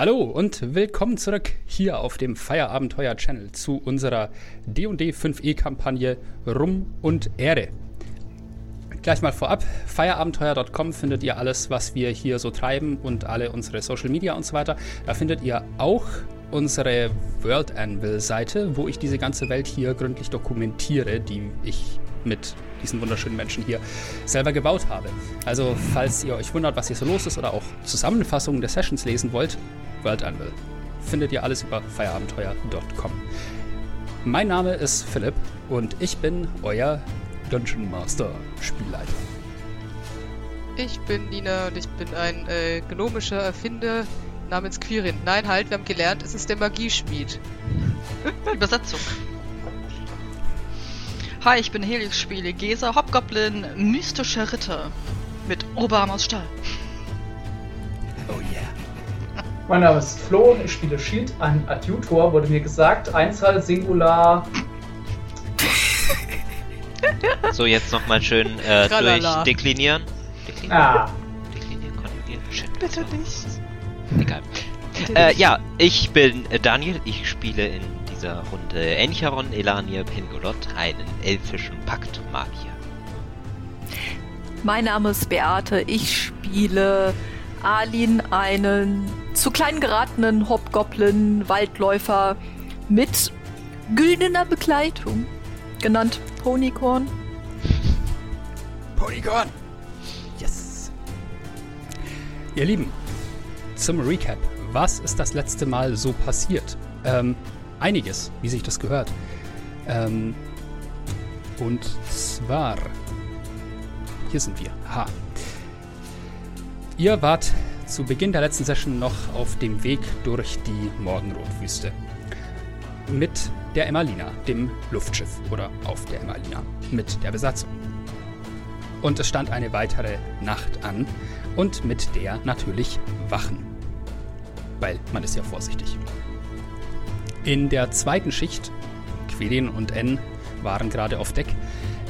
Hallo und willkommen zurück hier auf dem Feierabenteuer Channel zu unserer D&D 5e Kampagne Rum und Erde. Gleich mal vorab, feierabenteuer.com findet ihr alles, was wir hier so treiben und alle unsere Social Media und so weiter. Da findet ihr auch unsere World Anvil Seite, wo ich diese ganze Welt hier gründlich dokumentiere, die ich mit diesen wunderschönen Menschen hier selber gebaut habe. Also, falls ihr euch wundert, was hier so los ist oder auch Zusammenfassungen der Sessions lesen wollt, World Anvil. Findet ihr alles über feierabenteuer.com. Mein Name ist Philipp und ich bin euer Dungeon Master Spielleiter. Ich bin Nina und ich bin ein äh, gnomischer Erfinder namens Quirin. Nein, halt, wir haben gelernt, es ist der Magieschmied. Übersetzung. Hi, ich bin Helix, spiele Gesa, Hobgoblin, mystischer Ritter mit Obamas Stahl. Oh yeah. Mein Name ist Flo und ich spiele Shield, ein Adjutor, wurde mir gesagt, Einzahl, Singular. So, jetzt nochmal schön äh, durchdeklinieren. Deklinieren. Ah. Deklinieren, konjugieren. Shit. Bitte nicht. Egal. Äh, ja, ich bin äh, Daniel. Ich spiele in dieser Runde Encharon Elania Pengolot, einen elfischen Paktmagier. Mein Name ist Beate. Ich spiele Alin, einen zu klein geratenen Hobgoblin Waldläufer mit güldener Begleitung, genannt Ponycorn. Polygon! Yes! Ihr Lieben, zum Recap. Was ist das letzte Mal so passiert? Ähm, einiges, wie sich das gehört. Ähm, und zwar. Hier sind wir. Ha. Ihr wart zu Beginn der letzten Session noch auf dem Weg durch die Morgenrotwüste. Mit der Emmalina, dem Luftschiff. Oder auf der Emmalina. Mit der Besatzung. Und es stand eine weitere Nacht an. Und mit der natürlich Wachen. Weil man ist ja vorsichtig. In der zweiten Schicht, Quirin und N waren gerade auf Deck,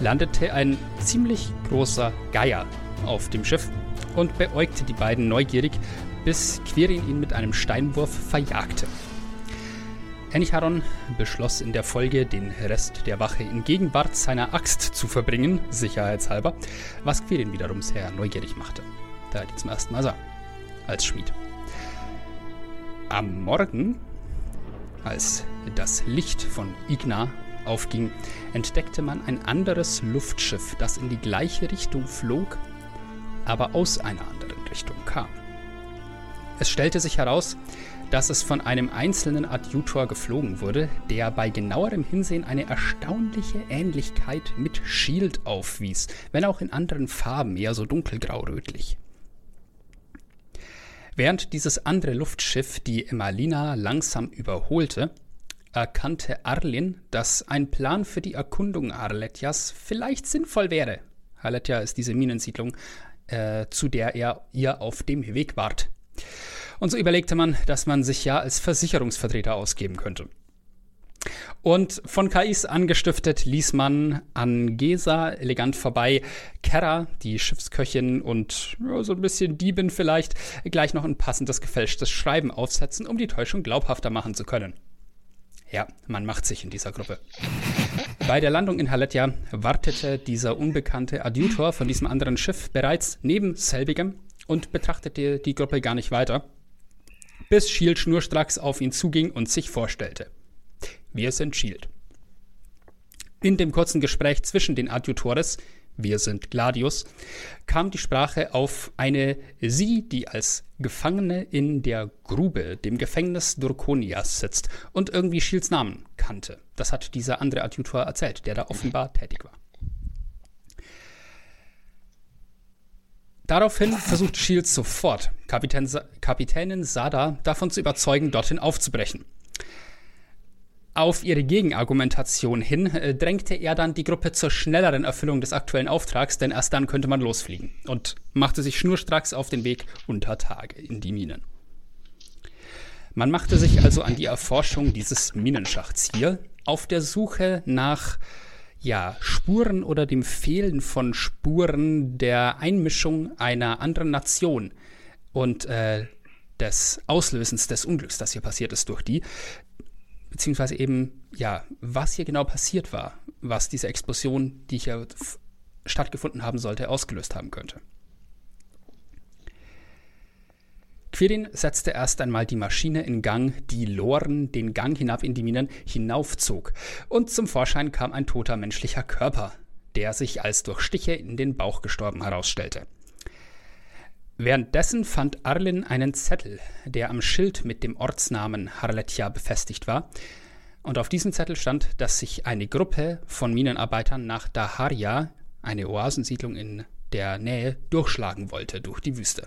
landete ein ziemlich großer Geier auf dem Schiff und beäugte die beiden neugierig, bis Quirin ihn mit einem Steinwurf verjagte. Enicharon beschloss in der Folge, den Rest der Wache in Gegenwart seiner Axt zu verbringen, sicherheitshalber, was Quirin wiederum sehr neugierig machte, da er die zum ersten Mal sah, als Schmied. Am Morgen, als das Licht von Igna aufging, entdeckte man ein anderes Luftschiff, das in die gleiche Richtung flog, aber aus einer anderen Richtung kam. Es stellte sich heraus, dass es von einem einzelnen Adjutor geflogen wurde, der bei genauerem Hinsehen eine erstaunliche Ähnlichkeit mit Shield aufwies, wenn auch in anderen Farben, eher so dunkelgrau-rötlich. Während dieses andere Luftschiff die Emmalina langsam überholte, erkannte Arlin, dass ein Plan für die Erkundung Arletjas vielleicht sinnvoll wäre. Arletja ist diese Minensiedlung, äh, zu der er ihr auf dem Weg wart. Und so überlegte man, dass man sich ja als Versicherungsvertreter ausgeben könnte. Und von KIs angestiftet ließ man an Gesa elegant vorbei, Kera, die Schiffsköchin und ja, so ein bisschen Diebin vielleicht, gleich noch ein passendes gefälschtes Schreiben aufsetzen, um die Täuschung glaubhafter machen zu können. Ja, man macht sich in dieser Gruppe. Bei der Landung in Haletja wartete dieser unbekannte Adjutor von diesem anderen Schiff bereits neben selbigem und betrachtete die Gruppe gar nicht weiter, bis Shield schnurstracks auf ihn zuging und sich vorstellte. Wir sind Shield. In dem kurzen Gespräch zwischen den Adjutores, wir sind Gladius, kam die Sprache auf eine sie, die als Gefangene in der Grube, dem Gefängnis Durkonias sitzt und irgendwie Shields Namen kannte. Das hat dieser andere Adjutor erzählt, der da offenbar tätig war. Daraufhin versucht Shield sofort, Kapitän Sa Kapitänin Sada davon zu überzeugen, dorthin aufzubrechen. Auf ihre Gegenargumentation hin äh, drängte er dann die Gruppe zur schnelleren Erfüllung des aktuellen Auftrags, denn erst dann könnte man losfliegen und machte sich schnurstracks auf den Weg unter Tage in die Minen. Man machte sich also an die Erforschung dieses Minenschachts hier, auf der Suche nach ja, Spuren oder dem Fehlen von Spuren der Einmischung einer anderen Nation. Und äh, des Auslösens des Unglücks, das hier passiert ist, durch die. Beziehungsweise eben, ja, was hier genau passiert war, was diese Explosion, die hier stattgefunden haben sollte, ausgelöst haben könnte. Quirin setzte erst einmal die Maschine in Gang, die Loren den Gang hinab in die Minen hinaufzog, und zum Vorschein kam ein toter menschlicher Körper, der sich als durch Stiche in den Bauch gestorben herausstellte. Währenddessen fand Arlin einen Zettel, der am Schild mit dem Ortsnamen Harletja befestigt war, und auf diesem Zettel stand, dass sich eine Gruppe von Minenarbeitern nach Daharia, eine Oasensiedlung in der Nähe, durchschlagen wollte durch die Wüste.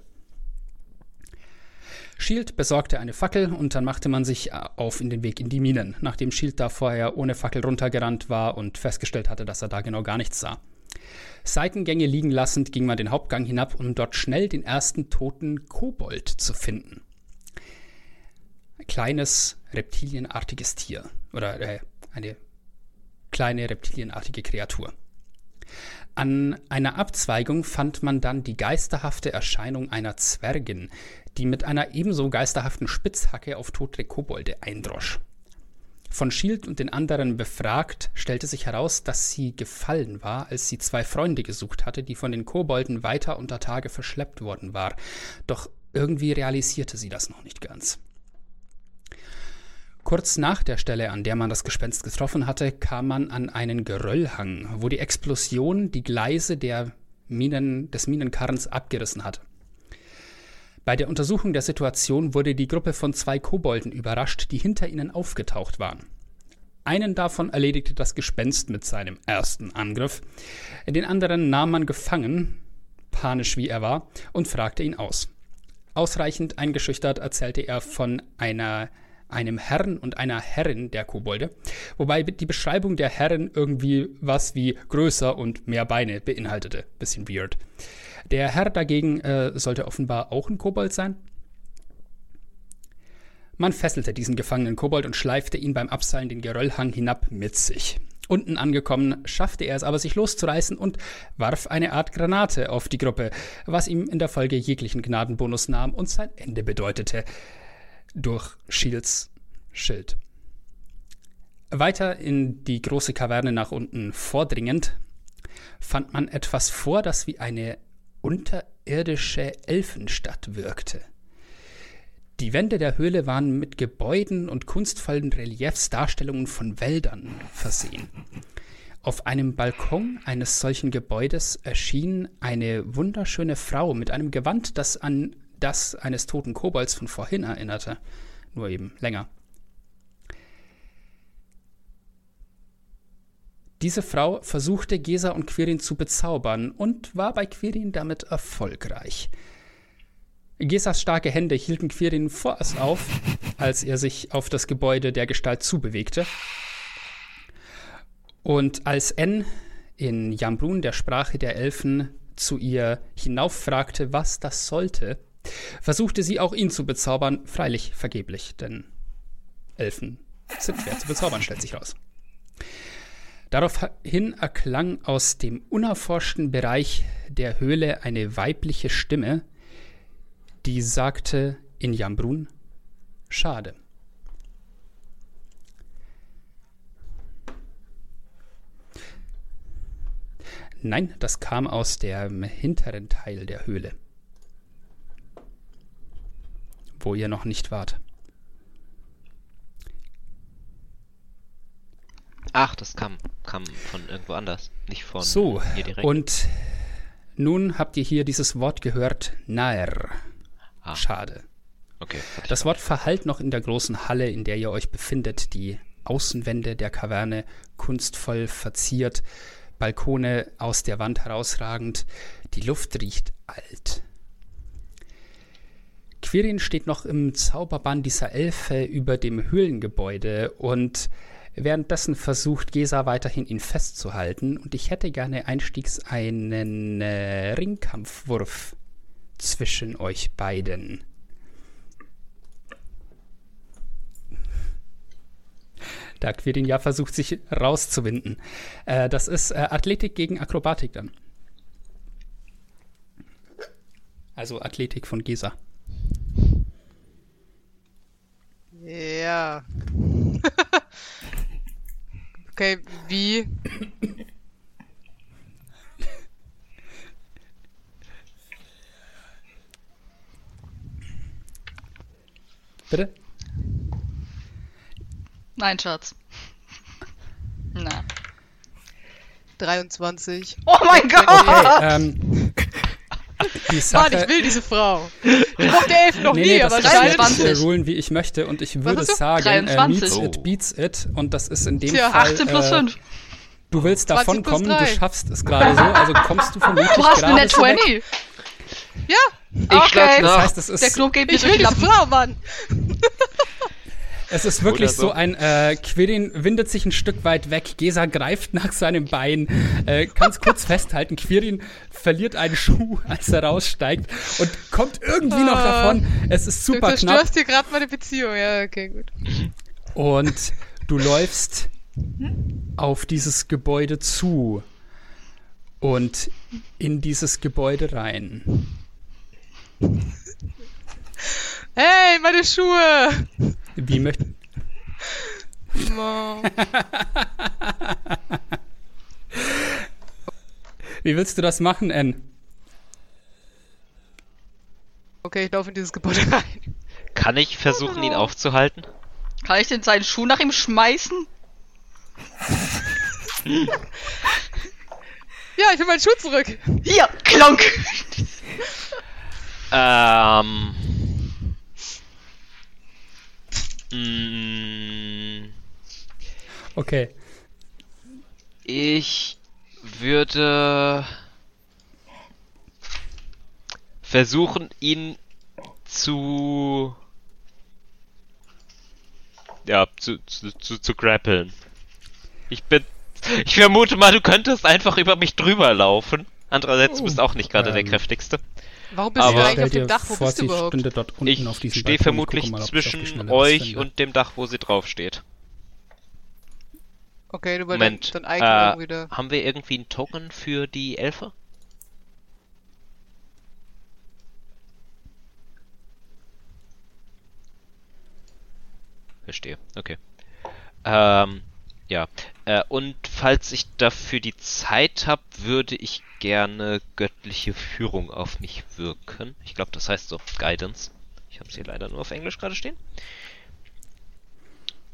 Shield besorgte eine Fackel und dann machte man sich auf in den Weg in die Minen, nachdem Shield da vorher ohne Fackel runtergerannt war und festgestellt hatte, dass er da genau gar nichts sah. Seitengänge liegen lassend ging man den Hauptgang hinab, um dort schnell den ersten toten Kobold zu finden. Ein kleines reptilienartiges Tier oder äh, eine kleine reptilienartige Kreatur. An einer Abzweigung fand man dann die geisterhafte Erscheinung einer Zwergin, die mit einer ebenso geisterhaften Spitzhacke auf tote Kobolde eindrosch. Von Shield und den anderen befragt, stellte sich heraus, dass sie gefallen war, als sie zwei Freunde gesucht hatte, die von den Kobolden weiter unter Tage verschleppt worden war. Doch irgendwie realisierte sie das noch nicht ganz. Kurz nach der Stelle, an der man das Gespenst getroffen hatte, kam man an einen Geröllhang, wo die Explosion die Gleise der Minen, des Minenkarrens abgerissen hatte. Bei der Untersuchung der Situation wurde die Gruppe von zwei Kobolden überrascht, die hinter ihnen aufgetaucht waren. Einen davon erledigte das Gespenst mit seinem ersten Angriff, den anderen nahm man gefangen, panisch wie er war, und fragte ihn aus. Ausreichend eingeschüchtert erzählte er von einer einem Herrn und einer Herrin der Kobolde, wobei die Beschreibung der Herren irgendwie was wie größer und mehr Beine beinhaltete. Bisschen weird. Der Herr dagegen äh, sollte offenbar auch ein Kobold sein. Man fesselte diesen gefangenen Kobold und schleifte ihn beim Abseilen den Geröllhang hinab mit sich. Unten angekommen, schaffte er es aber, sich loszureißen und warf eine Art Granate auf die Gruppe, was ihm in der Folge jeglichen Gnadenbonus nahm und sein Ende bedeutete. Durch Shields Schild. Weiter in die große Kaverne nach unten vordringend, fand man etwas vor, das wie eine unterirdische Elfenstadt wirkte. Die Wände der Höhle waren mit Gebäuden und kunstvollen Reliefs Darstellungen von Wäldern versehen. Auf einem Balkon eines solchen Gebäudes erschien eine wunderschöne Frau mit einem Gewand, das an das eines toten Kobolds von vorhin erinnerte, nur eben länger. Diese Frau versuchte Gesa und Quirin zu bezaubern und war bei Quirin damit erfolgreich. Gesas starke Hände hielten Quirin vorerst auf, als er sich auf das Gebäude der Gestalt zubewegte. Und als N in Jambrun, der Sprache der Elfen, zu ihr hinauffragte, was das sollte, versuchte sie auch ihn zu bezaubern, freilich vergeblich, denn Elfen sind schwer zu bezaubern, stellt sich raus. Daraufhin erklang aus dem unerforschten Bereich der Höhle eine weibliche Stimme, die sagte in Jambrun, schade. Nein, das kam aus dem hinteren Teil der Höhle, wo ihr noch nicht wart. Ach, das kam, kam von irgendwo anders, nicht von so, hier direkt. Und nun habt ihr hier dieses Wort gehört, Naer. Ah. Schade. Okay. Das Wort verhallt noch in der großen Halle, in der ihr euch befindet. Die Außenwände der Kaverne kunstvoll verziert, Balkone aus der Wand herausragend. Die Luft riecht alt. Quirin steht noch im Zauberbann dieser Elfe über dem Höhlengebäude und Währenddessen versucht Gesa weiterhin ihn festzuhalten und ich hätte gerne einstiegs einen äh, Ringkampfwurf zwischen euch beiden. Da Quirin ja versucht, sich rauszuwinden. Äh, das ist äh, Athletik gegen Akrobatik dann. Also Athletik von Gesa. Ja. Okay, wie? Bitte? Nein, Schatz. Na. 23. Oh mein Gott! Okay, ähm, die Sache, Mann, ich will diese Frau. Ich mochte Elf noch nee, nie, nee, aber das kann ich 23. äh, rulen, wie ich möchte und ich würde sagen, äh, 23. meets Oh. it, beats it und das ist in dem Tja. Fall, 18 plus äh, 5. du willst 20 davon kommen, du schaffst es gerade so, also kommst du vermutlich Du hast eine Net so weg. 20. Ja, Ich Okay. Das heißt, Der ist, Knopf geht mir ich will die diese. Frau, Mann. Es ist wirklich so. so ein, äh, Quirin windet sich ein Stück weit weg, Gesa greift nach seinem Bein, äh, kann's kurz festhalten, Quirin verliert einen Schuh, als er raussteigt und kommt irgendwie noch Ah. davon. Es ist Du super knapp. zerstörst dir gerade meine Beziehung. Ja, okay, gut. Und du läufst auf dieses Gebäude zu und in dieses Gebäude rein. Hey, meine Schuhe! Wie möcht Oh. Wie willst du das machen, N? Okay, ich laufe in dieses Gebäude rein. Kann ich versuchen, ihn aufzuhalten? Kann ich denn seinen Schuh nach ihm schmeißen? Ja, ich will meinen Schuh zurück. Hier, klonk! Ähm. Mm, Okay. Ich würde versuchen, ihn zu. Ja, zu, zu, zu, zu grappeln. Ich bin. Ich vermute mal, du könntest einfach über mich drüber laufen. Andererseits, du bist auch nicht gerade der Ähm. kräftigste. Warum bist Aber- du eigentlich auf dem Dach? Wo vor, bist du sie überhaupt? stünde dort unten Ich auf diesem stehe vermutlich mal, zwischen euch und dem Dach, wo sie draufsteht. Okay, du Moment. dein Icon Äh, da. haben wir irgendwie einen Token für die Elfe? Verstehe, okay. Ähm, ja. Äh, und falls ich dafür die Zeit habe, würde ich gerne göttliche Führung auf mich wirken. Ich glaube, das heißt so Guidance. Ich habe es hier leider nur auf Englisch gerade stehen.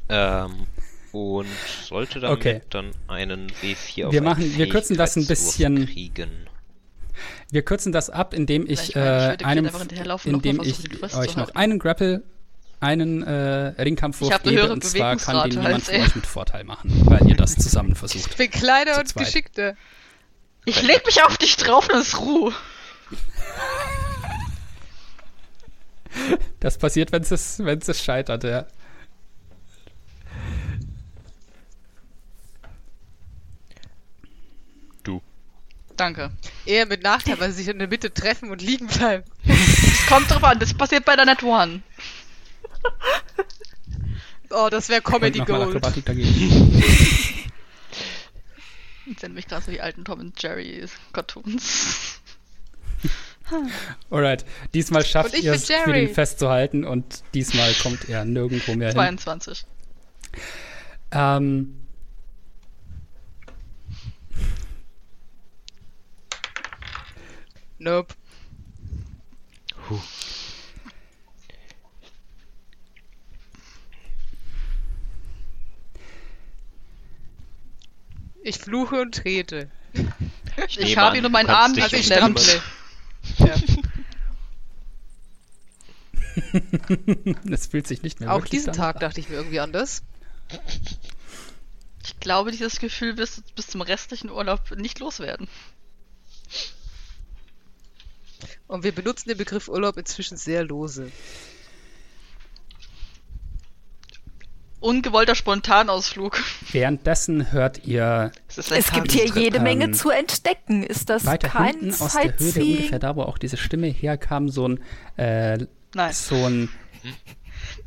Ähm, und sollte damit Okay. dann einen W4 auf Wir einen machen- wir kürzen das ein bisschen- Kriegen. Wir kürzen das ab, indem ich, Ich meine, ich äh, würde einem, einfach hinterherlaufen und indem ich versuchen, die Quest euch zu noch einen Grapple, einen äh, Ringkampfwurf Ich hab eine gebe höhere und zwar kann den niemand von euch mit Vorteil machen, weil ihr das zusammen versucht. Ich bin kleiner und zweit. geschickter. Ich leg mich auf dich drauf und es Ruhe. Das passiert, wenn es wenn es scheitert, ja. Du. Danke. Eher mit Nachteil, weil sie sich in der Mitte treffen und liegen bleiben. Es kommt drauf an, das passiert bei der Net One. Oh, das wäre Comedy Gold. Akrobatik dagegen. Jetzt sind mich gerade so die alten Tom und Jerry Cartoons. Alright, diesmal schafft ihr es, Jerry. Quirin festzuhalten und diesmal kommt er nirgendwo mehr hin. 22. Ähm, Nope. Huh. Ich fluche und trete. Ich nehme habe an, ihn um du meinen Arm Also ich strample. Ja. es fühlt sich nicht mehr Auch wirklich diesen Tag dachte ich mir irgendwie anders. Ich glaube, dieses Gefühl wirst du bis zum restlichen Urlaub nicht loswerden. Und wir benutzen den Begriff Urlaub inzwischen sehr lose. Ungewollter Spontanausflug. Währenddessen hört ihr Es, gibt hier jede Menge Ähm, zu entdecken. Ist das weiter kein hinten aus der Höhle, ungefähr da, wo auch diese Stimme herkam, so ein, äh, Nein, so ein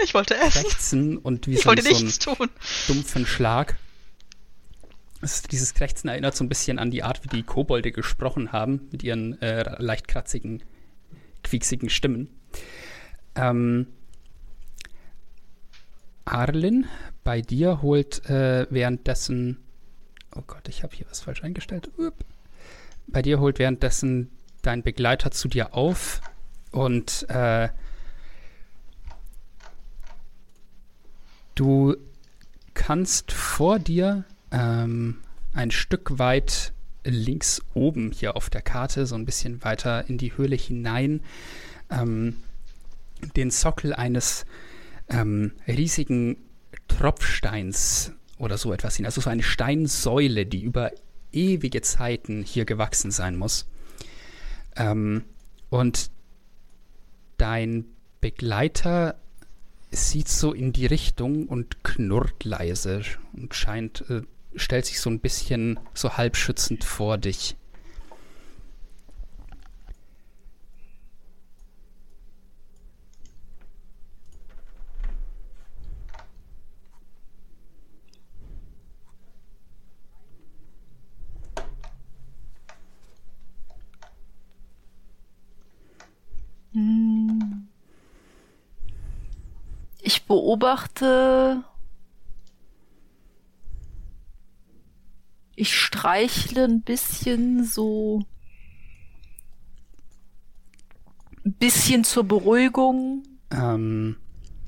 ich wollte essen. Krächzen und wie Ich so, ein- wollte so einen nichts tun. dumpfen Schlag. Ist, dieses Krächzen erinnert so ein bisschen an die Art, wie die Kobolde gesprochen haben, mit ihren äh, leicht kratzigen, quieksigen Stimmen. Ähm, Arlin, bei dir holt äh, währenddessen Oh Gott, ich habe hier was falsch eingestellt. Upp. Bei dir holt währenddessen dein Begleiter zu dir auf und äh, du kannst vor dir ähm, ein Stück weit links oben hier auf der Karte, so ein bisschen weiter in die Höhle hinein, ähm, den Sockel eines ähm, riesigen Tropfsteins oder so etwas sehen. Also so eine Steinsäule, die über ewige Zeiten hier gewachsen sein muss. Ähm, und dein Begleiter sieht so in die Richtung und knurrt leise und scheint, äh, stellt sich so ein bisschen so halbschützend vor dich. Ich beobachte. Ich streichle ein bisschen so. Ein bisschen zur Beruhigung. Ähm,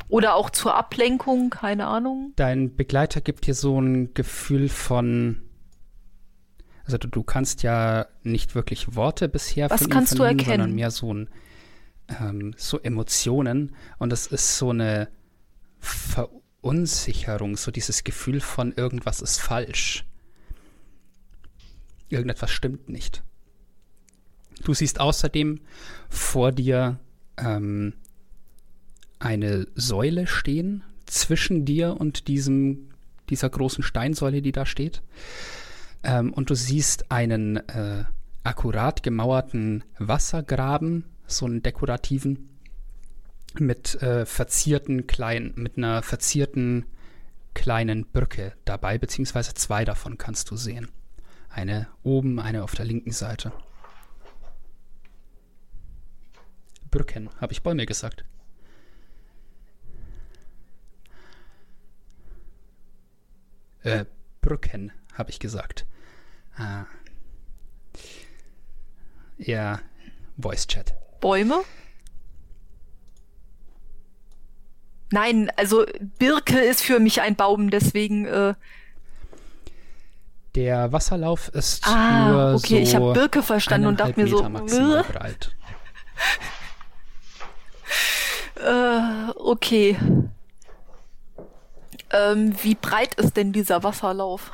Oder auch zur Ablenkung, keine Ahnung. dein Begleiter gibt dir so ein Gefühl von. Also du, du kannst ja nicht wirklich Worte bisher Was kannst du erkennen? sondern mehr so ein ähm, so Emotionen und es ist so eine Verunsicherung, so dieses Gefühl von irgendwas ist falsch. Irgendetwas stimmt nicht. Du siehst außerdem vor dir ähm, eine Säule stehen zwischen dir und diesem dieser großen Steinsäule, die da steht. Ähm, und du siehst einen äh, akkurat gemauerten Wassergraben, so einen dekorativen, mit äh, verzierten kleinen, mit einer verzierten kleinen Brücke dabei, beziehungsweise zwei davon kannst du sehen. Eine oben, eine auf der linken Seite. Brücken, habe ich Bäume gesagt. Äh, Brücken, habe ich gesagt. Ah. Ja, Voice Chat. Bäume? Nein, also Birke ist für mich ein Baum, deswegen. Äh, Der Wasserlauf ist ah, nur okay, so ich habe Birke verstanden und dachte mir so. Maximal breit. Äh, okay. Ähm, wie breit ist denn dieser Wasserlauf?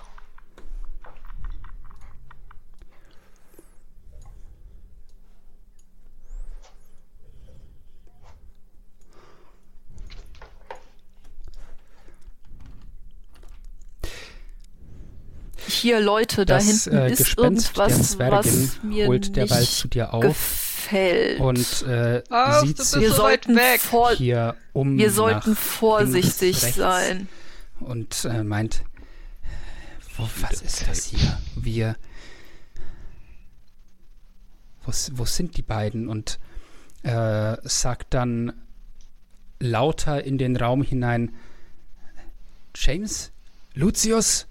Hier, Leute, da hinten äh, ist Gespenst irgendwas, Zwergin was mir holt derweil nicht zu dir auf gefällt. und äh, Ach, du sieht bist sich wir sollten, weg. vor, hier um wir sollten vorsichtig sein. und äh, meint, wo, was ist das hier? Wir, wo, wo sind die beiden? Und äh, sagt dann lauter in den Raum hinein, James, Lucius,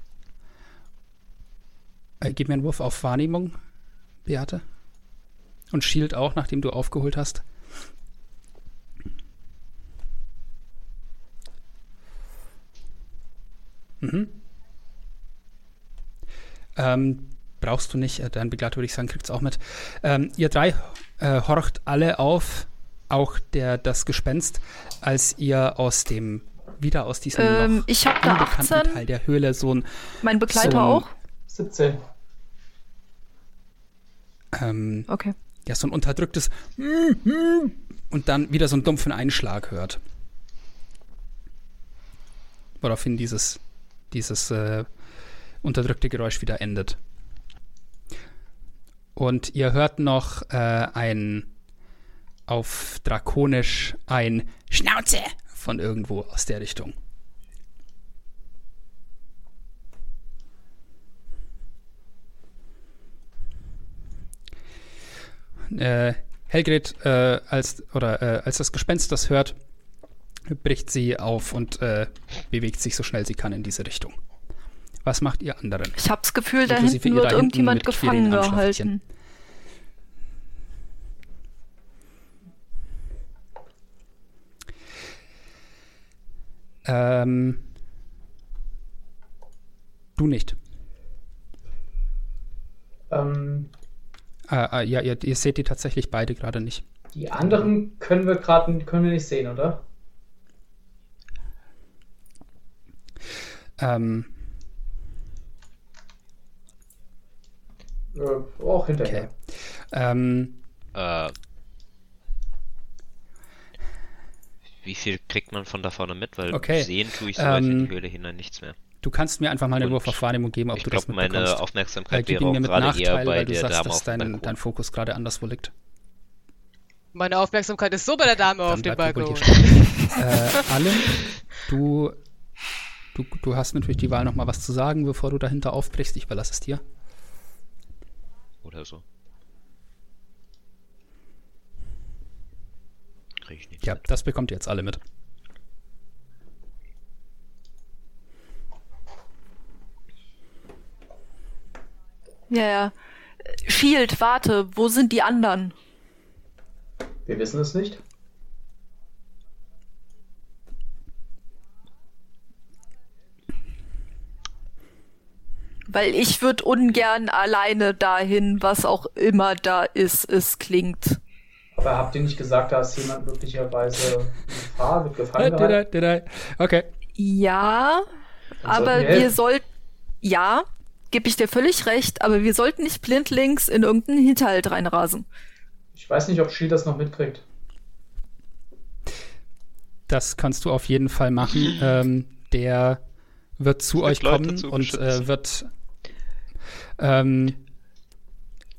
äh, gib mir einen Wurf auf Wahrnehmung, Beate. Und Shield auch, nachdem du aufgeholt hast. Mhm. Ähm, brauchst du nicht, äh, dein Begleiter würde ich sagen, kriegt es auch mit. Ähm, ihr drei äh, horcht alle auf, auch der, das Gespenst, als ihr aus dem, wieder aus diesem Ähm, ich da unbekannten 18. Teil der Höhle so ein, Mein Begleiter so ein- auch? 17. ähm, Okay. ja, so ein unterdrücktes und dann wieder so einen dumpfen Einschlag hört. Woraufhin dieses, dieses äh, unterdrückte Geräusch wieder endet. Und ihr hört noch äh, ein auf Drakonisch ein Schnauze von irgendwo aus der Richtung. Äh, Helgrid, äh, als, oder, äh, als das Gespenst das hört, bricht sie auf und äh, bewegt sich so schnell sie kann in diese Richtung. Was macht ihr anderen? Ich habe das Gefühl, da hinten wird irgendjemand gefangen gehalten. Ähm, du nicht. Ähm, Äh, äh, ja, ihr, ihr seht die tatsächlich beide gerade nicht. die anderen können wir gerade können wir nicht sehen, oder? Ähm, Äh, auch hinterher. okay. Ähm, Äh, wie viel kriegt man von da vorne mit? Weil Okay, sehen tue ich so weit in ähm, die Höhle hinein nichts mehr. Du kannst mir einfach mal einen Und Wurf auf Wahrnehmung geben, ob ich du das glaube, meine mitbekommst. Äh, Aufmerksamkeit gib wäre auch mir mit gerade eher Nachteil, bei weil du der sagst, Dame dass dein, dein Fokus gerade anderswo liegt. Meine Aufmerksamkeit ist so bei der Dame auf dem Balkon. äh, Allen, du, du, du hast natürlich die Wahl, noch mal was zu sagen, bevor du dahinter aufbrichst. Ich überlasse es dir. Oder so. Krieg ich nicht. Ja, mit. das bekommt ihr jetzt alle mit. Ja, ja. Shield, warte, wo sind die anderen? Wir wissen es nicht. Weil ich würde ungern alleine dahin, was auch immer da ist, es klingt. Aber habt ihr nicht gesagt, da ist jemand möglicherweise in Gefahr, wird gefangen Äh, gehalten? Okay. Ja, Dann aber sollten wir wir helfen. sollten. Ja, gebe ich dir völlig recht, aber wir sollten nicht blindlings in irgendeinen Hinterhalt reinrasen. Ich weiß nicht, ob Shield das noch mitkriegt. Das kannst du auf jeden Fall machen. ähm, der wird zu euch Leute kommen und äh, wird. Ähm,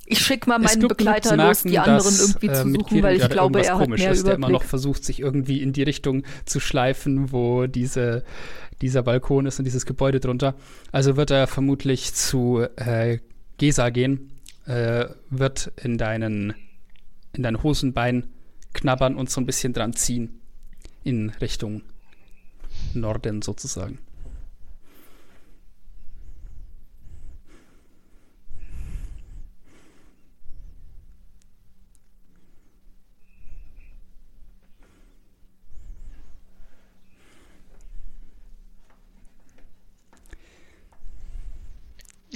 Ich schicke mal meinen Begleiter los, die anderen dass, irgendwie äh, zu mit suchen, Quirin weil ich glaube, er hat komisch mehr ist, der immer noch Überblick. versucht, sich irgendwie in die Richtung zu schleifen, wo diese, dieser Balkon ist und dieses Gebäude drunter. Also wird er vermutlich zu äh, Gesa gehen, äh, wird in deinen, in dein Hosenbein knabbern und so ein bisschen dran ziehen. In Richtung Norden sozusagen.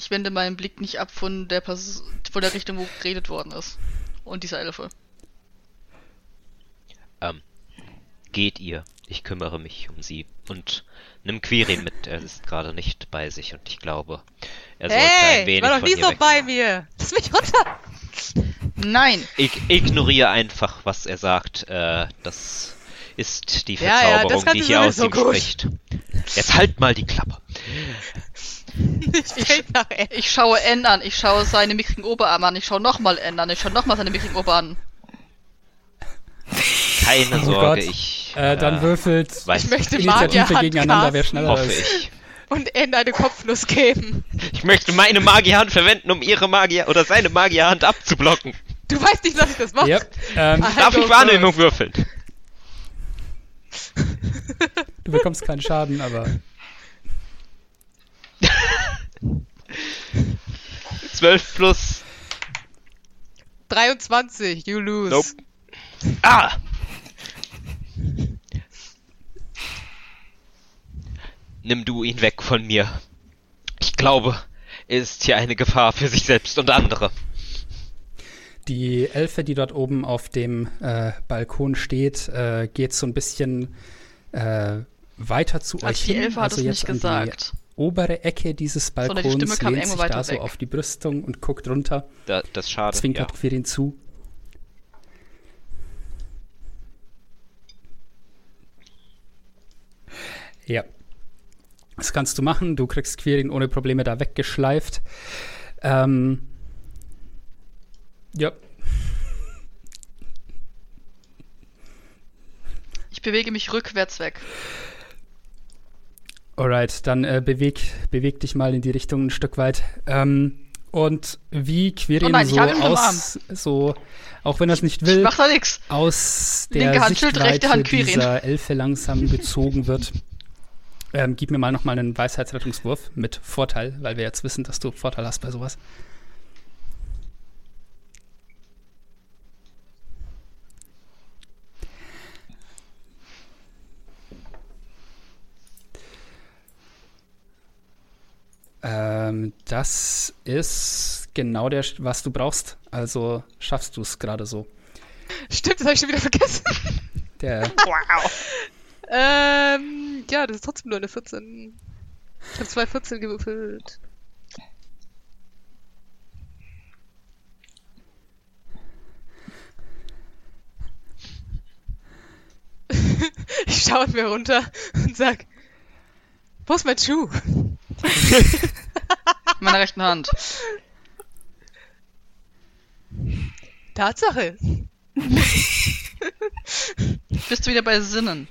Ich wende meinen Blick nicht ab von der, Pers von der Richtung, wo geredet worden ist. Und dieser Elfe. Ähm, geht ihr. Ich kümmere mich um sie. Und nimm Quirin mit. Er ist gerade nicht bei sich und ich glaube, er sollte ein Hey, wenig war doch von nie so bei mir. Lass mich runter. Nein! Ich ignoriere einfach, was er sagt. Äh, das ist die Ja, ja, das Verzauberung, kannst die hier aus sowieso ihm gut. spricht. Jetzt halt mal die Klappe. Ich. Ich schaue N an, ich schaue seine mickrigen Oberarme an, ich schaue nochmal N an, ich schaue nochmal seine mickrigen Oberarme an. Keine Oh Sorge, Gott. ich Äh, dann äh, würfelt Ich möchte Initiative Magierhand gegeneinander, wer schneller hoffe ist. ich. und N eine Kopfnuss geben. Ich möchte meine Magierhand verwenden, um ihre Magier oder seine Magierhand abzublocken. Du weißt nicht, dass ich das mache. Ja, ähm, I Darf ich Wahrnehmung würfeln? du bekommst keinen Schaden, aber 12 plus. 23, you lose. Nope. Ah! Nimm du ihn weg von mir. Ich glaube, er ist hier eine Gefahr für sich selbst und andere. Die Elfe, die dort oben auf dem äh, Balkon steht, äh, geht so ein bisschen äh, weiter zu euch die hin. Elfe hat also es jetzt nicht an gesagt. die obere Ecke dieses Balkons, Stimme kam lehnt sich da so weg. auf die Brüstung und guckt runter, Da, das schade. zwinkert Ja. Quirin zu. Ja. Das kannst du machen. Du kriegst Quirin ohne Probleme da weggeschleift. Ähm, ja, Ich bewege mich rückwärts weg. Alright, dann äh, beweg, beweg dich mal in die Richtung ein Stück weit. Ähm, und wie Quirin Oh nein, so aus, so, auch wenn er es nicht Ich will, aus der Linke Hand Sichtweite rechte Hand dieser Elfe langsam gezogen wird, Ähm, gib mir mal nochmal einen Weisheitsrettungswurf mit Vorteil, weil wir jetzt wissen, dass du Vorteil hast bei sowas. Ähm, das ist genau der, was du brauchst. Also schaffst du es gerade so. Stimmt, das habe ich schon wieder vergessen. Der, wow. Ähm, ja, das ist trotzdem nur eine 14. Ich habe zwei 14 gewürfelt. ich schaue mir runter und sag, wo ist mein Schuh? Meiner rechten Hand. Tatsache. Bist du wieder bei Sinnen?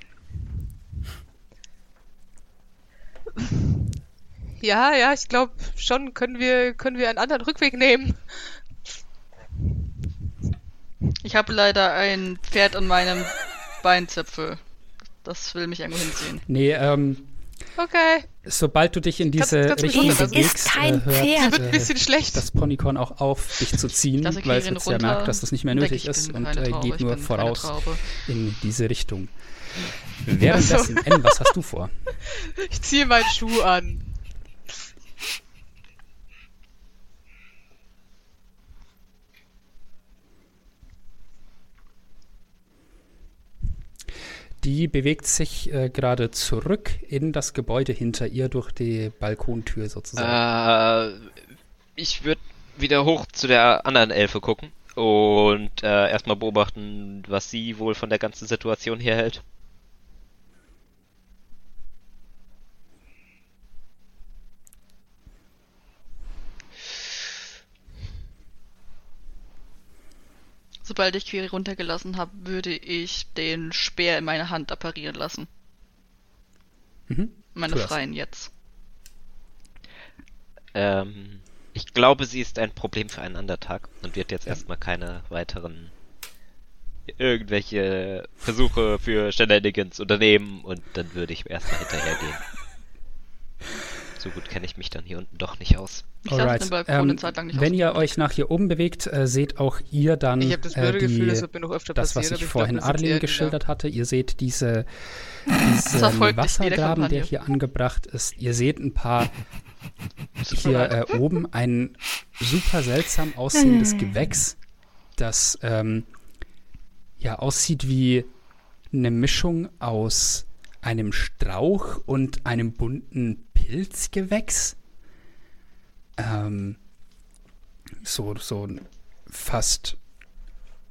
Ja, ja, ich glaube schon, können wir, können wir einen anderen Rückweg nehmen. Ich habe leider ein Pferd an meinem Beinzipfel. Das will mich irgendwo hinziehen. nee, ähm, Okay. sobald du dich in diese kannst mich Richtung bewegst, Ist kein äh, hört Pferd. Wird ein bisschen schlecht. das Ponykorn auch auf, dich zu ziehen, weil es jetzt ja merkt, dass das nicht mehr und nötig ist und äh, geht nur voraus in diese Richtung. Währenddessen, N, was hast du vor? Ich ziehe meinen Schuh an. Die bewegt sich äh, gerade zurück in das Gebäude hinter ihr durch die Balkontür sozusagen. Äh, ich würde wieder hoch zu der anderen Elfe gucken und äh, erstmal beobachten, was sie wohl von der ganzen Situation hier hält. Sobald ich Quiri runtergelassen habe, würde ich den Speer in meine Hand apparieren lassen. Mhm. Meine. Freien jetzt. Ähm, ich glaube, sie ist ein Problem für einen anderen Tag und wird jetzt erstmal keine weiteren irgendwelche Versuche für Shenanigans unternehmen und dann würde ich erstmal hinterhergehen. So gut kenne ich mich dann hier unten doch nicht aus. Ich saß auf dem Balkon eine Zeit lang nicht wenn aus- ihr euch nach hier oben bewegt, äh, seht auch ihr dann Ich das äh, die, Gefühl, das das, was ich aber vorhin glaub, Arlene geschildert hatte. Ihr seht diese, diesen Wassergraben, der hier angebracht ist. Ihr seht ein paar hier äh, oben ein super seltsam aussehendes Gewächs, das ähm, ja aussieht wie eine Mischung aus einem Strauch und einem bunten Pilzgewächs. Ähm, so, so fast,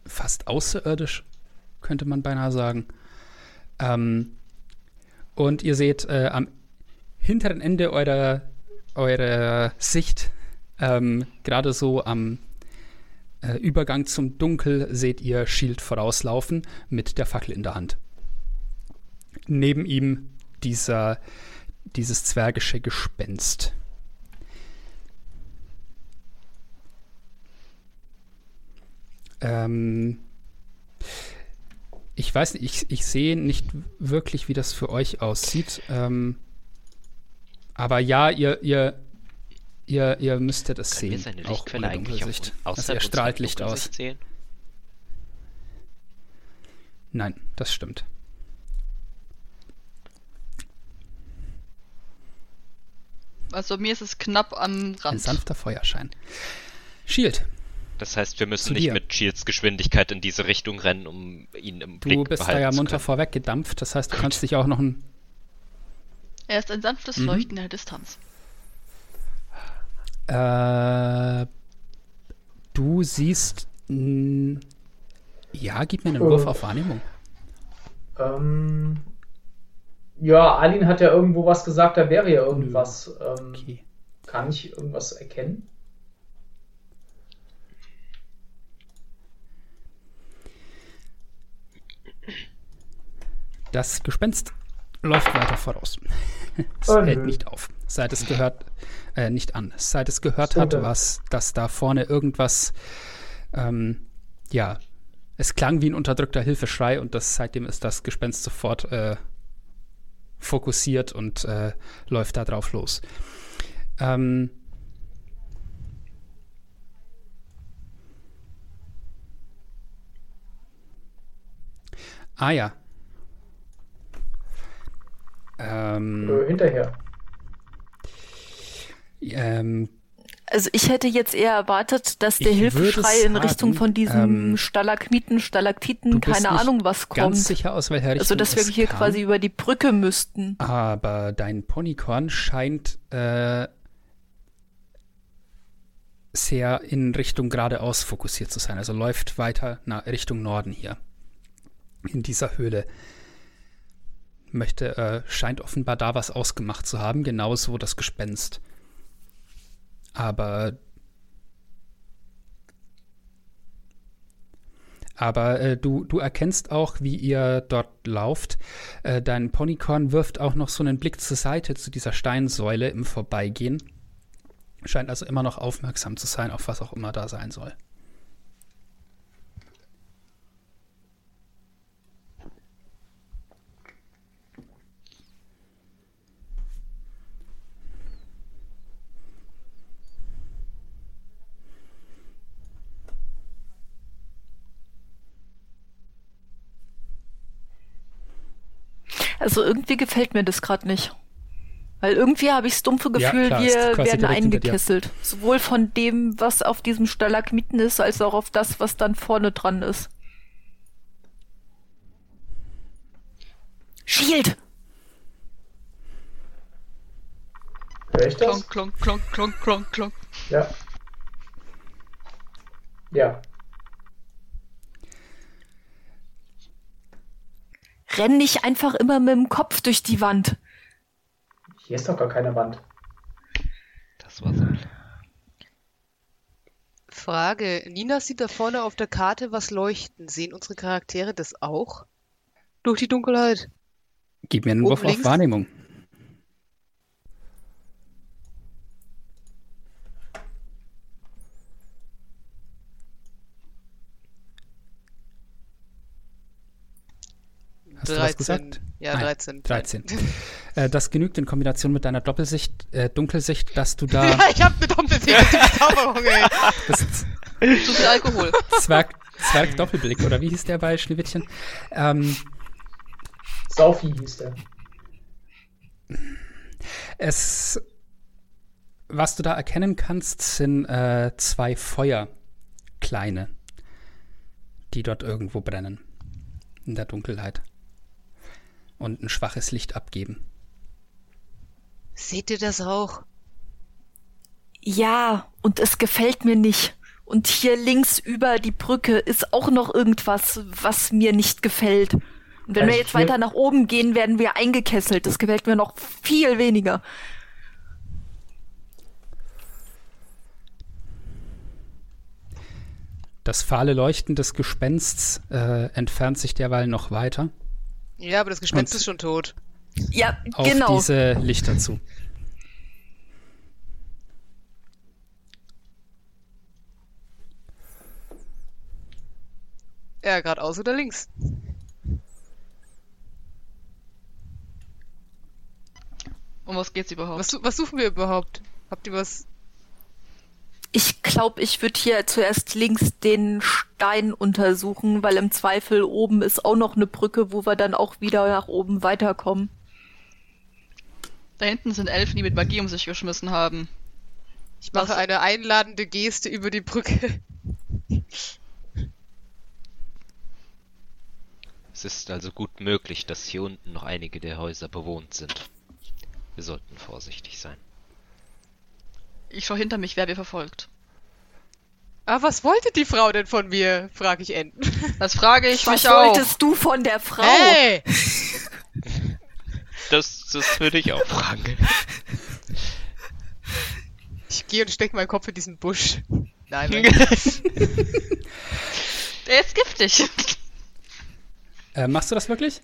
fast außerirdisch, könnte man beinahe sagen. Ähm, und ihr seht äh, am hinteren Ende eurer, eurer Sicht, ähm, gerade so am äh, Übergang zum Dunkel, seht ihr Shield vorauslaufen mit der Fackel in der Hand. Neben ihm dieser, dieses zwergische Gespenst. Ähm, ich weiß nicht, ich, ich sehe nicht wirklich, wie das für euch aussieht. Ähm, aber ja, ihr, ihr, ihr, ihr müsstet es Können wir sehen. seine auch Lichtquelle ohne eigentlich auch Dunkelsicht. außerhalb Also er strahlt Licht aus. Sehen? Nein, das stimmt. Also mir ist es knapp am Ein Rand. sanfter Feuerschein. Shield, Das heißt, wir müssen Zu nicht mit Shields Geschwindigkeit in diese Richtung rennen, um ihn im du Blick bist da ja zu munter können. vorweg gedampft. Das heißt, du kannst dich auch noch ein. Er ist ein sanftes Mhm. Leuchten in der Distanz. Äh, du siehst. ja, gib mir einen Oh. Wurf auf Wahrnehmung. Ähm, ja, Alin hat ja irgendwo was gesagt, da wäre ja irgendwas. Ähm, Okay. Kann ich irgendwas erkennen? Das Gespenst läuft weiter voraus. es Oh, hält nö. nicht auf. Seit es gehört, äh, nicht an. Seit es gehört hat, was, dass da vorne irgendwas, ähm, ja, es klang wie ein unterdrückter Hilfeschrei und das, seitdem ist das Gespenst sofort äh, fokussiert und äh, läuft da drauf los. Ähm, ah ja. Ähm, Äh, hinterher. ähm, Also ich hätte jetzt eher erwartet, dass der Ich Hilfeschrei in Richtung sagen, von diesem ähm, Stalagmiten, Stalaktiten, keine Ahnung was ganz kommt. sicher aus welcher Richtung Also dass wir hier kam. quasi über die Brücke müssten. Aber dein Ponykorn scheint äh, sehr in Richtung geradeaus fokussiert zu sein. Also läuft weiter nach Richtung Norden hier. In dieser Höhle. Möchte, äh, scheint offenbar da was ausgemacht zu haben, genauso das Gespenst. Aber. Aber äh, du, du erkennst auch, wie ihr dort lauft. Äh, dein Ponykorn wirft auch noch so einen Blick zur Seite zu dieser Steinsäule im Vorbeigehen. Scheint also immer noch aufmerksam zu sein, auf was auch immer da sein soll. Also irgendwie gefällt mir das gerade nicht. Weil irgendwie habe ich das dumpfe Ja, Gefühl, ist wir werden eingekesselt. Sowohl von dem, was auf diesem Stalagmiten ist, als auch auf das, was dann vorne dran ist. Shield! Hör ich das? Klonk, klonk, klonk, klonk, klonk, klonk. Ja. Ja. Renn nicht einfach immer mit dem Kopf durch die Wand. Hier ist doch gar keine Wand. Das war so. Frage. Nina sieht da vorne auf der Karte was leuchten. Sehen unsere Charaktere das auch? Durch die Dunkelheit. Gib mir einen Oben Wurf auf? Wahrnehmung. Hast du was gesagt? Ja, Nein, 13. 13. äh, das genügt in Kombination mit deiner Doppelsicht, äh, Dunkelsicht, dass du da Ja, ich hab eine doppelte Zauberung, ey. Zu viel Alkohol. Zwerg, Zwerg Doppelblick, oder wie hieß der bei Schneewittchen? Ähm, Saufi hieß der. es, was du da erkennen kannst, sind äh, zwei Feuer, kleine, die dort irgendwo brennen. In der Dunkelheit. Und ein schwaches Licht abgeben. Seht ihr das auch? Ja, und es gefällt mir nicht. Und hier links über die Brücke ist auch noch irgendwas, was mir nicht gefällt. Und wenn Also wir jetzt weiter nach oben gehen, werden wir eingekesselt. Das gefällt mir noch viel weniger. Das fahle Leuchten des Gespensts äh, entfernt sich derweil noch weiter Ja, aber das Gespenst Und- ist schon tot. Ja, auf genau. diese Lichter zu. Ja, geradeaus oder links. Um was geht's überhaupt? Was, was suchen wir überhaupt? Habt ihr was? Ich glaube, ich würde hier zuerst links den Stein untersuchen, weil im Zweifel oben ist auch noch eine Brücke, wo wir dann auch wieder nach oben weiterkommen. Da hinten sind Elfen, die mit Magie um sich geschmissen haben. Ich mache Was? eine einladende Geste über die Brücke. Es ist also gut möglich, dass hier unten noch einige der Häuser bewohnt sind. Wir sollten vorsichtig sein. Ich schau hinter mich, wer wir verfolgt. Ah, was wollte die Frau denn von mir? frage ich Enten. Das frage ich Was mich auch. wolltest du von der Frau? Hey! Das, das würde ich auch fragen. Ich gehe und stecke meinen Kopf in diesen Busch. Nein, nein. Der ist giftig. Äh, machst du das wirklich?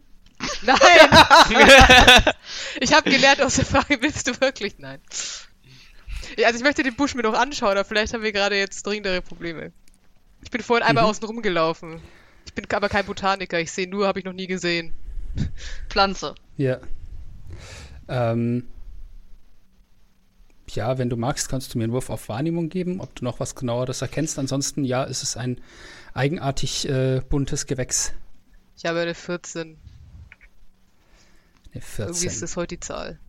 Nein! ich habe gelernt aus der Frage, willst du wirklich? Nein. Ja, also ich möchte den Busch mir noch anschauen, aber vielleicht haben wir gerade jetzt dringendere Probleme. Ich bin vorhin einmal Mhm. außen rumgelaufen. Ich bin aber kein Botaniker, ich sehe nur, habe ich noch nie gesehen. Pflanze. Ja. Ähm, ja, wenn du magst, kannst du mir einen Wurf auf Wahrnehmung geben, ob du noch was genaueres erkennst. Ansonsten, ja, ist es ein eigenartig äh, buntes Gewächs. Ich habe eine 14. Eine 14. Irgendwie ist das heute die Zahl.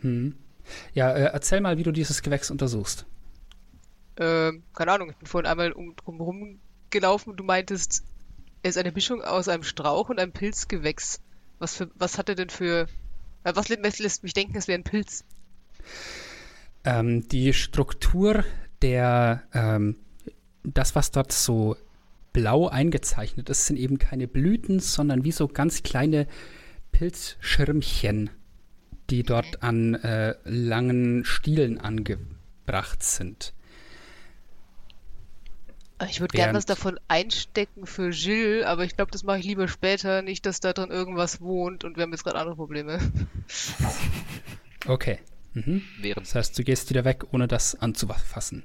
Hm. Ja, äh, erzähl mal, wie du dieses Gewächs untersuchst. Ähm, keine Ahnung, ich bin vorhin einmal um, drumherum gelaufen und du meintest, es ist eine Mischung aus einem Strauch und einem Pilzgewächs. Was, für, was hat er denn für. Äh, was lässt, lässt mich denken, es wäre ein Pilz? Ähm, die Struktur der, ähm, das, was dort so blau eingezeichnet ist, sind eben keine Blüten, sondern wie so ganz kleine Pilzschirmchen, die dort an äh, langen Stielen angebracht sind. Ich würde gerne was davon einstecken für Jill, aber ich glaube, das mache ich lieber später. Nicht, dass da drin irgendwas wohnt und wir haben jetzt gerade andere Probleme. Okay. Mhm. Während, Das heißt, du gehst wieder weg, ohne das anzufassen.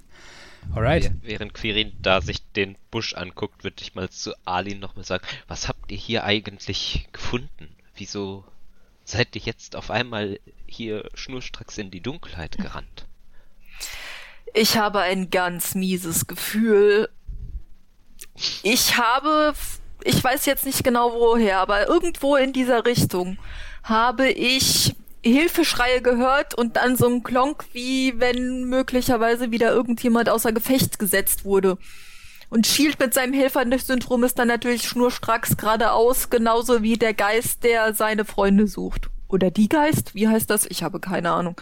Alright. während Quirin da sich den Busch anguckt, würde ich mal zu Alin nochmal sagen, was habt ihr hier eigentlich gefunden? Wieso seid ihr jetzt auf einmal hier schnurstracks in die Dunkelheit gerannt? Ich habe ein ganz mieses Gefühl. Ich habe, ich weiß jetzt nicht genau woher, aber irgendwo in dieser Richtung habe ich Hilfeschreie gehört und dann so ein Klonk, wie wenn möglicherweise wieder irgendjemand außer Gefecht gesetzt wurde. Und Shield mit seinem Helfersyndrom ist dann natürlich schnurstracks geradeaus, genauso wie der Geist, der seine Freunde sucht. Oder die Geist? Wie heißt das? Ich habe keine Ahnung.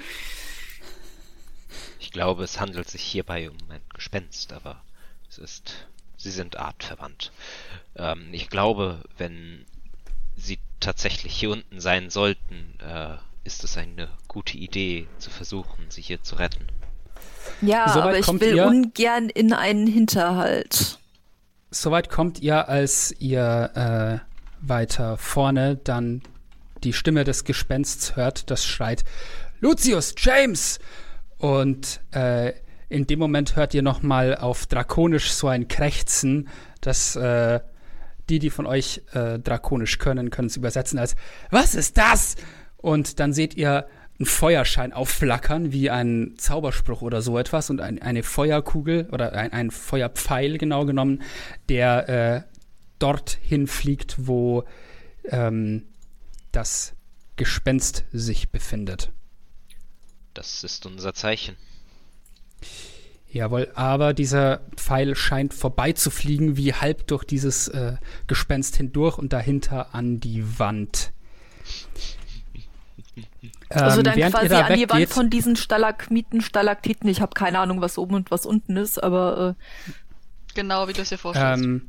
Ich glaube, es handelt sich hierbei um ein Gespenst, aber es ist, sie sind artverwandt. Ähm, ich glaube, wenn sie tatsächlich hier unten sein sollten, äh, ist es eine gute Idee, zu versuchen, sie hier zu retten. Ja, Soweit aber ich will ihr? ungern in einen Hinterhalt. Soweit kommt ihr, als ihr äh, weiter vorne dann die Stimme des Gespensts hört, das schreit Lucius, James! Und äh, in dem Moment hört ihr nochmal auf Drakonisch so ein Krächzen, das äh, die, die von euch äh, Drakonisch können, können es übersetzen als Was ist das? Und dann seht ihr einen Feuerschein aufflackern, wie ein Zauberspruch oder so etwas, und ein, eine Feuerkugel oder ein, ein Feuerpfeil genau genommen, der äh, dorthin fliegt, wo ähm, das Gespenst sich befindet. Das ist unser Zeichen. Jawohl, aber dieser Pfeil scheint vorbeizufliegen, wie halb durch dieses äh, Gespenst hindurch und dahinter an die Wand. Also Ähm, dann während quasi ihr da an die Wand von diesen Stalagniten, Stalaktiten. Ich habe keine Ahnung, was oben und was unten ist, aber Genau, wie du es dir vorstellst. Ähm,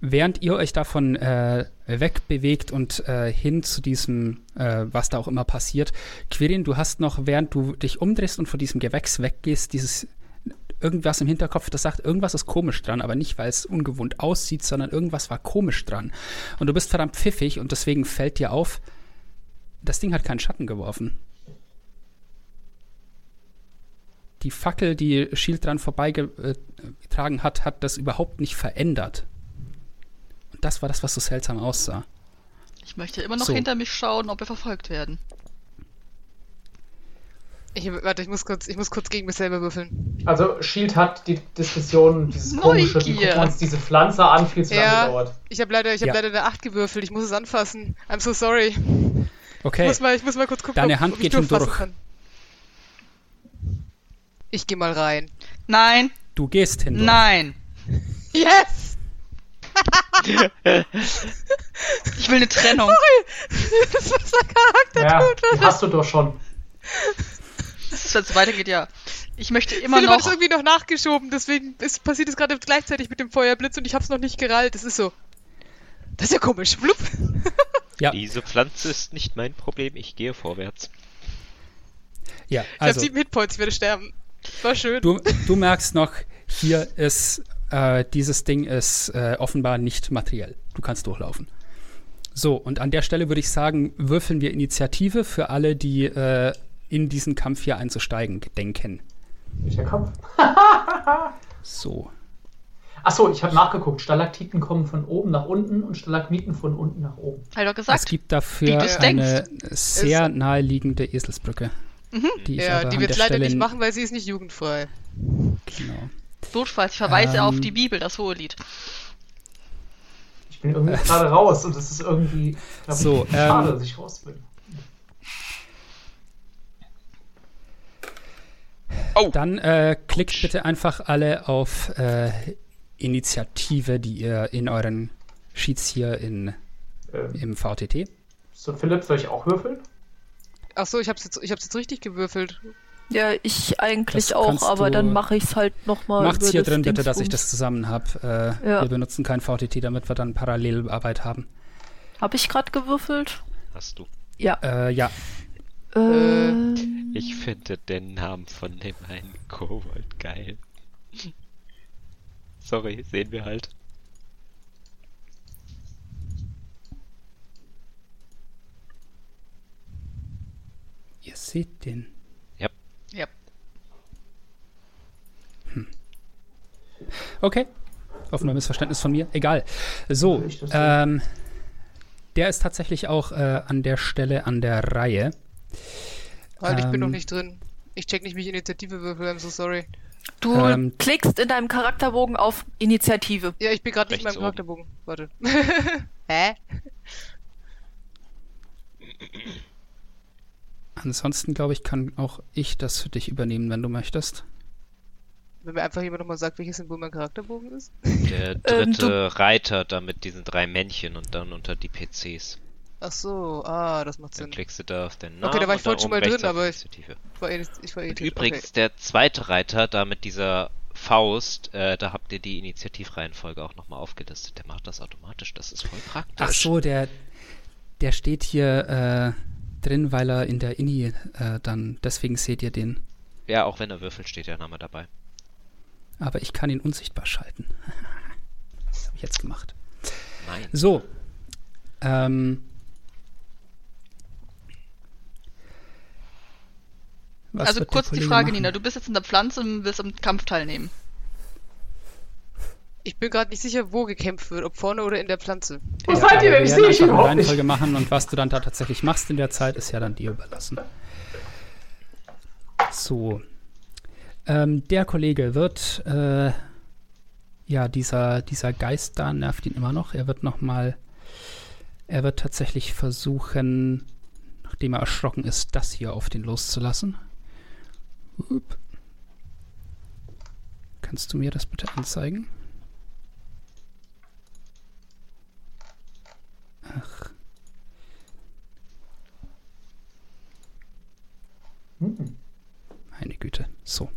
während ihr euch davon äh, wegbewegt und äh, hin zu diesem, äh, was da auch immer passiert, Quirin, du hast noch, während du dich umdrehst und von diesem Gewächs weggehst, dieses irgendwas im Hinterkopf, das sagt, irgendwas ist komisch dran, aber nicht, weil es ungewohnt aussieht, sondern irgendwas war komisch dran. Und du bist verdammt pfiffig und deswegen fällt dir auf, das Ding hat keinen Schatten geworfen. Die Fackel, die Shield dran vorbeigetragen hat, hat das überhaupt nicht verändert. Und das war das, was so seltsam aussah. ich möchte immer noch so. hinter mich schauen, ob wir verfolgt werden. Ich, warte, ich muss kurz, ich muss kurz gegen mich selber würfeln. Also Shield hat die Diskussion, dieses komische, wie gucken uns diese Pflanze an, viel zu lange Ja. gedauert. Ich habe leider, ich habe Ja. leider eine 8 gewürfelt. Ich muss es anfassen. I'm so sorry. Ich, Okay, muss mal, ich muss mal kurz gucken, Deine ob, Hand ob ich geht schon durch. kann. Ich gehe mal rein. Nein, du gehst hin. nein. Yes! Ich will eine Trennung. das ist der Charakter Ja, tut. die hast du doch schon. Wenn es weitergeht, ja. Ich möchte immer Philipp hat es noch. irgendwie noch nachgeschoben, deswegen ist, passiert es gerade gleichzeitig mit dem Feuerblitz und ich habe es noch nicht gerallt. Das ist so. Das ist ja komisch. Blub. Ja, Diese Pflanze ist nicht mein Problem, ich gehe vorwärts. ja Ich also habe sieben Hitpoints, ich werde sterben. War schön. du, du merkst noch, hier ist, äh, dieses Ding ist äh, offenbar nicht materiell. Du kannst durchlaufen. So, und an der Stelle würde ich sagen, würfeln wir Initiative für alle, die äh, in diesen Kampf hier einzusteigen denken. Welcher Kampf? So. Achso, ich habe nachgeguckt. Stalaktiten kommen von oben nach unten und Stalagmiten von unten nach oben. Ich doch Es gesagt. gibt dafür eine sehr naheliegende Eselsbrücke. Die ich Ja, die der leider Stelle nicht machen, weil sie ist nicht jugendfrei. Genau. Notfalls, ich verweise Ähm. auf die Bibel, das hohe Lied. Ich bin irgendwie gerade raus und es ist irgendwie glaub So, ich, schade, ähm, dass ich raus bin. Dann äh, klickt bitte einfach alle auf äh, Initiative, die ihr in euren Sheets hier in, Ähm, im VTT. so, Philipp, soll ich auch würfeln? Ach so, ich hab's jetzt, ich hab's jetzt richtig gewürfelt. Ja, ich eigentlich Das auch, aber du- dann mache ich es halt nochmal. Macht's hier drin bitte, dass ich das zusammen habe. Äh, Ja. Wir benutzen kein VTT, damit wir dann Parallelarbeit haben. Habe ich gerade gewürfelt? Hast du. Ja. Äh, ja, Äh, Ähm, Ich finde den Namen von dem einen Kobold geil. Sorry, sehen wir halt. ihr seht den. Ja. Okay. Offener Missverständnis von mir. Egal. So, ähm, der ist tatsächlich auch äh, an der Stelle an der Reihe. halt, ich bin noch ähm, nicht drin. Ich check nicht, wie ich Initiative würfel, I'm so sorry. Du ähm, klickst in deinem Charakterbogen auf Initiative. Ja, ich bin gerade nicht in meinem Charakterbogen. Warte. Hä? Ansonsten glaube ich, kann auch ich das für dich übernehmen, wenn du möchtest. Wenn mir einfach jemand nochmal sagt, welches Symbol mein Charakterbogen ist. Der Ähm, dritte Reiter da mit diesen drei Männchen und dann unter die PCs. Ach so, ah, das macht Dann Sinn. klickst du da auf den Namen. Okay, da war ich vorhin schon mal drin, aber ich-. Ich war, irrit- ich war Und irritiert. übrigens, der zweite Reiter da mit dieser Faust, äh, da habt ihr die Initiativreihenfolge auch nochmal aufgelistet. Der macht das automatisch, das ist voll praktisch. Ach so, der, der steht hier äh, drin, weil er in der Ini äh, dann, deswegen seht ihr den. Ja, auch wenn er würfelt, steht der Name dabei. Aber ich kann ihn unsichtbar schalten. das habe ich jetzt gemacht. Nein. So. Ähm, was also kurz die Frage, machen? Nina, du bist jetzt in der Pflanze und willst am Kampf teilnehmen. Ich bin gerade nicht sicher, wo gekämpft wird, ob vorne oder in der Pflanze. Wo Ja, seid ihr denn? Ich sehe euch überhaupt nicht. Reihenfolge machen und was du dann da tatsächlich machst in der Zeit, ist ja dann dir überlassen. So. Ähm, der Kollege wird, äh, ja, dieser, dieser Geist da nervt ihn immer noch. Er wird nochmal, er wird tatsächlich versuchen, nachdem er erschrocken ist, das hier auf den loszulassen. Upp. Kannst du mir das bitte anzeigen? Ach, Hm. Meine Güte. So.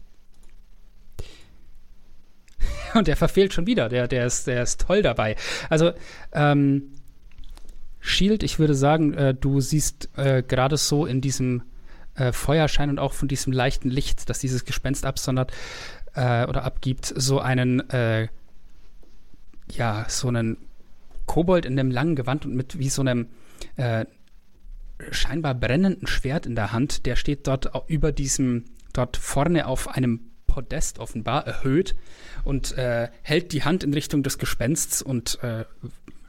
Und der verfehlt schon wieder. Der, der, ist, der ist toll dabei. Also, ähm, Shield, ich würde sagen, äh, du siehst äh, gerade so in diesem äh, Feuerschein und auch von diesem leichten Licht, das dieses Gespenst absondert äh, oder abgibt, so einen, äh, ja, so einen Kobold in einem langen Gewand und mit wie so einem äh, scheinbar brennenden Schwert in der Hand. Der steht dort über diesem, dort vorne auf einem Podest offenbar erhöht und äh, hält die Hand in Richtung des Gespensts und äh,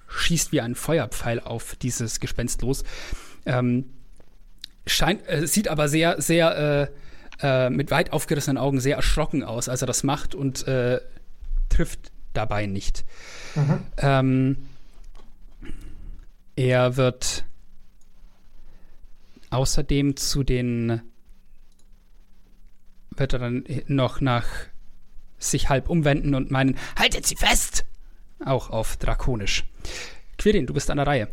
schießt wie ein Feuerpfeil auf dieses Gespenst los. Ähm, scheint, äh, sieht aber sehr, sehr äh, äh, mit weit aufgerissenen Augen sehr erschrocken aus, als er das macht und äh, trifft dabei nicht. Mhm. Ähm, er wird außerdem zu den wird er dann noch nach sich halb umwenden und meinen, haltet sie fest! Auch auf Drakonisch. Quirin, du bist an der Reihe.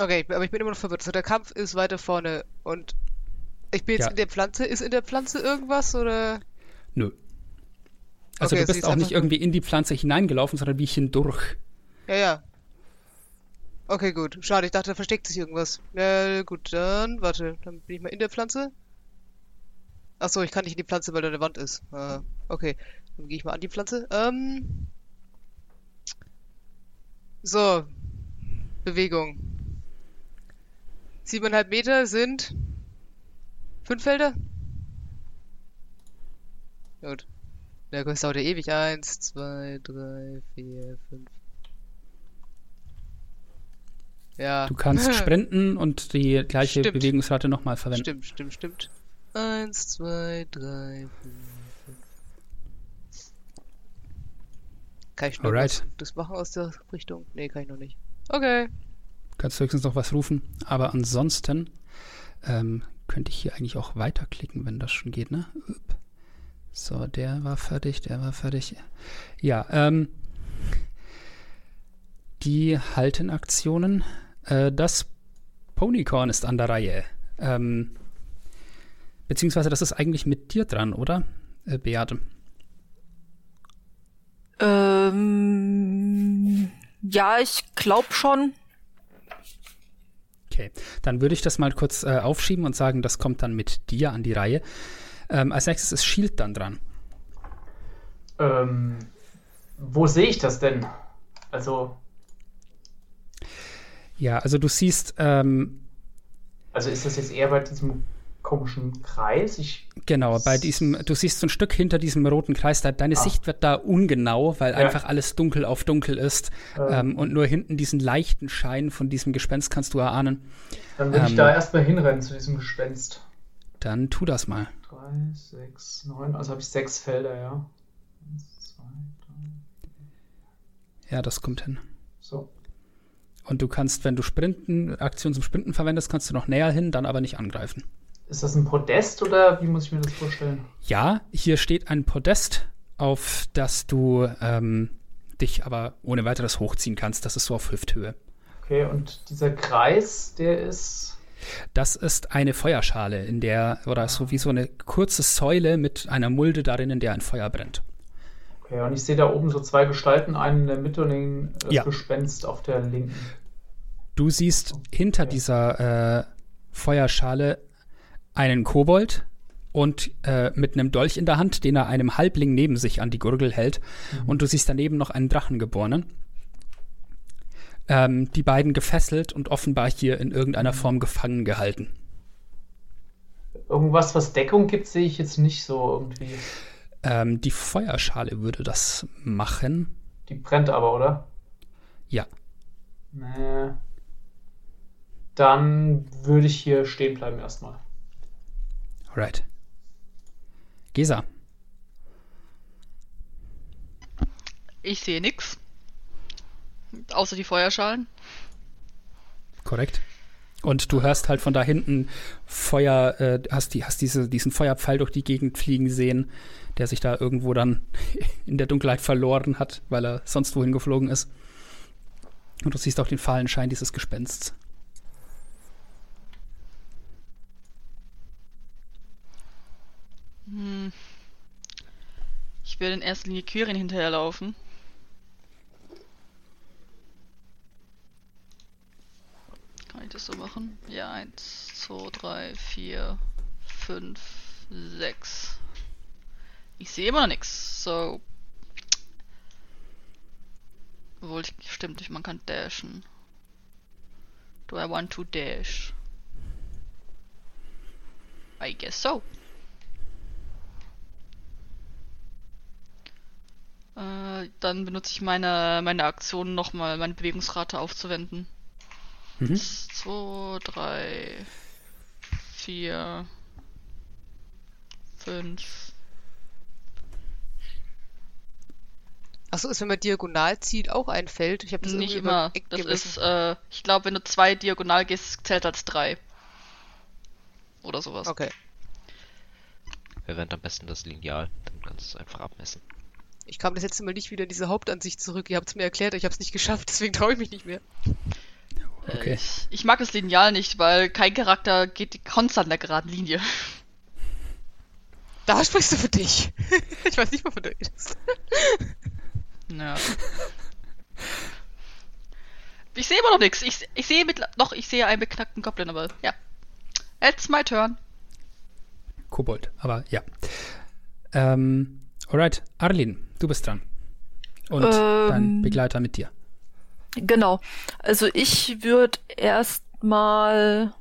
Okay, aber ich bin immer noch verwirrt. Also der Kampf ist weiter vorne und ich bin jetzt Ja. in der Pflanze. Ist in der Pflanze irgendwas oder? Nö. Also Okay, du bist ist auch nicht irgendwie in die Pflanze hineingelaufen, sondern wie hindurch. Ja, ja. Okay, gut. Schade, ich dachte, da versteckt sich irgendwas. Ja, gut, dann, warte, dann bin ich mal in der Pflanze. Ach so, ich kann nicht in die Pflanze, weil da eine Wand ist. Ah, okay, dann gehe ich mal an die Pflanze. Ähm. So. Bewegung. Siebeneinhalb Meter sind fünf Felder? Gut. Ja, das dauert ja ewig. Eins, zwei, drei, vier, fünf. Ja. Du kannst sprinten und die gleiche Stimmt. Bewegungsrate nochmal verwenden. Stimmt, stimmt, stimmt. Eins, zwei, drei, vier, fünf. Kann ich noch Alright. das machen aus der Richtung? Nee, kann ich noch nicht. Okay. Kannst höchstens noch was rufen. Aber ansonsten ähm, könnte ich hier eigentlich auch weiterklicken, wenn das schon geht, ne? So, der war fertig, der war fertig. Ja, ähm, die Haltenaktionen. Äh, das Ponycorn ist an der Reihe. Ähm, beziehungsweise das ist eigentlich mit dir dran, oder? Äh, Beate. Ähm, ja, ich glaube schon. Okay, dann würde ich das mal kurz äh, aufschieben und sagen, das kommt dann mit dir an die Reihe. Ähm, als nächstes ist Shield dann dran. Ähm, wo sehe ich das denn? Also, Ja, also du siehst, ähm, also ist das jetzt eher bei diesem komischen Kreis? Ich, genau, bei diesem, du siehst so ein Stück hinter diesem roten Kreis, da, deine Ah. Sicht wird da ungenau, weil Ja. einfach alles dunkel auf dunkel ist. Ähm. Ähm, und nur hinten diesen leichten Schein von diesem Gespenst kannst du erahnen. dann würde ich Ähm. da erstmal hinrennen zu diesem Gespenst. Dann tu das mal. 3, 6, 9, also habe ich sechs Felder, ja. Eins, zwei, drei, Ja, das kommt hin. so. Und du kannst, wenn du Sprinten, Aktion zum Sprinten verwendest, kannst du noch näher hin, dann aber nicht angreifen. Ist das ein Podest oder wie muss ich mir das vorstellen? Ja, hier steht ein Podest, auf das du ähm, dich aber ohne weiteres hochziehen kannst. Das ist so auf Hüfthöhe. Okay, und dieser Kreis, der ist. Das ist eine Feuerschale, in der, oder so wie so eine kurze Säule mit einer Mulde darin, in der ein Feuer brennt. Okay, und ich sehe da oben so zwei Gestalten, einen in der Mitte und den, das Ja. Gespenst auf der linken. Du siehst hinter dieser äh, Feuerschale einen Kobold und äh, mit einem Dolch in der Hand, den er einem Halbling neben sich an die Gurgel hält. Und du siehst daneben noch einen Drachengeborenen. Ähm, die beiden gefesselt und offenbar hier in irgendeiner Form gefangen gehalten. Irgendwas, was Deckung gibt, sehe ich jetzt nicht so irgendwie. Ähm, die Feuerschale würde das machen. Die brennt aber, oder? Ja. Nee. Dann würde ich hier stehen bleiben erstmal. Right. Gesa. Ich sehe nix. Außer die Feuerschalen. Korrekt. Und du hörst halt von da hinten Feuer, äh, hast, die, hast diese, diesen Feuerpfeil durch die Gegend fliegen sehen, der sich da irgendwo dann in der Dunkelheit verloren hat, weil er sonst wohin geflogen ist. Und du siehst auch den fahlen Schein dieses Gespensts. Hm. Ich werde in erster Linie Quirin hinterherlaufen. Kann ich das so machen? Ja, eins, zwei, drei, vier, fünf, sechs. Ich sehe immer noch nichts. So. Obwohl, ich, stimmt man kann dashen. Do I want to dash? I guess so. Äh, dann benutze ich meine, meine Aktion nochmal, meine Bewegungsrate aufzuwenden. Mhm. 2, 3, 4, 5. Achso, ist, wenn man diagonal zieht, auch ein Feld? Ich habe das Nicht immer. Eck Das ist, äh, ich glaube, wenn du zwei diagonal gehst, zählt als drei. Oder sowas. Okay. Verwend am besten das Lineal, dann kannst du es einfach abmessen. Ich kam das letzte Mal nicht wieder in diese Hauptansicht zurück. Ihr habt es mir erklärt, ich habe es nicht geschafft, deswegen traue ich mich nicht mehr. Äh, Okay. Ich, ich mag das Lineal nicht, weil kein Charakter geht konstant in der geraden Linie. Da sprichst du für dich. ich weiß nicht, wovon du redest. Ja. Ich sehe immer noch nichts. Ich, ich sehe mit, noch, ich sehe einen beknackten Goblin, aber ja. It's my turn. Kobold, aber ja. Ähm, alright, Arlin, du bist dran. Und dein Ähm. Begleiter mit dir. Genau. Also ich würde erstmal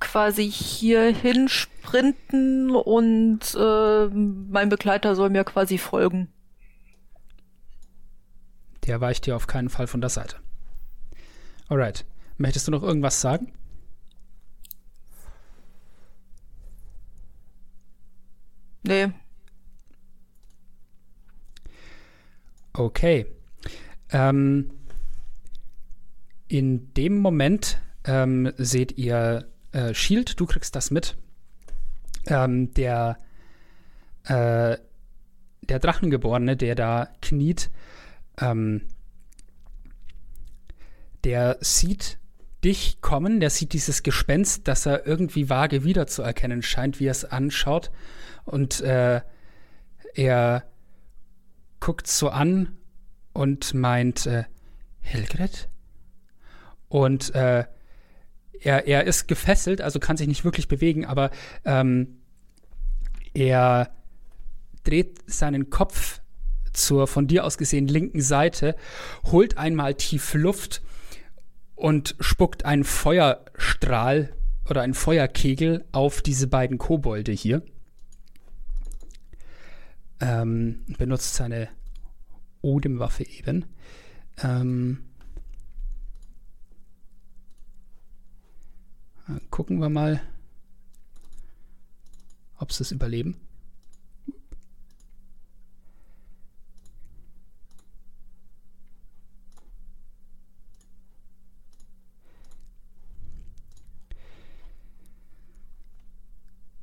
quasi hier hinsprinten und äh, mein Begleiter soll mir quasi folgen. Der weicht dir auf keinen Fall von der Seite. Alright. Möchtest du noch irgendwas sagen? Nee. Okay. Ähm, in dem Moment ähm, seht ihr äh, Shield, du kriegst das mit. Ähm, der, äh, der Drachengeborene, der da kniet, ähm, der sieht dich kommen, der sieht dieses Gespenst, das er irgendwie vage wiederzuerkennen scheint, wie er es anschaut. Und äh, er guckt so an und meint, äh, Helgret? Und äh, er, er ist gefesselt, also kann sich nicht wirklich bewegen, aber ähm, er dreht seinen Kopf zur von dir aus gesehen linken Seite, holt einmal tief Luft und spuckt einen Feuerstrahl oder einen Feuerkegel auf diese beiden Kobolde hier. Ähm, benutzt seine Odem-Waffe eben. Ähm, gucken wir mal, ob sie es überleben.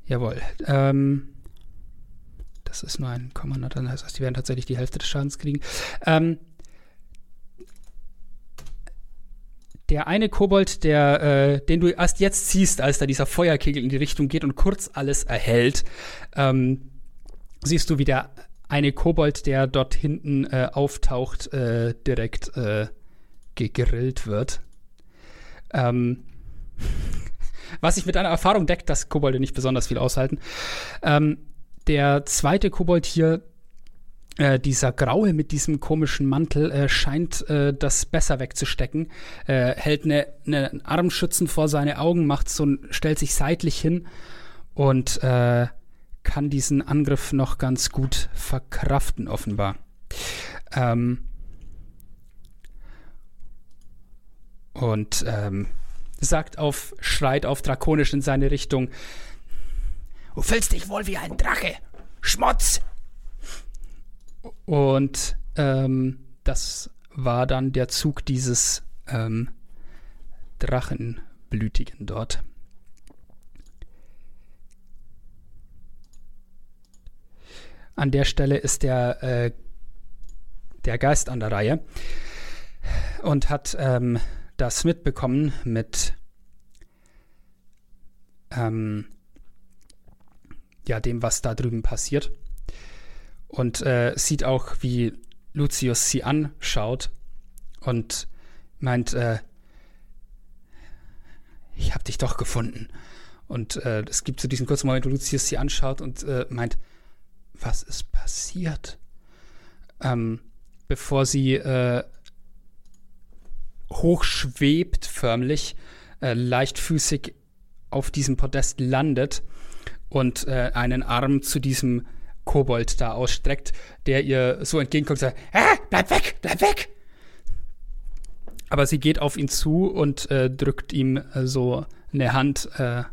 Jawohl. Ähm, das ist nur ein Komma, dann heißt das, die werden tatsächlich die Hälfte des Schadens kriegen. Ähm, der eine Kobold, der, äh, den du erst jetzt siehst, als da dieser Feuerkegel in die Richtung geht und kurz alles erhält, ähm, siehst du, wie der eine Kobold, der dort hinten äh, auftaucht, äh, direkt äh, gegrillt wird. Ähm, was sich mit deiner Erfahrung deckt, dass Kobolde nicht besonders viel aushalten. Ähm, der zweite Kobold hier, äh, dieser Graue mit diesem komischen Mantel, äh, scheint äh, das besser wegzustecken. Äh, hält einen ne Armschützen vor seine Augen, macht so stellt sich seitlich hin und äh, kann diesen Angriff noch ganz gut verkraften, offenbar. Ähm, und ähm, sagt auf, schreit auf Drakonisch in seine Richtung. Du fühlst dich wohl wie ein Drache. Schmutz! Und ähm, das war dann der Zug dieses ähm, Drachenblütigen dort. An der Stelle ist der, äh, der Geist an der Reihe und hat ähm, das mitbekommen mit ähm, ja, dem, was da drüben passiert. Und äh, sieht auch, wie Lucius sie anschaut und meint, äh, ich hab dich doch gefunden. Und äh, es gibt so diesen kurzen Moment, wo Lucius sie anschaut und äh, meint, was ist passiert? Ähm, bevor sie äh, hochschwebt, förmlich, äh, leichtfüßig auf diesem Podest landet und äh, einen Arm zu diesem Kobold da ausstreckt, der ihr so entgegenkommt und sagt, ah, bleib weg, bleib weg! Aber sie geht auf ihn zu und äh, drückt ihm äh, so eine Hand äh,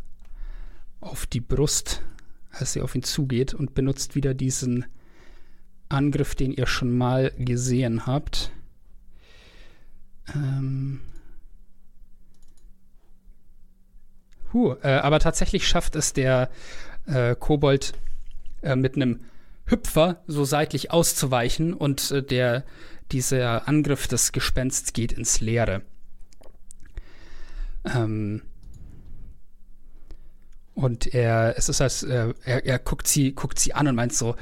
auf die Brust, als sie auf ihn zugeht und benutzt wieder diesen Angriff, den ihr schon mal gesehen habt. Ähm. Huh, äh, aber tatsächlich schafft es der äh, Kobold äh, mit einem Hüpfer so seitlich auszuweichen und äh, der, dieser Angriff des Gespensts geht ins Leere. Ähm, und er, es ist als, äh, er, er guckt sie, guckt sie an und meint so,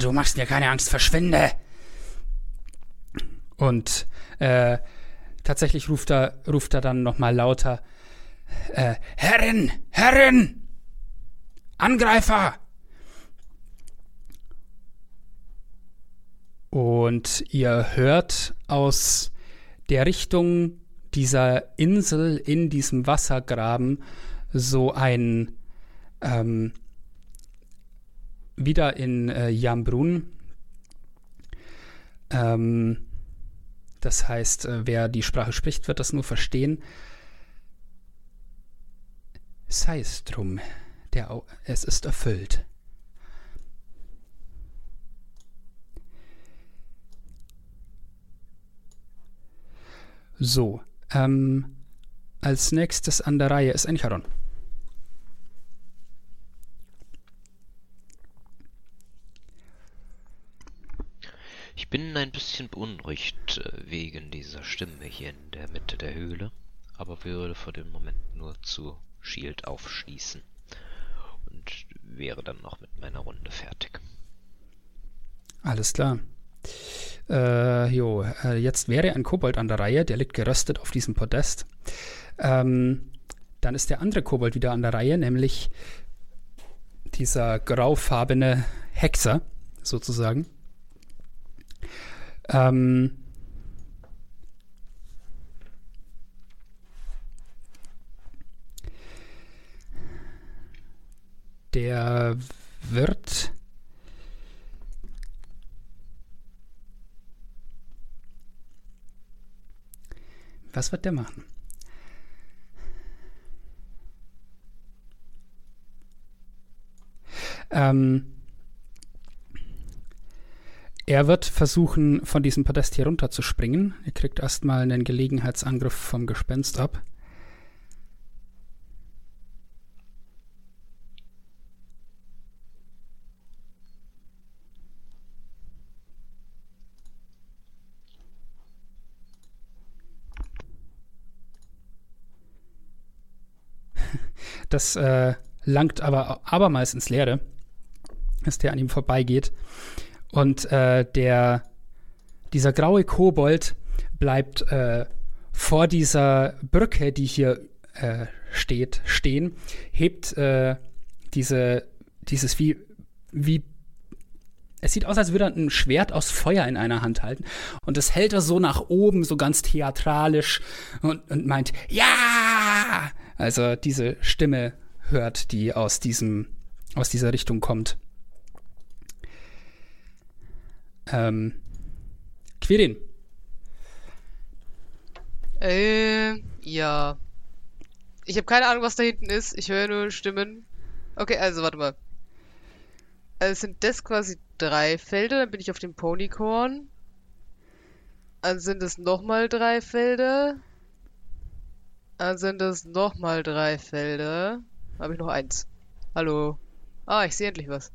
du machst mir keine Angst, verschwinde. Und äh, tatsächlich ruft er, ruft er dann nochmal lauter, äh, Herrin, Herrin! Angreifer! Und ihr hört aus der Richtung, dieser Insel in diesem Wassergraben so ein ähm, wieder in äh, Jambrun. Ähm, das heißt, äh, wer die Sprache spricht, wird das nur verstehen. Sei es drum, der, es ist erfüllt. So, ähm, als nächstes an der Reihe ist Encharon. Ich bin ein bisschen beunruhigt äh, wegen dieser Stimme hier in der Mitte der Höhle, aber würde für den Moment nur zu Shield aufschließen wäre dann noch mit meiner Runde fertig. Alles klar. Äh, jo, äh, jetzt wäre ein Kobold an der Reihe, der liegt geröstet auf diesem Podest. Ähm, dann ist der andere Kobold wieder an der Reihe, nämlich dieser graufarbene Hexer, sozusagen. Ähm, der wird Was wird der machen? Ähm, er wird versuchen, von diesem Podest hier runter zu springen. Er kriegt erstmal einen Gelegenheitsangriff vom Gespenst ab. Das äh, langt aber abermals ins Leere, dass der an ihm vorbeigeht. Und äh, der, dieser graue Kobold bleibt äh, vor dieser Brücke, die hier äh, steht, stehen, hebt äh, diese, dieses wie, wie es sieht aus, als würde er ein Schwert aus Feuer in einer Hand halten. Und das hält er so nach oben, so ganz theatralisch und, und meint, ja! Also diese Stimme hört, die aus diesem, aus dieser Richtung kommt. Ähm, Quirin. Äh, ja. Ich habe keine Ahnung, was da hinten ist. Ich höre nur Stimmen. Okay, also warte mal. Also sind das quasi drei Felder, dann bin ich auf dem Ponycorn. Dann sind es nochmal drei Felder. Dann sind es nochmal drei Felder. Habe ich noch eins. Hallo. Ah, ich sehe endlich was.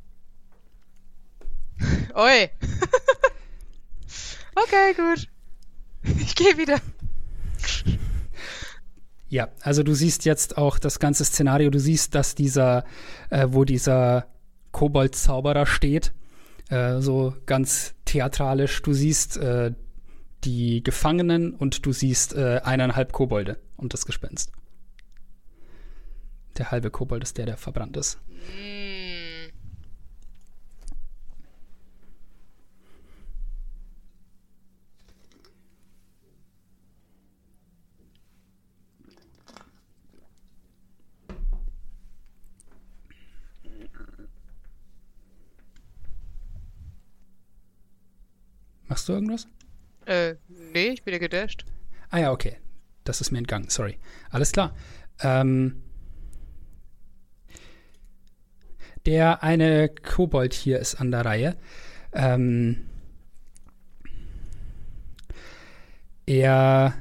Oi! okay, gut. Ich gehe wieder. Ja, also du siehst jetzt auch das ganze Szenario. Du siehst, dass dieser, äh, wo dieser Kobold-Zauberer steht, äh, so ganz theatralisch. Du siehst äh, die Gefangenen und du siehst äh, eineinhalb Kobolde und das Gespenst. Der halbe Kobold ist der, der verbrannt ist. Mm. Machst du irgendwas? Äh, nee, ich bin ja gedasht. Ah ja, okay. Das ist mir entgangen, sorry. Alles klar. Ähm, der eine Kobold hier ist an der Reihe. Ähm, er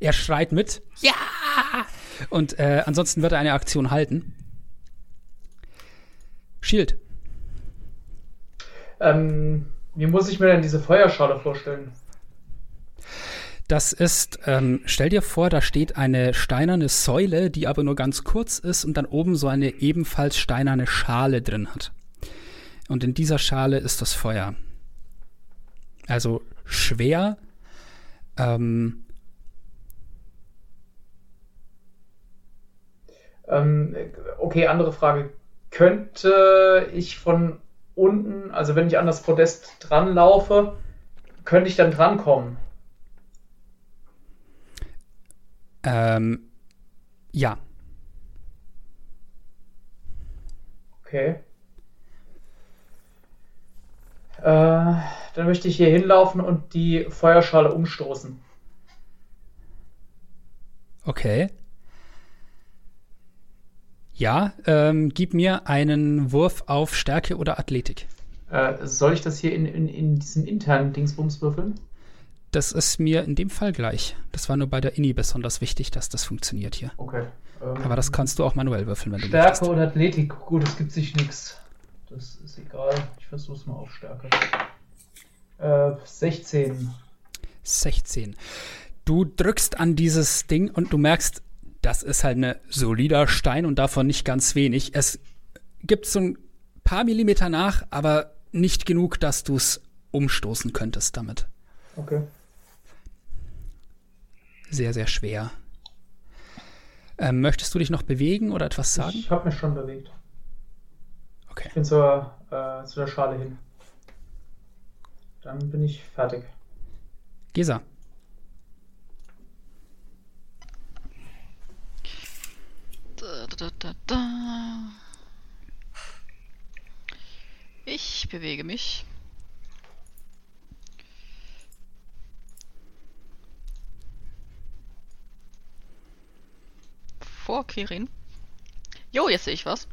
er schreit mit. Ja! Und äh, ansonsten wird er eine Aktion halten. Shield. Ähm, wie muss ich mir denn diese Feuerschale vorstellen? Das ist, ähm, stell dir vor, da steht eine steinerne Säule, die aber nur ganz kurz ist und dann oben so eine ebenfalls steinerne Schale drin hat. Und in dieser Schale ist das Feuer. Also schwer. Ähm, ähm, okay, andere Frage. Könnte ich von unten, also wenn ich an das Podest dran laufe, könnte ich dann drankommen? Ähm, ja. Okay. Äh, dann möchte ich hier hinlaufen und die Feuerschale umstoßen. Okay. Ja, ähm, gib mir einen Wurf auf Stärke oder Athletik. Äh, soll ich das hier in, in, in diesem internen Dingsbums würfeln? Das ist mir in dem Fall gleich. Das war nur bei der INI besonders wichtig, dass das funktioniert hier. Okay. Ähm, Aber das kannst du auch manuell würfeln, wenn du Stärke möchtest. oder Athletik? Gut, es gibt sich nichts. Das ist egal. Ich versuch's mal auf Stärke. Äh, 16. 16. Du drückst an dieses Ding und du merkst, das ist halt ein solider Stein und davon nicht ganz wenig. Es gibt so ein paar Millimeter nach, aber nicht genug, dass du es umstoßen könntest damit. Okay. Sehr, sehr schwer. Ähm, möchtest du dich noch bewegen oder etwas sagen? Ich habe mich schon bewegt. Okay. Ich bin zur, äh, zu der Schale hin. Dann bin ich fertig. Gesa. Da, da, da. Ich bewege mich. Vor Kirin. Jo, jetzt sehe ich was.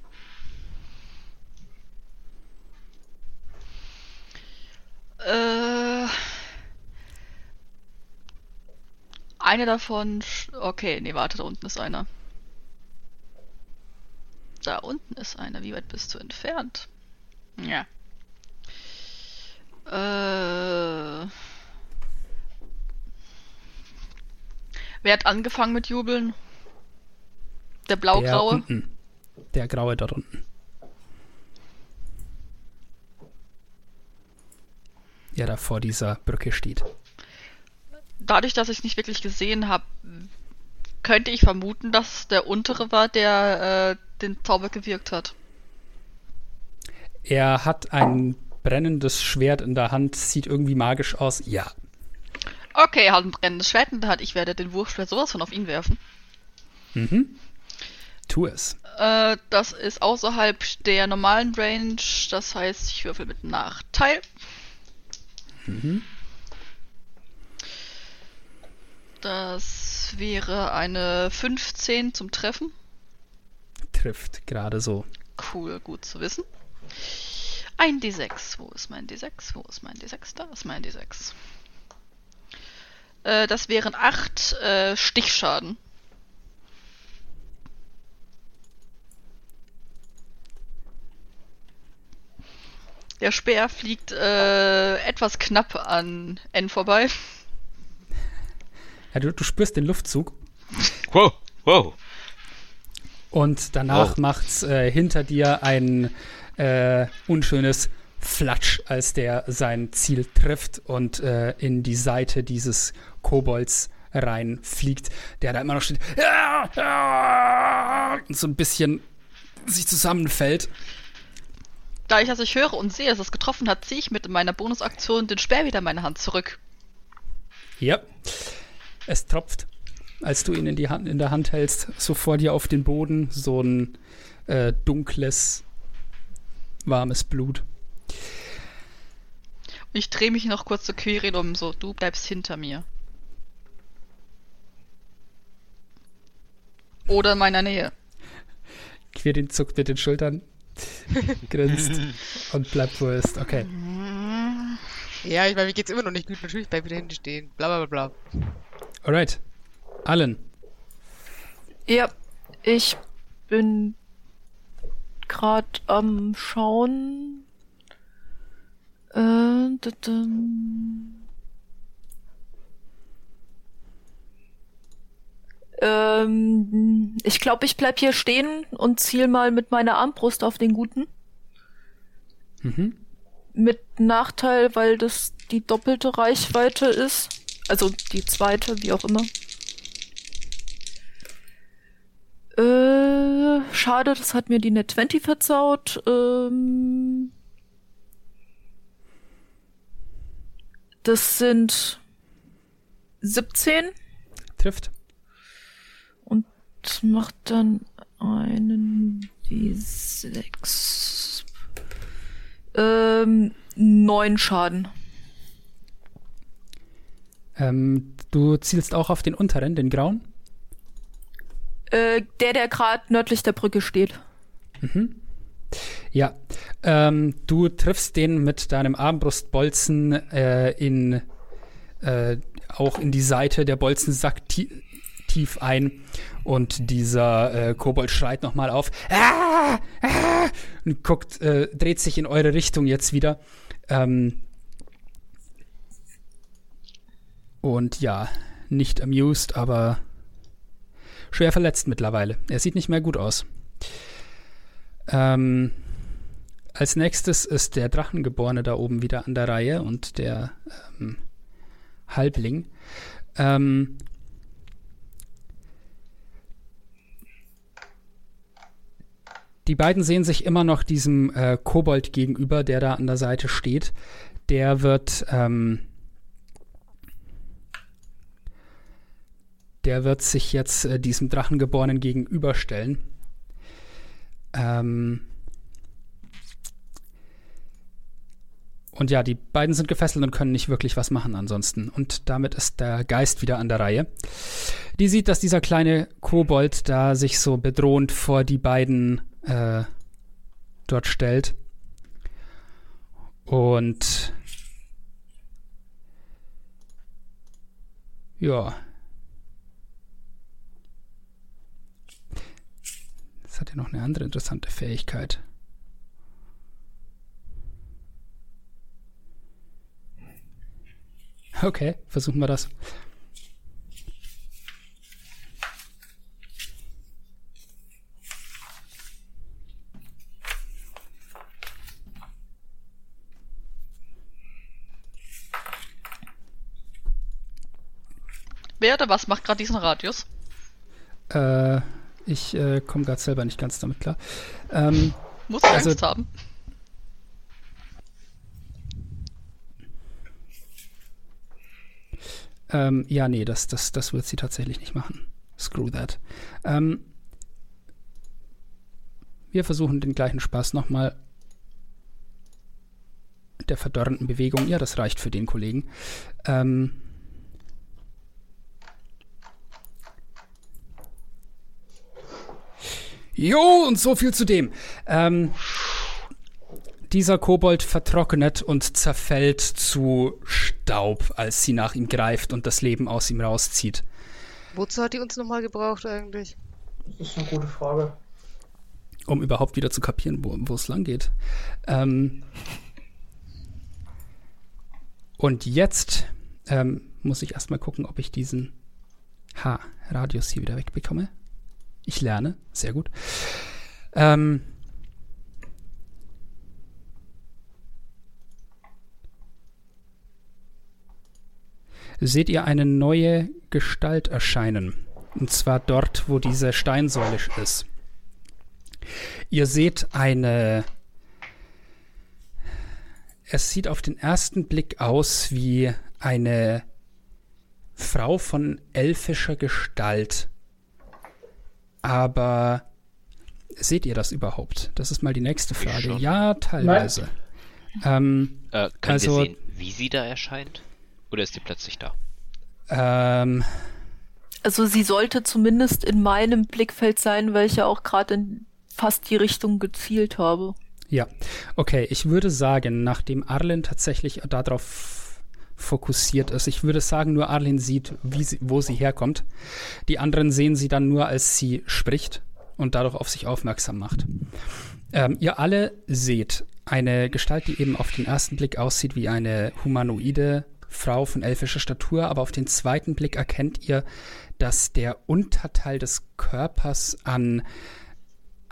Äh. Eine davon. Okay, nee, warte, da unten ist einer. Da unten ist einer. Wie weit bist du entfernt? Ja. Äh. Wer hat angefangen mit Jubeln? Der Der blaugraue? unten. Der graue dort unten. Der da vor dieser Brücke steht. Dadurch, dass ich es nicht wirklich gesehen habe, könnte ich vermuten, dass der untere war, der äh, den Zauber gewirkt hat. Er hat ein brennendes Schwert in der Hand, sieht irgendwie magisch aus. Ja. Okay, er hat ein brennendes Schwert in der Hand. Ich werde den Wurfschwert sowas von auf ihn werfen. Mhm. Tu es. Äh, das ist außerhalb der normalen Range. Das heißt, ich würfel mit Nachteil. Das wäre eine 15 zum Treffen. Trifft gerade so. Cool, gut zu wissen. Ein D6. Wo ist mein D6? Wo ist mein D6? Da ist mein D6. Äh, das wären 8 äh, Stichschaden. Der Speer fliegt äh, etwas knapp an N vorbei. Ja, du, du spürst den Luftzug Wow, wow. und danach Wow. macht's äh, hinter dir ein äh, unschönes Flatsch, als der sein Ziel trifft und äh, in die Seite dieses Kobolds reinfliegt, der da immer noch steht und so ein bisschen sich zusammenfällt. Da ich also ich höre und sehe, dass es getroffen hat, ziehe ich mit meiner Bonusaktion den Speer wieder in meine Hand zurück. Ja. Es tropft, als du ihn in, die Hand, in der Hand hältst, so vor dir auf den Boden so ein äh, dunkles, warmes Blut. Ich drehe mich noch kurz zu Quirin um, so, du bleibst hinter mir. Oder in meiner Nähe. Quirin zuckt mit den Schultern, grinst und bleibt, wo er ist. Okay. Ja, ich meine, mir geht's immer noch nicht gut. Natürlich bleib wieder hinten stehen. Bla bla bla bla. Alright. Allen. Ja, ich bin gerade am Schauen. Äh, da, da. Ähm, ich glaube, ich bleib hier stehen und ziel mal mit meiner Armbrust auf den Guten. Mhm. Mit Nachteil, weil das die doppelte Reichweite ist. Also die zweite, wie auch immer. Äh, schade, das hat mir die Net 20 verzaut. Ähm, Das sind 17 Trifft. und macht dann einen D6. Ähm, 9 Schaden. Ähm, du zielst auch auf den unteren, den grauen. Äh, der, der gerade nördlich der Brücke steht. Ja. Ähm, du triffst den mit deinem Armbrustbolzen äh, in äh, auch in die Seite. Der Bolzen sackt tie tief ein und dieser äh, Kobold schreit nochmal auf. Ah! Ah! Und guckt, äh, dreht sich in eure Richtung jetzt wieder. Ähm, und ja, nicht amused, aber schwer verletzt mittlerweile. Er sieht nicht mehr gut aus. Ähm, als nächstes ist der Drachengeborene da oben wieder an der Reihe und der ähm, Halbling. Ähm, die beiden sehen sich immer noch diesem äh, Kobold gegenüber, der da an der Seite steht. Der wird, ähm, der wird sich jetzt äh, diesem Drachengeborenen gegenüberstellen. Ähm, und ja, die beiden sind gefesselt und können nicht wirklich was machen ansonsten. Und damit ist der Geist wieder an der Reihe. Die sieht, dass dieser kleine Kobold da sich so bedrohend vor die beiden äh, dort stellt. Und ja. Das hat ja noch eine andere interessante Fähigkeit. Okay, versuchen wir das. Wer oder was macht gerade diesen Radius? Äh, ich äh, komme gerade selber nicht ganz damit klar. Ähm, Muss ich Also- Angst haben? ähm, ja, nee, das, das, das wird sie tatsächlich nicht machen. Screw that. Ähm, wir versuchen den gleichen Spaß nochmal der verdorrenden Bewegung. Ja, das reicht für den Kollegen. Ähm, Jo, und so viel zu dem. Ähm, dieser Kobold vertrocknet und zerfällt zu Staub, als sie nach ihm greift und das Leben aus ihm rauszieht. Wozu hat die uns nochmal gebraucht eigentlich? Das ist eine gute Frage. um überhaupt wieder zu kapieren, wo, es lang geht. Ähm, und jetzt ähm, muss ich erstmal gucken, ob ich diesen H-Radius hier wieder wegbekomme. Ich lerne, sehr gut. Ähm, seht ihr eine neue Gestalt erscheinen. Und zwar dort, wo diese Steinsäule ist. Ihr seht eine. Es sieht auf den ersten Blick aus wie eine Frau von elfischer Gestalt. Aber seht ihr das überhaupt? Das ist mal die nächste Frage. Ja, teilweise. Ähm, Äh, können Also- wir sehen, wie sie da erscheint? Oder ist die plötzlich da? ähm, Also sie sollte zumindest in meinem Blickfeld sein, weil ich ja auch gerade in fast die Richtung gezielt habe. Ja, okay. Ich würde sagen, nachdem Arlen tatsächlich darauf fokussiert ist, ich würde sagen, nur Arlen sieht, sie, wo sie herkommt. Die anderen sehen sie dann nur, als sie spricht und dadurch auf sich aufmerksam macht. Ähm, ihr alle seht eine Gestalt, die eben auf den ersten Blick aussieht wie eine humanoide Frau von elfischer Statur, aber auf den zweiten Blick erkennt ihr, dass der Unterteil des Körpers an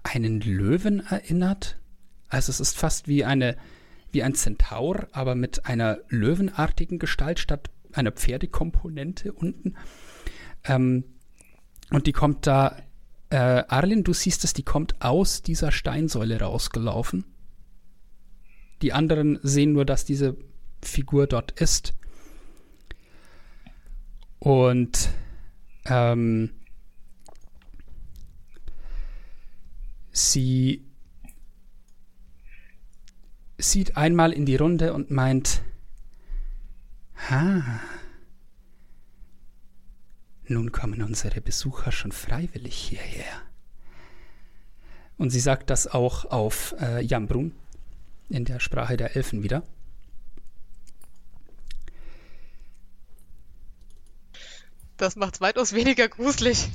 einen Löwen erinnert. Also es ist fast wie eine wie ein Zentaur, aber mit einer löwenartigen Gestalt statt einer Pferdekomponente unten. Ähm, und die kommt da, äh, Arlin, du siehst es, die kommt aus dieser Steinsäule rausgelaufen. Die anderen sehen nur, dass diese Figur dort ist. Und ähm, sie sieht einmal in die Runde und meint, ha, nun kommen unsere Besucher schon freiwillig hierher. Und sie sagt das auch auf äh, Jambrun, in der Sprache der Elfen wieder. Das macht's weitaus weniger gruselig.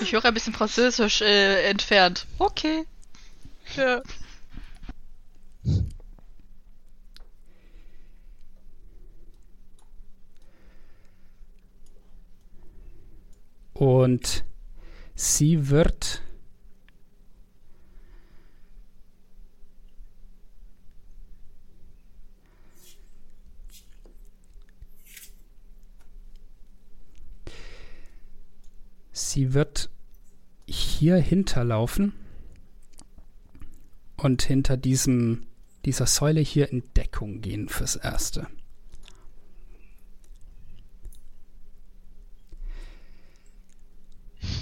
Ich höre ein bisschen Französisch äh, entfernt. Okay. Ja. Und sie wird sie wird hier hinterlaufen und hinter diesem dieser Säule hier in Deckung gehen fürs Erste.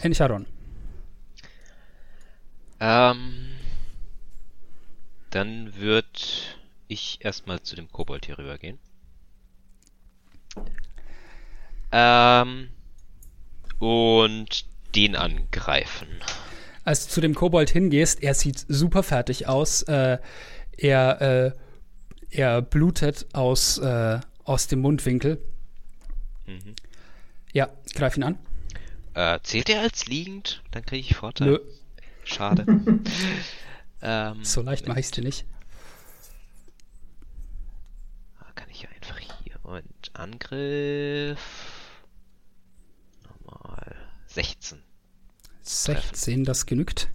Encharon. Ähm, dann würde ich erstmal zu dem Kobold hier rübergehen. Ähm, und den angreifen. Als du zu dem Kobold hingehst, er sieht super fertig aus. Äh, er, äh, er blutet aus, äh, aus dem Mundwinkel. Mhm. Ja, greif ihn an. Äh, zählt er als liegend? Dann kriege ich Vorteil. Nö, Schade. ähm, so leicht mache ich dir nicht. Ah, Kann ich ja einfach hier. Und Angriff. Nochmal. 16. 16, das genügt.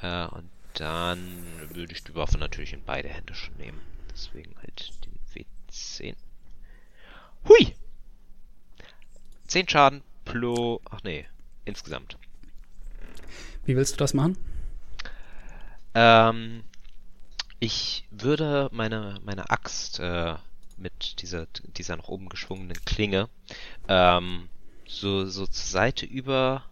Äh, und dann würde ich die Waffe natürlich in beide Hände schon nehmen. Deswegen halt den W10. Hui! 10 Schaden pro. Ach nee, insgesamt. Wie willst du das machen? Ähm, ich würde meine, meine Axt äh, mit dieser, dieser nach oben geschwungenen Klinge ähm, so, so zur Seite über,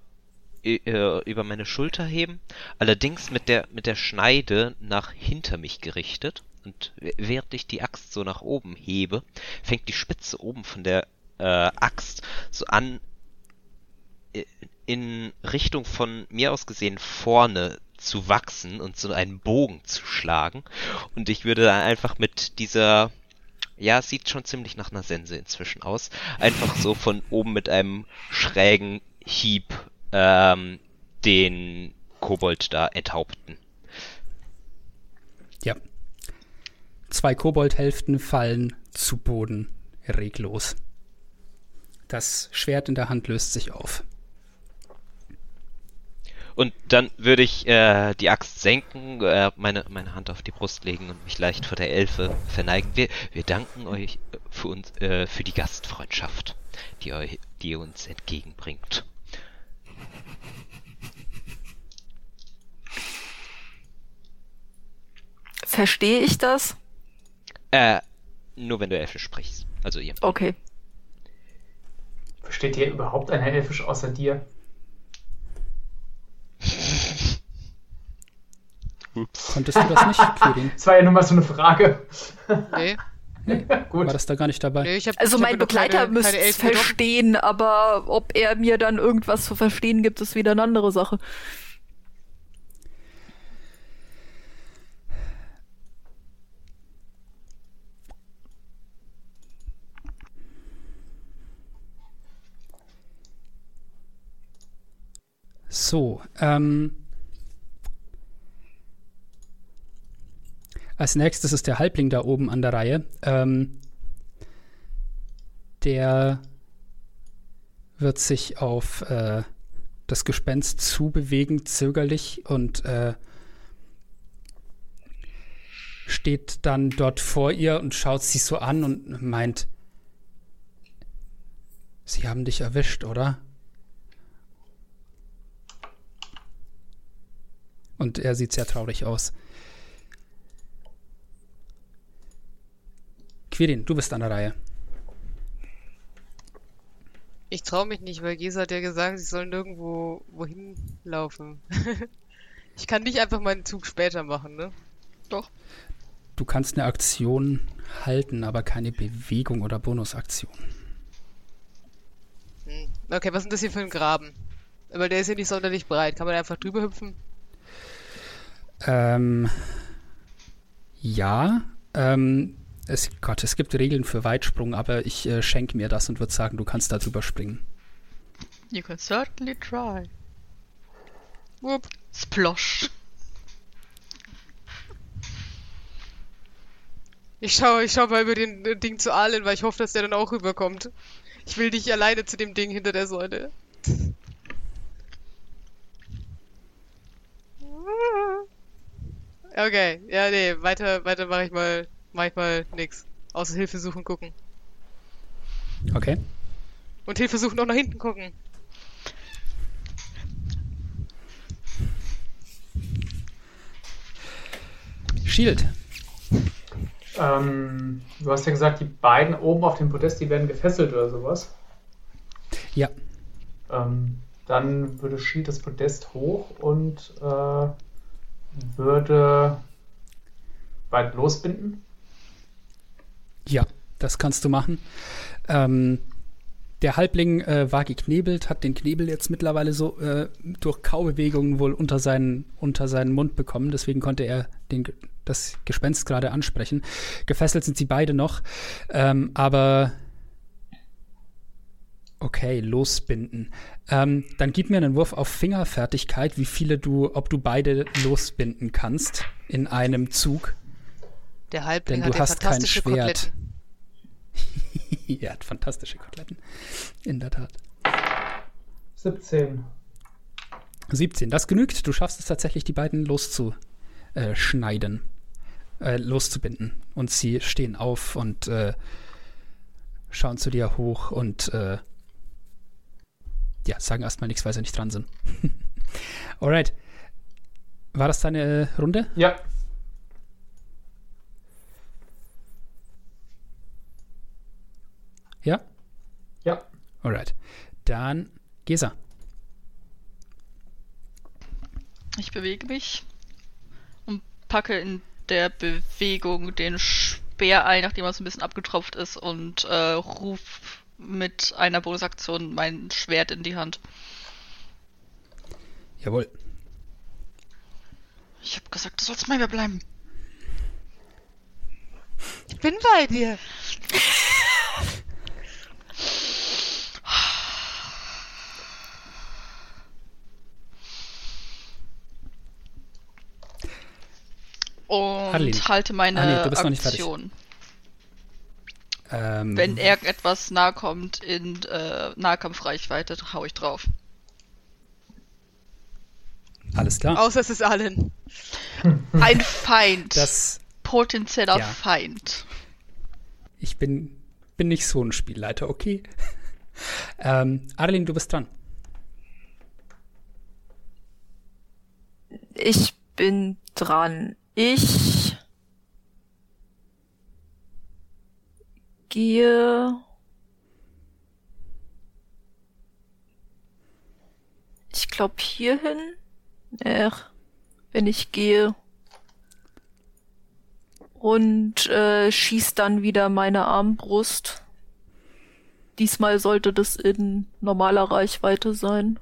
über meine Schulter heben, allerdings mit der, mit der Schneide nach hinter mich gerichtet. Und während ich die Axt so nach oben hebe, fängt die Spitze oben von der äh, Axt so an, i- in Richtung von mir aus gesehen vorne zu wachsen und so einen Bogen zu schlagen. Und ich würde dann einfach mit dieser, ja, sieht schon ziemlich nach einer Sense inzwischen aus, einfach so von oben mit einem schrägen Hieb ähm, den Kobold da enthaupten. Ja. Zwei Koboldhälften fallen zu Boden reglos. Das Schwert in der Hand löst sich auf. Und dann würde ich äh, die Axt senken, äh, meine, meine Hand auf die Brust legen und mich leicht vor der Elfe verneigen. Wir, wir danken euch für uns äh, für die Gastfreundschaft, die, eu, die ihr uns entgegenbringt. Verstehe ich das? Äh, nur wenn du Elfisch sprichst. Also ihr. Okay. Versteht hier überhaupt einer Elfisch außer dir? Konntest du das nicht, Kirin? Das war ja nur mal so eine Frage. Nee, Gut. War das da gar nicht dabei? nee ich hab, Also mein Begleiter müsste es verstehen, aber ob er mir dann irgendwas zu verstehen gibt, ist wieder eine andere Sache. So, ähm. Als nächstes ist der Halbling da oben an der Reihe. Ähm, der wird sich auf äh, das Gespenst zubewegen, zögerlich, und äh, steht dann dort vor ihr und schaut sie so an und meint, Sie haben dich erwischt, oder? Und er sieht sehr traurig aus. Quirin, du bist an der Reihe. Ich traue mich nicht, weil Gesa hat ja gesagt, sie sollen nirgendwo wohin laufen. ich kann nicht einfach meinen Zug später machen, ne? Doch. Du kannst eine Aktion halten, aber keine Bewegung oder Bonusaktion. Hm. Okay, was ist denn das hier für ein Graben? Weil der ist ja nicht sonderlich breit. Kann man einfach drüber hüpfen? Ähm, ja. Ähm, es, Gott, es gibt Regeln für Weitsprung, aber ich äh, schenke mir das und würde sagen, du kannst da drüber springen. You can certainly try. Whoop. Splosh. Ich schaue ich schau mal über den äh, Ding zu Allen, weil ich hoffe, dass der dann auch rüberkommt. Ich will nicht alleine zu dem Ding hinter der Säule. Okay, ja, nee, weiter, weiter mache ich mal, mach ich mal nix. Außer Hilfe suchen, gucken. Okay. Und Hilfe suchen auch nach hinten gucken. Shield. Ähm, du hast ja gesagt, die beiden oben auf dem Podest, die werden gefesselt oder sowas. Ja. Ähm, dann würde Shield das Podest hoch und äh, würde beide losbinden. Ja, das kannst du machen. Ähm, der Halbling äh, war geknebelt, hat den Knebel jetzt mittlerweile so äh, durch Kaubewegungen wohl unter seinen, unter seinen Mund bekommen. Deswegen konnte er den, das Gespenst gerade ansprechen. Gefesselt sind sie beide noch. Ähm, aber okay, losbinden. Ähm, dann gib mir einen Wurf auf Fingerfertigkeit, wie viele du, ob du beide losbinden kannst in einem Zug. Der Halbling Denn hat du hast kein Schwert. Er hat fantastische Koteletten. In der Tat. 17. 17, das genügt. Du schaffst es tatsächlich, die beiden loszuschneiden, äh, loszubinden. Und sie stehen auf und äh, schauen zu dir hoch und äh, ja, sagen erstmal nichts, weil sie nicht dran sind. Alright. War das deine Runde? Ja, Ja? ja. Alright. Dann Gesa. Ich bewege mich und packe in der Bewegung den Speer ein, nachdem er so ein bisschen abgetropft ist und äh, ruf mit einer Bonusaktion mein Schwert in die Hand. Jawohl. Ich habe gesagt, du sollst bei mir bleiben. Ich bin bei dir. Und Adeline. halte meine Ah, nee, du bist noch nicht fertig. Aktion. Ähm, Wenn irgendetwas nahe kommt in äh, Nahkampfreichweite, hau ich drauf. Alles klar. Außer es ist Allen. Ein Feind. Das, Potenzieller Ja. Feind. ich bin, bin nicht so ein Spielleiter, okay? ähm, Adeline, du bist dran. Ich bin dran. Ich gehe. Ich glaube hierhin. Ach, wenn ich gehe. Und äh, schieß dann wieder meine Armbrust. Diesmal sollte das in normaler Reichweite sein.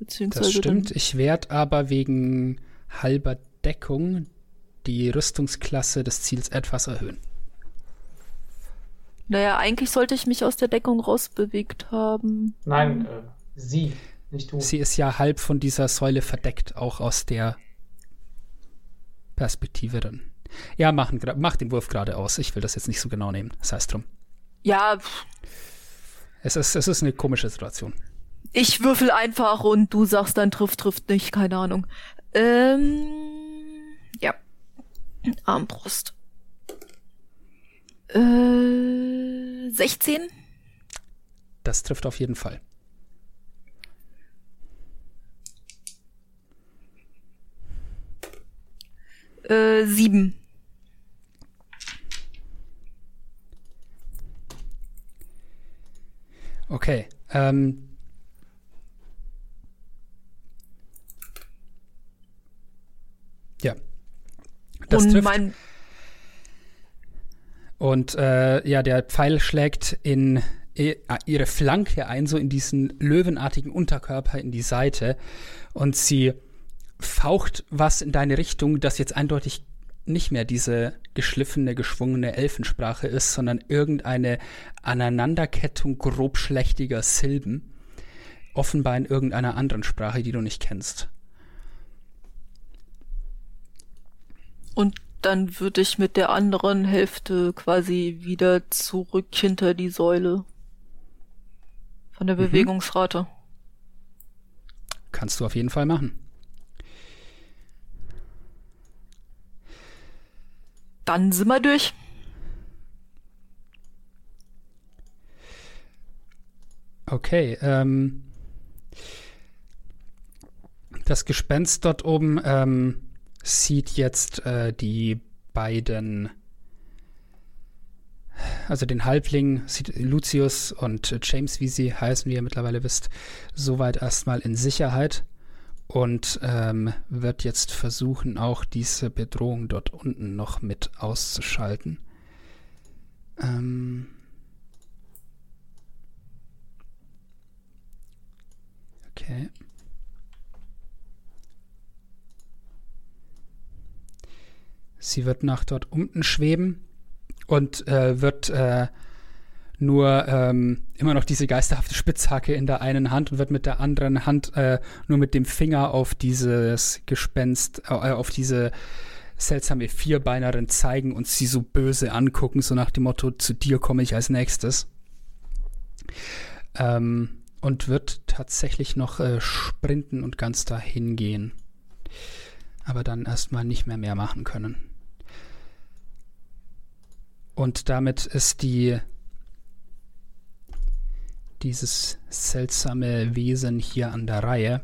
Beziehungsweise Das stimmt. Ich werde aber wegen halber Deckung die Rüstungsklasse des Ziels etwas erhöhen. Naja, eigentlich sollte ich mich aus der Deckung rausbewegt haben. Nein, äh, sie, nicht du. Sie ist ja halb von dieser Säule verdeckt, auch aus der Perspektive dann. Ja, machen, gra- mach den Wurf geradeaus. Ich will das jetzt nicht so genau nehmen. Das heißt drum. Ja, Es ist, es ist eine komische Situation. Ich würfel einfach und du sagst dann trifft, trifft nicht, keine Ahnung. Ähm, ja. Armbrust. Äh, 16? Das trifft auf jeden Fall. Äh, 7. Okay. Ähm, ja. Das Und trifft. mein, Und äh, ja, der Pfeil schlägt in ah, ihre Flanke ein, so in diesen löwenartigen Unterkörper in die Seite. Und sie faucht was in deine Richtung, das jetzt eindeutig nicht mehr diese geschliffene, geschwungene Elfensprache ist, sondern irgendeine Aneinanderkettung grobschlächtiger Silben. Offenbar in irgendeiner anderen Sprache, die du nicht kennst. Und dann würde ich mit der anderen Hälfte quasi wieder zurück hinter die Säule. Von der Mhm. Bewegungsrate. Kannst du auf jeden Fall machen. Dann sind wir durch. Okay, ähm, das Gespenst dort oben ähm, sieht jetzt äh, die beiden, also den Halbling, sieht Lucius und äh, James, wie sie heißen, wie ihr mittlerweile wisst, soweit erstmal in Sicherheit und ähm, wird jetzt versuchen, auch diese Bedrohung dort unten noch mit auszuschalten. Ähm, Okay. Sie wird nach dort unten schweben und äh, wird äh, nur ähm, immer noch diese geisterhafte Spitzhacke in der einen Hand und wird mit der anderen Hand äh, nur mit dem Finger auf dieses Gespenst, äh, auf diese seltsame Vierbeinerin zeigen und sie so böse angucken, so nach dem Motto, zu dir komme ich als nächstes. Ähm, und wird tatsächlich noch äh, sprinten und ganz dahin gehen. Aber dann erstmal nicht mehr mehr machen können. Und damit ist die dieses seltsame Wesen hier an der Reihe.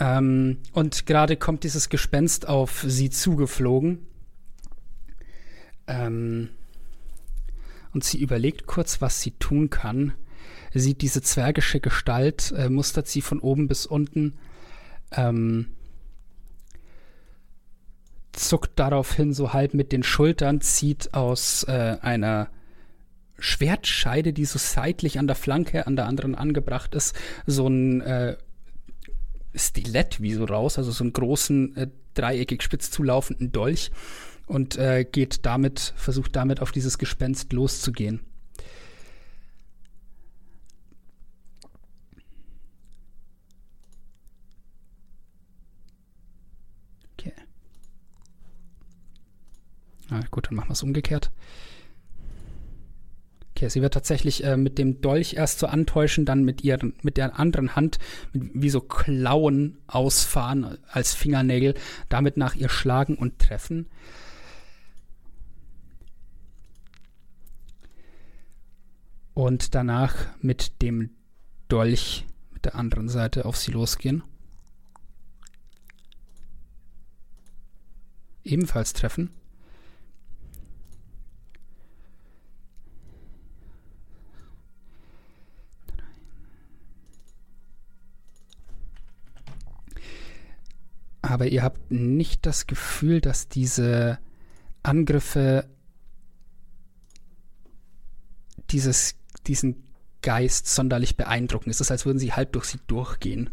Ähm, und gerade kommt dieses Gespenst auf sie zugeflogen. Ähm, und sie überlegt kurz, was sie tun kann. Sieht diese zwergische Gestalt, äh, mustert sie von oben bis unten, ähm, zuckt daraufhin so halb mit den Schultern, zieht aus äh, einer Schwertscheide, die so seitlich an der Flanke, an der anderen angebracht ist, so ein äh, Stilett wie so raus, also so einen großen, äh, dreieckig spitz zulaufenden Dolch und äh, geht damit, versucht damit auf dieses Gespenst loszugehen. Okay. Na gut, dann machen wir es umgekehrt. Okay, sie wird tatsächlich äh, mit dem Dolch erst so antäuschen, dann mit ihren, mit der anderen Hand mit, wie so Klauen ausfahren als Fingernägel, damit nach ihr schlagen und treffen. Und danach mit dem Dolch mit der anderen Seite auf sie losgehen. Ebenfalls treffen. Aber ihr habt nicht das Gefühl, dass diese Angriffe dieses, diesen Geist sonderlich beeindrucken. Es ist, als würden sie halb durch sie durchgehen.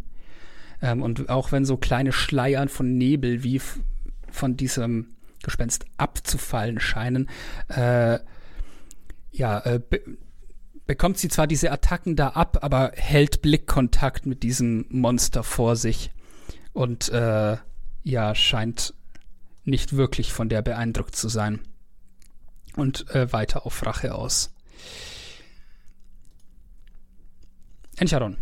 Ähm, und auch wenn so kleine Schleiern von Nebel wie von diesem Gespenst abzufallen scheinen, äh, ja, äh, be bekommt sie zwar diese Attacken da ab, aber hält Blickkontakt mit diesem Monster vor sich und äh, ja, scheint nicht wirklich von der beeindruckt zu sein. Und äh, weiter auf Rache aus. Encharon.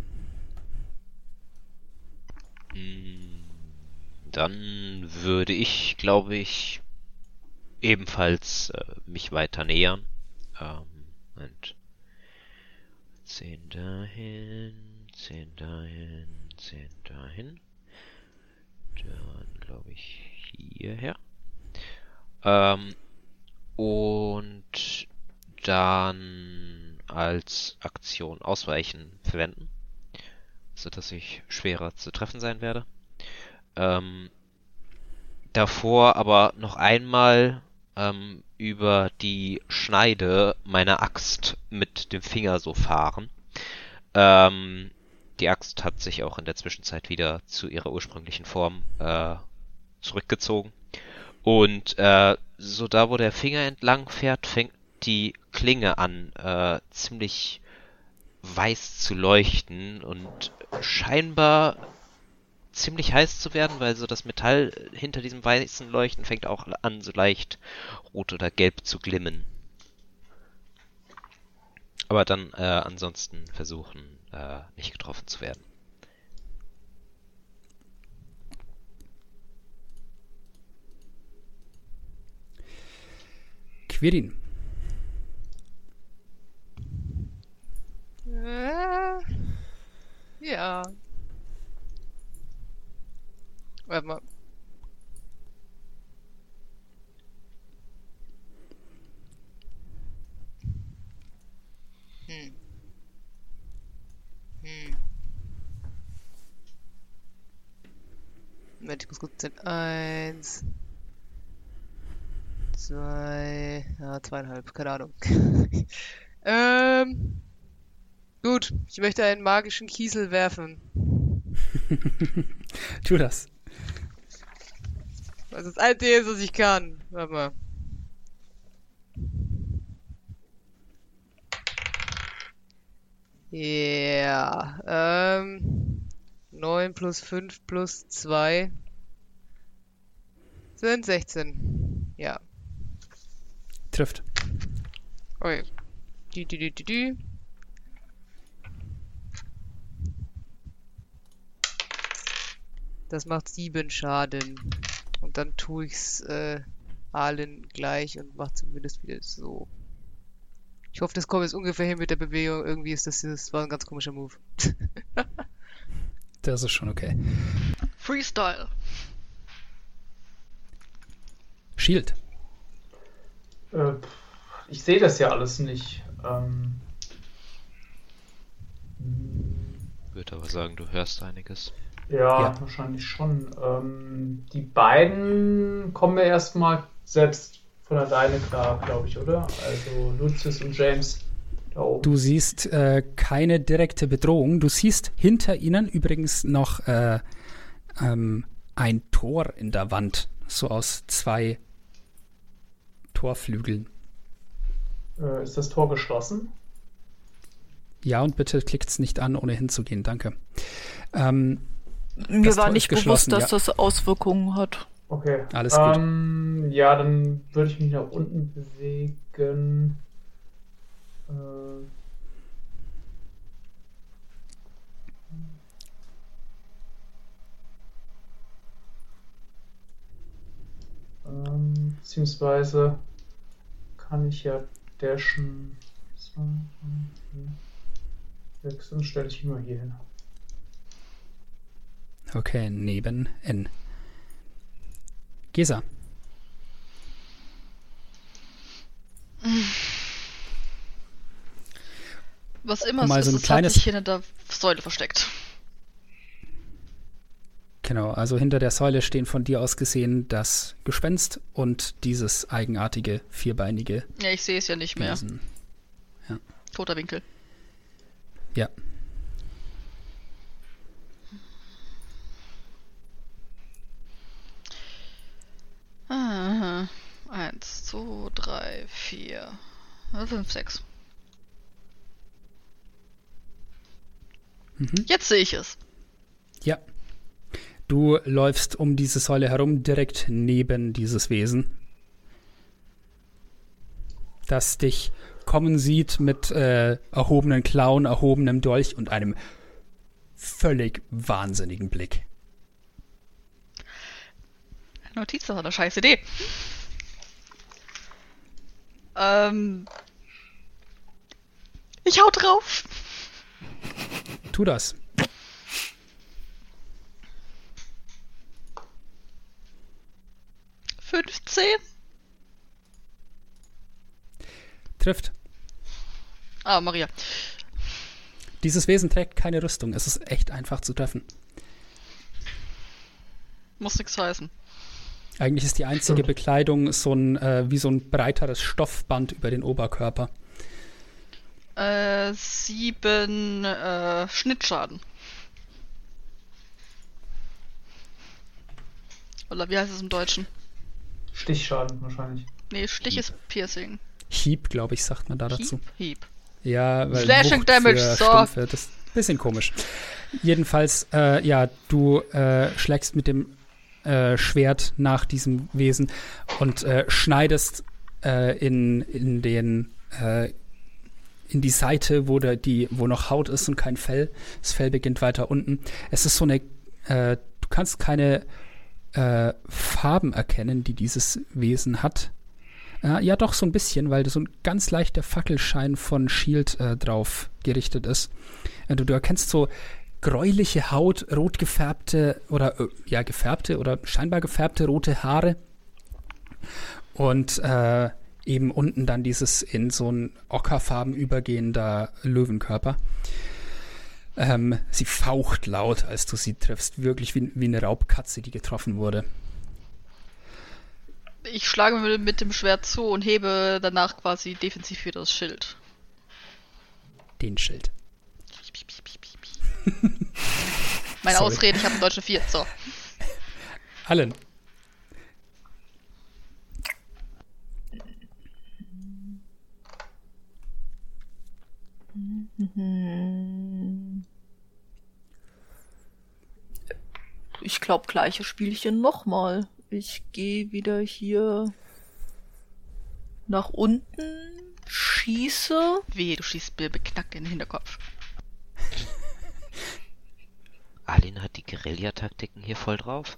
Dann würde ich, glaube ich, ebenfalls äh, mich weiter nähern. Ähm, und 10 dahin, 10 dahin, 10 dahin. Dann glaube ich hierher. Ähm, und dann als Aktion ausweichen verwenden, sodass ich schwerer zu treffen sein werde. Ähm, davor aber noch einmal ähm, über die Schneide meiner Axt mit dem Finger so fahren. Ähm, die Axt hat sich auch in der Zwischenzeit wieder zu ihrer ursprünglichen Form äh, zurückgezogen. Und äh, so da, wo der Finger entlang fährt, fängt die Klinge an, äh, ziemlich weiß zu leuchten und scheinbar ziemlich heiß zu werden, weil so das Metall hinter diesem weißen Leuchten fängt auch an, so leicht rot oder gelb zu glimmen. Aber dann äh, ansonsten versuchen, äh, nicht getroffen zu werden. Quirin. Äh, ja. Warte mal. Hm. Hm. Moment, ich muss kurz zählen. Eins. Zwei. Ja, zweieinhalb, keine Ahnung. ähm. Gut, ich möchte einen magischen Kiesel werfen. tu das. Das ist das Einzige, was ich kann. Warte mal. Ja, ähm, 9 plus 5 plus 2 sind 16. Ja. Trifft. Okay. Die, die, die, die, die. Das macht 7 Schaden. Und dann tue ich's äh, allen gleich und mach zumindest wieder so. Ich hoffe, das kommt jetzt ungefähr hin mit der Bewegung. Irgendwie ist das, das war ein ganz komischer Move. Das ist schon okay. Freestyle. Shield. Äh, ich sehe das ja alles nicht. Ähm, Würde aber sagen, du hörst einiges. ja, Ja. wahrscheinlich schon. Ähm, die beiden kommen mir erstmal selbst von alleine klar, glaube ich, oder? Also Lucius und James da oben. Du siehst äh, keine direkte Bedrohung. Du siehst hinter ihnen übrigens noch äh, ähm, ein Tor in der Wand, so aus zwei Torflügeln. Äh, ist das Tor geschlossen? Ja, und bitte klickt's nicht an, ohne hinzugehen. Danke. Ähm, Mir war Tor nicht bewusst, geschlossen, dass ja. das Auswirkungen hat. Okay. Alles gut. ähm, Ja, dann würde ich mich nach unten bewegen. Äh, ähm, beziehungsweise kann ich ja dashen. Sechs, dann stelle ich ihn nur hier hin. okay, neben N. Gesa. Was immer Mal es so ein ist, es kleines- hat sich hinter der Säule versteckt. Genau, also hinter der Säule stehen von dir aus gesehen das Gespenst und dieses eigenartige, vierbeinige Ja, ich sehe es ja nicht mehr. Wesen. Toter Winkel. Ja. Aha. Eins, zwei, drei, vier, fünf, sechs. Mhm. Jetzt sehe ich es. Ja. Du läufst um diese Säule herum, direkt neben dieses Wesen, das dich kommen sieht mit äh, erhobenen Klauen, erhobenem Dolch und einem völlig wahnsinnigen Blick. Notiz, das war eine scheiß Idee. Ähm. Ich hau drauf. Tu das. Fünfzehn. Trifft. Ah, Maria. Dieses Wesen trägt keine Rüstung. Es ist echt einfach zu treffen. Muss nix heißen. Eigentlich ist die einzige Bekleidung so ein, äh, wie so ein breiteres Stoffband über den Oberkörper. Äh, sieben äh, Schnittschaden. Oder wie heißt es im Deutschen? Stichschaden wahrscheinlich. Nee, Stich Hieb. ist Piercing. Hieb, glaube ich, sagt man da dazu. Hieb. Hieb. Ja, weil Slashing Wucht Damage, so. Stumpfe, das ist ein bisschen komisch. Jedenfalls, äh, ja, du äh, schlägst mit dem äh, Schwert nach diesem Wesen und äh, schneidest äh, in, in den äh, in die Seite, wo, der, die, wo noch Haut ist und kein Fell. Das Fell beginnt weiter unten. Es ist so eine, äh, du kannst keine äh, Farben erkennen, die dieses Wesen hat. Äh, ja, doch, so ein bisschen, weil so ein ganz leichter Fackelschein von Shield äh, drauf gerichtet ist. Äh, du, du erkennst so gräuliche Haut, rot gefärbte oder äh, ja, gefärbte oder scheinbar gefärbte rote Haare. Und äh, eben unten dann dieses in so ein ockerfarben übergehender Löwenkörper. Ähm, sie faucht laut, als du sie triffst. Wirklich wie, wie eine Raubkatze, die getroffen wurde. Ich schlage mir mit dem Schwert zu und hebe danach quasi defensiv wieder das Schild. Den Schild. Meine Sorry. Ausrede, ich habe eine deutsche 4. So. Allen. Ich glaube, gleiche Spielchen nochmal. Ich gehe wieder hier nach unten, schieße. Wehe, du schießt mir beknackt in den Hinterkopf. Alin hat die Guerillataktiken hier voll drauf.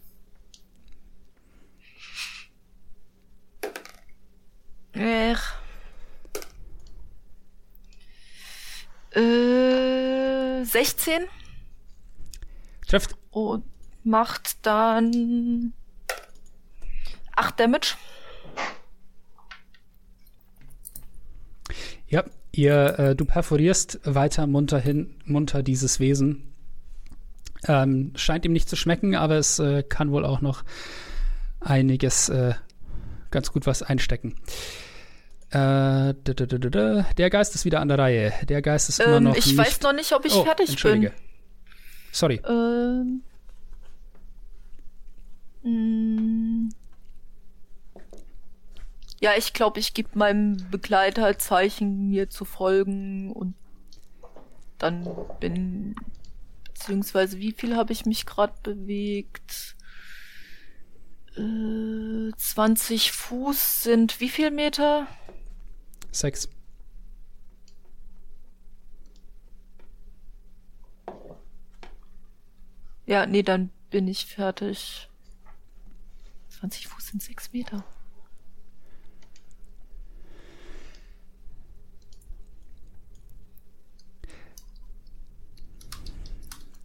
Ach. Äh, 16 Trifft. und macht dann 8 Damage. Ja, ihr, äh, du perforierst weiter munter hin, munter dieses Wesen. Ähm, scheint ihm nicht zu schmecken, aber es äh, kann wohl auch noch einiges äh, ganz gut was einstecken. Äh, d -d -d -d -d. Der Geist ist wieder an der Reihe. Der Geist ist immer Ähm, noch ich weiß noch nicht, ob ich oh, fertig bin. Sorry. Ähm. Mm. Ja, ich glaube, ich gebe meinem Begleiter Zeichen, mir zu folgen und dann bin beziehungsweise wie viel habe ich mich gerade bewegt? Äh, 20 Fuß sind wie viel Meter? Sechs. Ja, nee, dann bin ich fertig. 20 Fuß sind 6 Meter.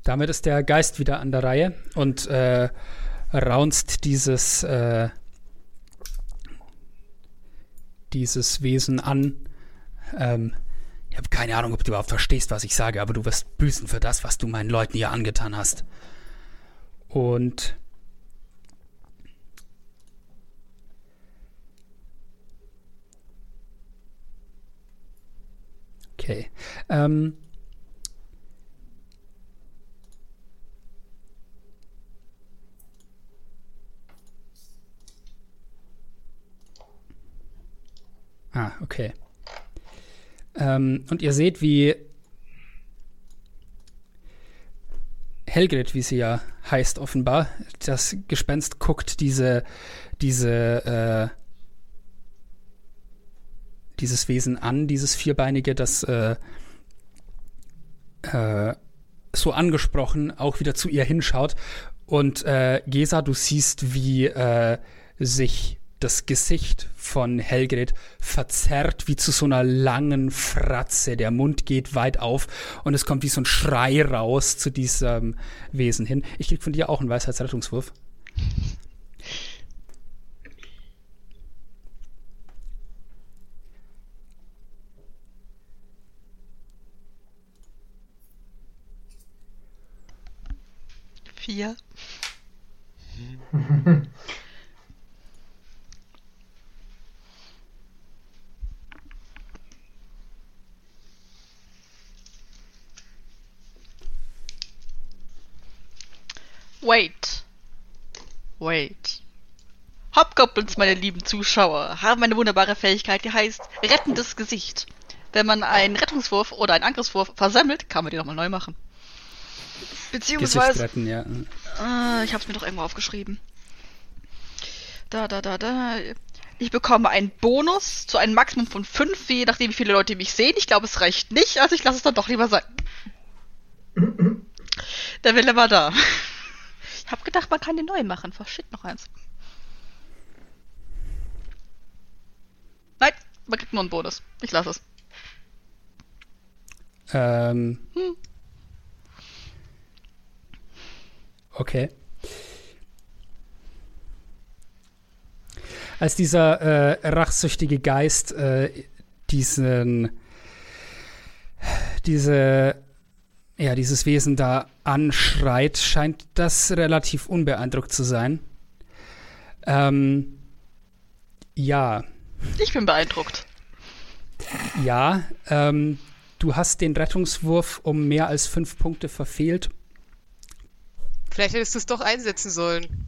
Damit ist der Geist wieder an der Reihe und äh, raunzt dieses, äh, dieses Wesen an. Ähm, ich habe keine Ahnung, ob du überhaupt verstehst, was ich sage, aber du wirst büßen für das, was du meinen Leuten hier angetan hast. Und okay. Ähm, Ah, okay. Ähm, und ihr seht, wie Helgrid, wie sie ja heißt offenbar, das Gespenst guckt diese, diese, äh, dieses Wesen an, dieses Vierbeinige, das äh, äh, so angesprochen auch wieder zu ihr hinschaut. Und äh, Gesa, du siehst, wie äh, sich das Gesicht von Helgrid verzerrt wie zu so einer langen Fratze. Der Mund geht weit auf und es kommt wie so ein Schrei raus zu diesem Wesen hin. Ich krieg von dir auch einen Weisheitsrettungswurf. Vier. Wait. Wait. Hobgoblins, meine lieben Zuschauer, haben eine wunderbare Fähigkeit, die heißt rettendes Gesicht. Wenn man einen Rettungswurf oder einen Angriffswurf versammelt, kann man die nochmal neu machen. Beziehungsweise, ja. äh, ich hab's mir doch irgendwo aufgeschrieben. Da, da, da, da. Ich bekomme einen Bonus zu einem Maximum von 5, je nachdem, wie viele Leute mich sehen. Ich glaube, es reicht nicht, also ich lasse es dann doch lieber sein. Der Wille war da. Ich hab gedacht, man kann den neu machen. Verschickt noch eins. Nein, man kriegt nur einen Bonus. Ich lasse es. Ähm. Hm. Okay. Als dieser äh, rachsüchtige Geist äh, diesen diese ja dieses Wesen da anschreit, scheint das relativ unbeeindruckt zu sein. Ähm, ja, Ich bin beeindruckt. ja. Ähm, du hast den Rettungswurf um mehr als fünf Punkte verfehlt. Vielleicht hättest du es doch einsetzen sollen.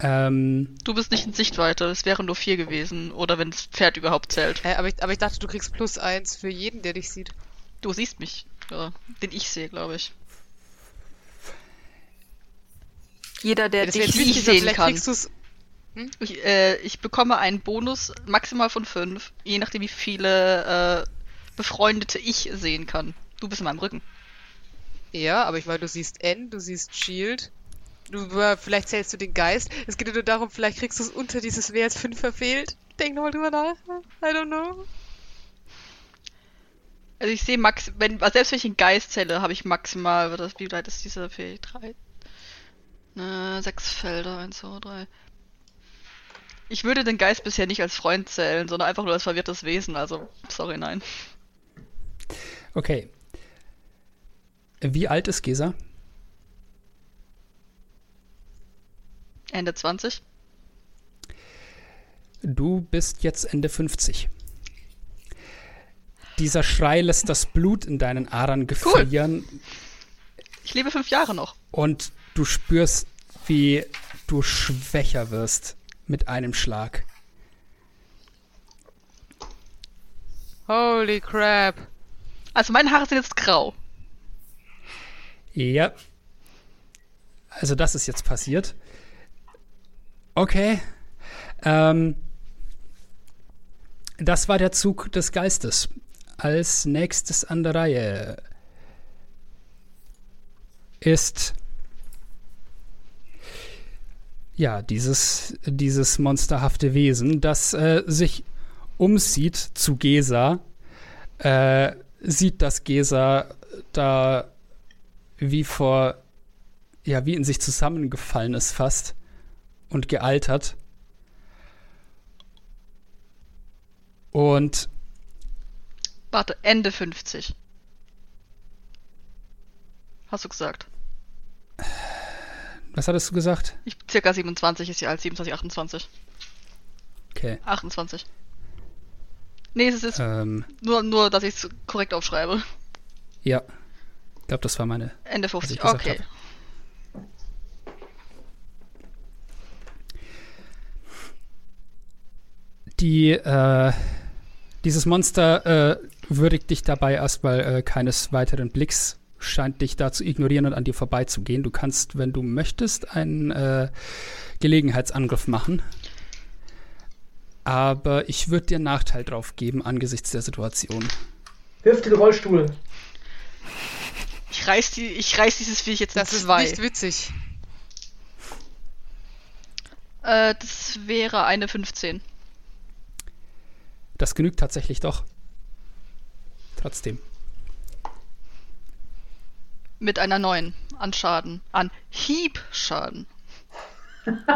Ähm, Du bist nicht in Sichtweite. Es wären nur vier gewesen. Oder wenn das Pferd überhaupt zählt. Äh, aber, ich, aber ich dachte, du kriegst plus eins für jeden, der dich sieht. Du siehst mich. Ja, den ich sehe, glaube ich. Jeder, der Ja, dich wichtig, sehen vielleicht kann. kriegst du's. Ich, äh, ich bekomme einen Bonus maximal von fünf, je nachdem wie viele äh, Befreundete ich sehen kann. Du bist in meinem Rücken. Ja, aber ich meine, du siehst N, du siehst Shield. Du, äh, vielleicht zählst du den Geist. Es geht ja nur darum, vielleicht kriegst du es unter dieses Wert 5 verfehlt. Denk nochmal drüber nach. I don't know. Also ich sehe max, wenn, also selbst wenn ich einen Geist zähle, habe ich maximal, das, wie weit ist diese Fähig? Drei? Ne, sechs Felder, eins, zwei, drei. Ich würde den Geist bisher nicht als Freund zählen, sondern einfach nur als verwirrtes Wesen, also, sorry, nein. okay. Wie alt ist Gesa? Ende 20. Du bist jetzt Ende 50. Dieser Schrei lässt das Blut in deinen Adern gefrieren Ich lebe fünf Jahre noch. und du spürst, wie du schwächer wirst mit einem Schlag. Holy crap. Also meine Haare sind jetzt grau. Ja. Also das ist jetzt passiert. Okay. Ähm, das war der Zug des Geistes. Als nächstes an der Reihe ist ja dieses, dieses monsterhafte Wesen, das äh, sich umsieht zu Gesa, äh, sieht, dass Gesa da wie vor, ja, wie in sich zusammengefallen ist fast und gealtert. Und Warte, Ende 50. Hast du gesagt? was hattest du gesagt? Ich circa 27 ist sie alt, 27, 28. Okay. 28. Nee, es ist Ähm, nur, nur, dass ich es korrekt aufschreibe. ja. Ich glaube, das war meine. Ende ich 50. gesagt Okay. Die, äh, dieses Monster äh, würdigt dich dabei erstmal äh, keines weiteren Blicks, scheint dich da zu ignorieren und an dir vorbeizugehen. Du kannst, wenn du möchtest, einen äh, Gelegenheitsangriff machen. Aber ich würde dir Nachteil drauf geben angesichts der Situation. Wirf den Rollstuhl. Ich reiß, die, ich reiß dieses Viech jetzt Das in ist zwei. nicht witzig. Äh, das wäre eine 15. Das genügt tatsächlich doch. Trotzdem. Mit einer 9 an Schaden. An Hiebschaden.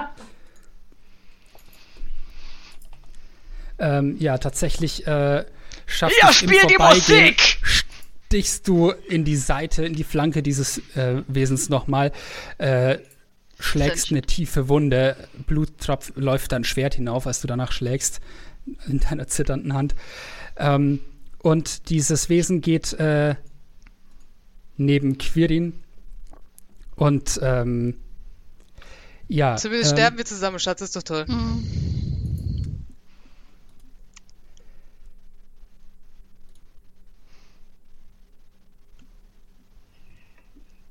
Ähm, ja, tatsächlich äh, schaffst Ja, es im spiel die Vorbeigehen, Musik! Stichst du in die Seite, in die Flanke dieses äh, Wesens nochmal, äh, schlägst eine tiefe Wunde, Bluttropf läuft dein Schwert hinauf, als du danach schlägst, in deiner zitternden Hand. Ähm, und dieses Wesen geht äh, neben Quirin und ähm, ja. Zumindest ähm, sterben wir zusammen, Schatz, ist doch toll. Mhm.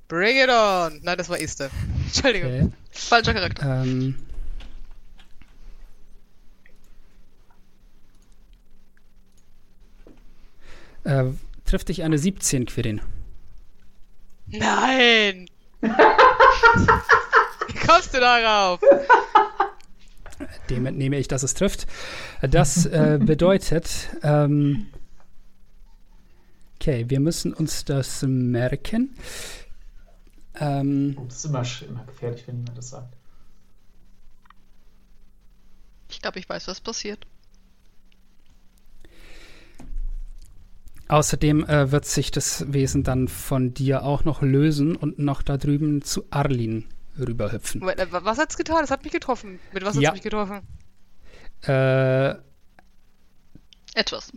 Bring it on! Nein, das war Esther. Entschuldigung. Okay. Falscher Charakter. Ähm, äh, trifft dich eine 17, Quirin. Nein! Wie kommst du darauf? Dem entnehme ich, dass es trifft. Das äh, bedeutet, ähm, okay, wir müssen uns das merken. Ähm, Das ist immer, immer gefährlich, wenn jemand das sagt. Ich glaube, ich weiß, was passiert. außerdem äh, wird sich das Wesen dann von dir auch noch lösen und noch da drüben zu Arlin rüberhüpfen. Moment, äh, was hat's getan? Das hat mich getroffen. Mit was hat's Ja. mich getroffen? Äh, Etwas.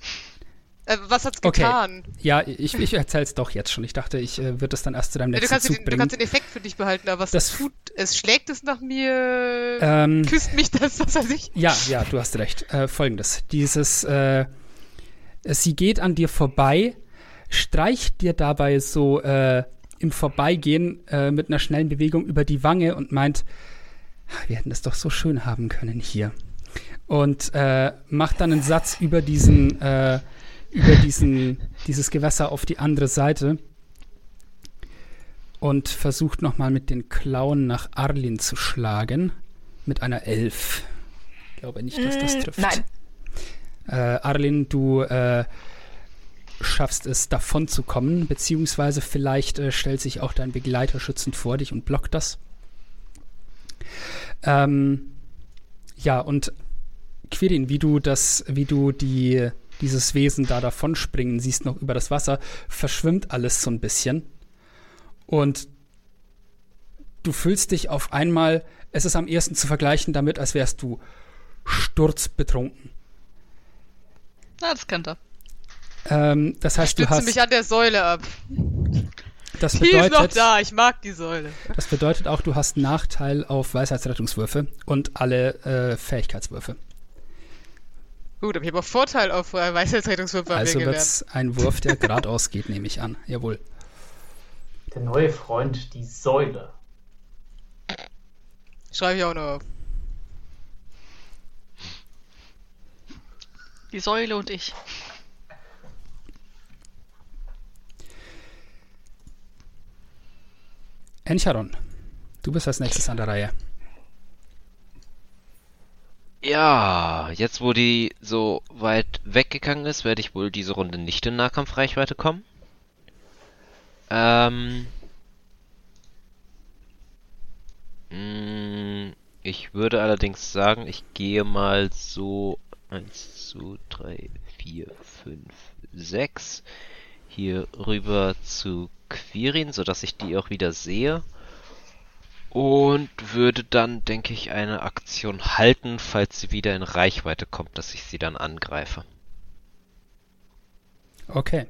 Äh, was hat's Okay. getan? ja, ich, ich erzähl's doch jetzt schon. Ich dachte, ich äh, würde es dann erst zu deinem Ja, du, letzten kannst Zug den, du bringen. kannst den Effekt für dich behalten, aber was Das- tut es? Schlägt es nach mir? Ähm, Küsst mich das, was weiß ich? Ja, ja, du hast recht. Äh, Folgendes. Dieses, äh, sie geht an dir vorbei, streicht dir dabei so äh, im Vorbeigehen äh, mit einer schnellen Bewegung über die Wange und meint, "Ah, wir hätten es doch so schön haben können hier. Und macht dann einen Satz über diesen, über diesen, dieses Gewässer auf die andere Seite und versucht nochmal mit den Klauen nach Arlin zu schlagen. Mit einer Elf. Ich glaube nicht, dass das Mm, trifft. Nein. Äh, Arlin, du äh, schaffst es, davon zu kommen, beziehungsweise vielleicht äh, stellt sich auch dein Begleiter schützend vor dich und blockt das. Ähm, ja, und Quirin, wie du das, wie du die, dieses Wesen da davonspringen siehst, noch über das Wasser, verschwimmt alles so ein bisschen. Und du fühlst dich auf einmal, es ist am ehesten zu vergleichen damit, als wärst du sturzbetrunken. Na, das kennt er. Ähm, das heißt, du Stütze hast. mich an der Säule ab. Das Die ist noch bedeutet, da, ich mag die Säule. das bedeutet auch, du hast Nachteil auf Weisheitsrettungswürfe und alle äh, Fähigkeitswürfe. Gut, aber ich habe auch Vorteil auf äh, Weisheitsrettungswürfe Also wir wird es ein Wurf, der geradeaus geht, nehme ich an. Jawohl. Der neue Freund, die Säule. Schreibe ich auch noch auf. Die Säule und ich. Encharon, du bist als nächstes an der Reihe. Ja, jetzt wo die so weit weggegangen ist, werde ich wohl diese Runde nicht in Nahkampfreichweite kommen. Ähm. mh, Ich würde allerdings sagen, ich gehe mal so 1, 2, 3, 4, 5, 6 hier rüber zu Quirin, sodass ich die auch wieder sehe. Und würde dann, denke ich, eine Aktion halten, falls sie wieder in Reichweite kommt, dass ich sie dann angreife. Okay.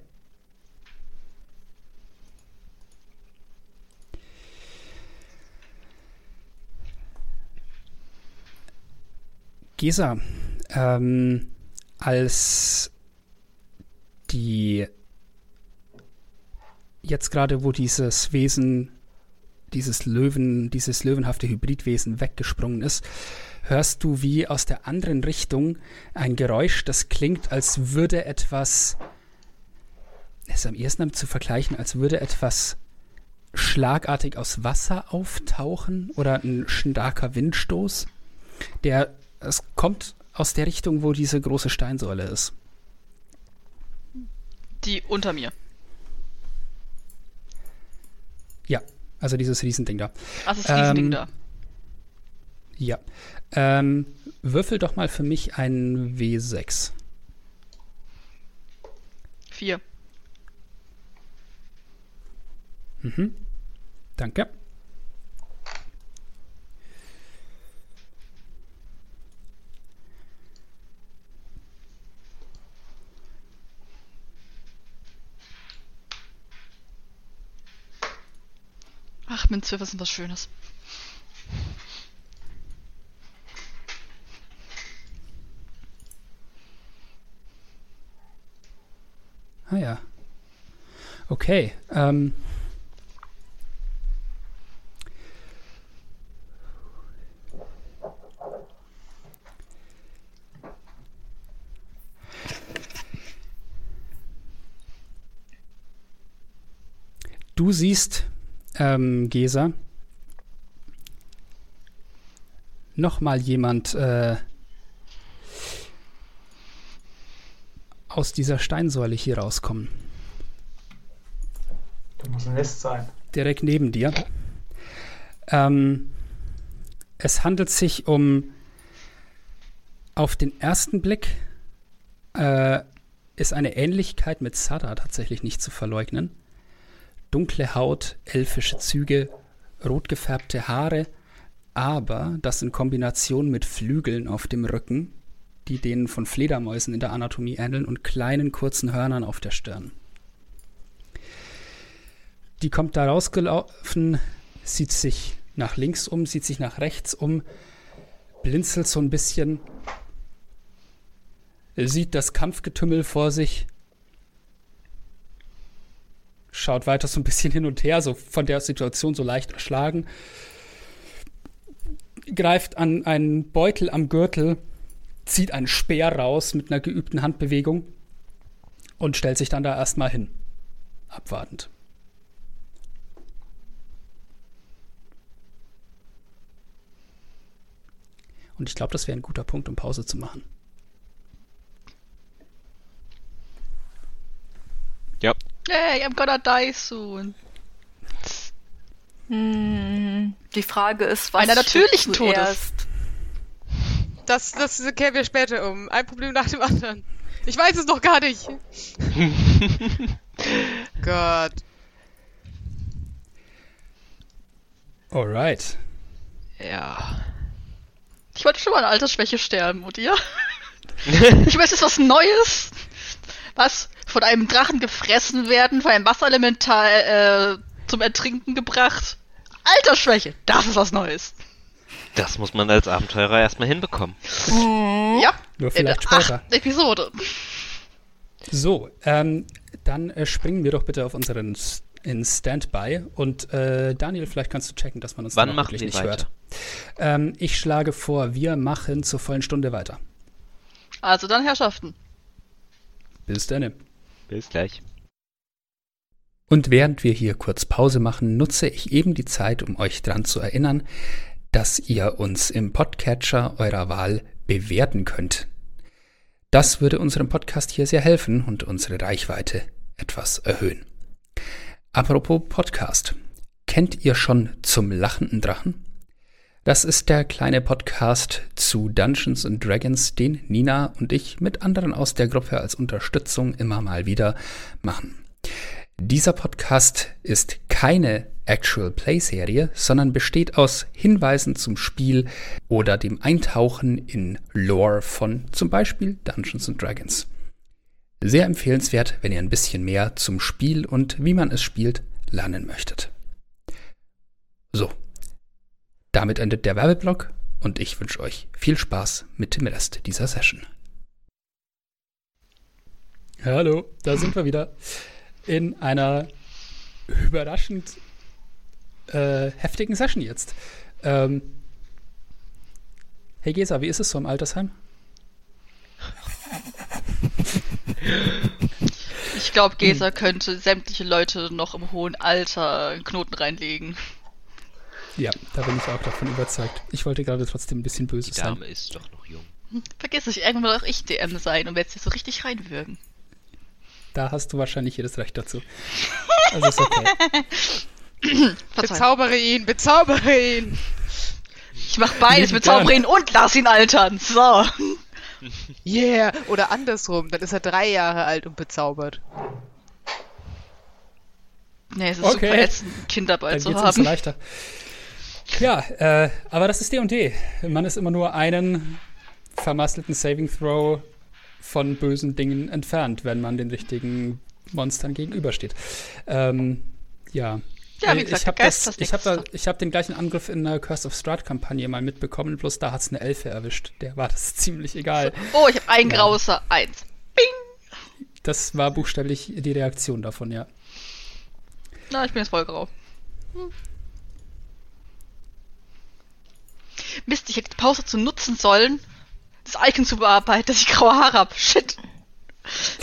Gesa, ähm, als die jetzt gerade, wo dieses Wesen, dieses Löwen, dieses löwenhafte Hybridwesen weggesprungen ist, hörst du wie aus der anderen Richtung ein Geräusch, das klingt, als würde etwas es ist am ehesten zu vergleichen, als würde etwas schlagartig aus Wasser auftauchen oder ein starker Windstoß. Der, es kommt aus der Richtung, wo diese große Steinsäule ist. Die unter mir. Ja, also dieses Riesending da. Ach, das Riesending Ähm, da. Ja. Ähm, würfel doch mal für mich ein W6. Vier. Mhm. Danke. Ach, Minzwürfel sind was Schönes. Ah ja. Okay. Ähm, du siehst, ähm, Gesa, noch mal jemand äh, aus dieser Steinsäule hier rauskommen. Da muss ein Nest sein. direkt neben dir. Ähm, es handelt sich um auf den ersten Blick äh, ist eine Ähnlichkeit mit Sada tatsächlich nicht zu verleugnen. Dunkle Haut, elfische Züge, rot gefärbte Haare, aber das in Kombination mit Flügeln auf dem Rücken, die denen von Fledermäusen in der Anatomie ähneln und kleinen kurzen Hörnern auf der Stirn. Die kommt da rausgelaufen, sieht sich nach links um, sieht sich nach rechts um, blinzelt so ein bisschen, sieht das Kampfgetümmel vor sich, schaut weiter so ein bisschen hin und her, so von der Situation so leicht erschlagen, greift an einen Beutel am Gürtel, zieht einen Speer raus mit einer geübten Handbewegung und stellt sich dann da erstmal hin, abwartend. Und ich glaube, das wäre ein guter Punkt, um Pause zu machen. Ja. Hey, I'm gonna die soon. Hm, die Frage ist, was Einer natürlichen Todes. Das, das kehren wir später um. Ein Problem nach dem anderen. Ich weiß es noch gar nicht. Gott. Alright. Ja. Ich wollte schon mal an Altersschwäche sterben, und ihr? ich möchte jetzt was Neues. Was? Von einem Drachen gefressen werden, von einem Wasserelemental äh, zum Ertrinken gebracht. Altersschwäche, das ist was Neues. Das muss man als Abenteurer erstmal hinbekommen. Ja. Nur vielleicht in der später. Episode. So, ähm, dann äh, springen wir doch bitte auf unseren S in Standby. Und äh, Daniel, vielleicht kannst du checken, dass man uns Wann wirklich wir nicht weiter? hört. Ähm, ich schlage vor, wir machen zur vollen Stunde weiter. Also dann Herrschaften. Bis dann. Bis gleich. Und während wir hier kurz Pause machen, nutze ich eben die Zeit, um euch dran zu erinnern, dass ihr uns im Podcatcher eurer Wahl bewerten könnt. Das würde unserem Podcast hier sehr helfen und unsere Reichweite etwas erhöhen. Apropos Podcast. Kennt ihr schon zum lachenden Drachen? Das ist der kleine Podcast zu Dungeons and Dragons, den Nina und ich mit anderen aus der Gruppe als Unterstützung immer mal wieder machen. Dieser Podcast ist keine Actual Play Serie, sondern besteht aus Hinweisen zum Spiel oder dem Eintauchen in Lore von zum Beispiel Dungeons and Dragons. Sehr empfehlenswert, wenn ihr ein bisschen mehr zum Spiel und wie man es spielt lernen möchtet. So, damit endet der Werbeblock und ich wünsche euch viel Spaß mit dem Rest dieser Session. Hallo, da sind wir wieder in einer überraschend äh, heftigen Session jetzt. Ähm, hey Gesa, wie ist es so im Altersheim? Ich glaube, Gesa könnte sämtliche Leute noch im hohen Alter einen Knoten reinlegen. Ja, da bin ich auch davon überzeugt. Ich wollte gerade trotzdem ein bisschen böse Die sein. Dame ist doch noch jung. Vergiss nicht, irgendwann will auch ich DM sein und werde jetzt so richtig reinwürgen. Da hast du wahrscheinlich jedes Recht dazu. Also ist okay. Bezaubere ihn, bezaubere ihn. Ich mach beides, Lieben bezauber ihn und lass ihn altern. So. Yeah. Oder andersrum, dann ist er drei Jahre alt und bezaubert. Nee, es ist Okay. super ätzend, ein Kind dabei Dann zu haben. leichter. Ja, äh, aber das ist D&D. Man ist immer nur einen vermasselten Saving Throw von bösen Dingen entfernt, wenn man den richtigen Monstern gegenübersteht. Ähm, ja. Ja, wie Äh, gesagt, ich habe hab da, ich hab den gleichen Angriff in der Curse of Strahd Kampagne mal mitbekommen, bloß da hat's eine Elfe erwischt. Der war das ziemlich egal. Oh, ich habe ein Ja. grauser Eins. Bing! Das war buchstäblich die Reaktion davon, ja. Na, ich bin jetzt voll grau. Hm. Mist, ich hätte die Pause zu nutzen sollen, das Icon zu bearbeiten, dass ich graue Haare hab. Shit.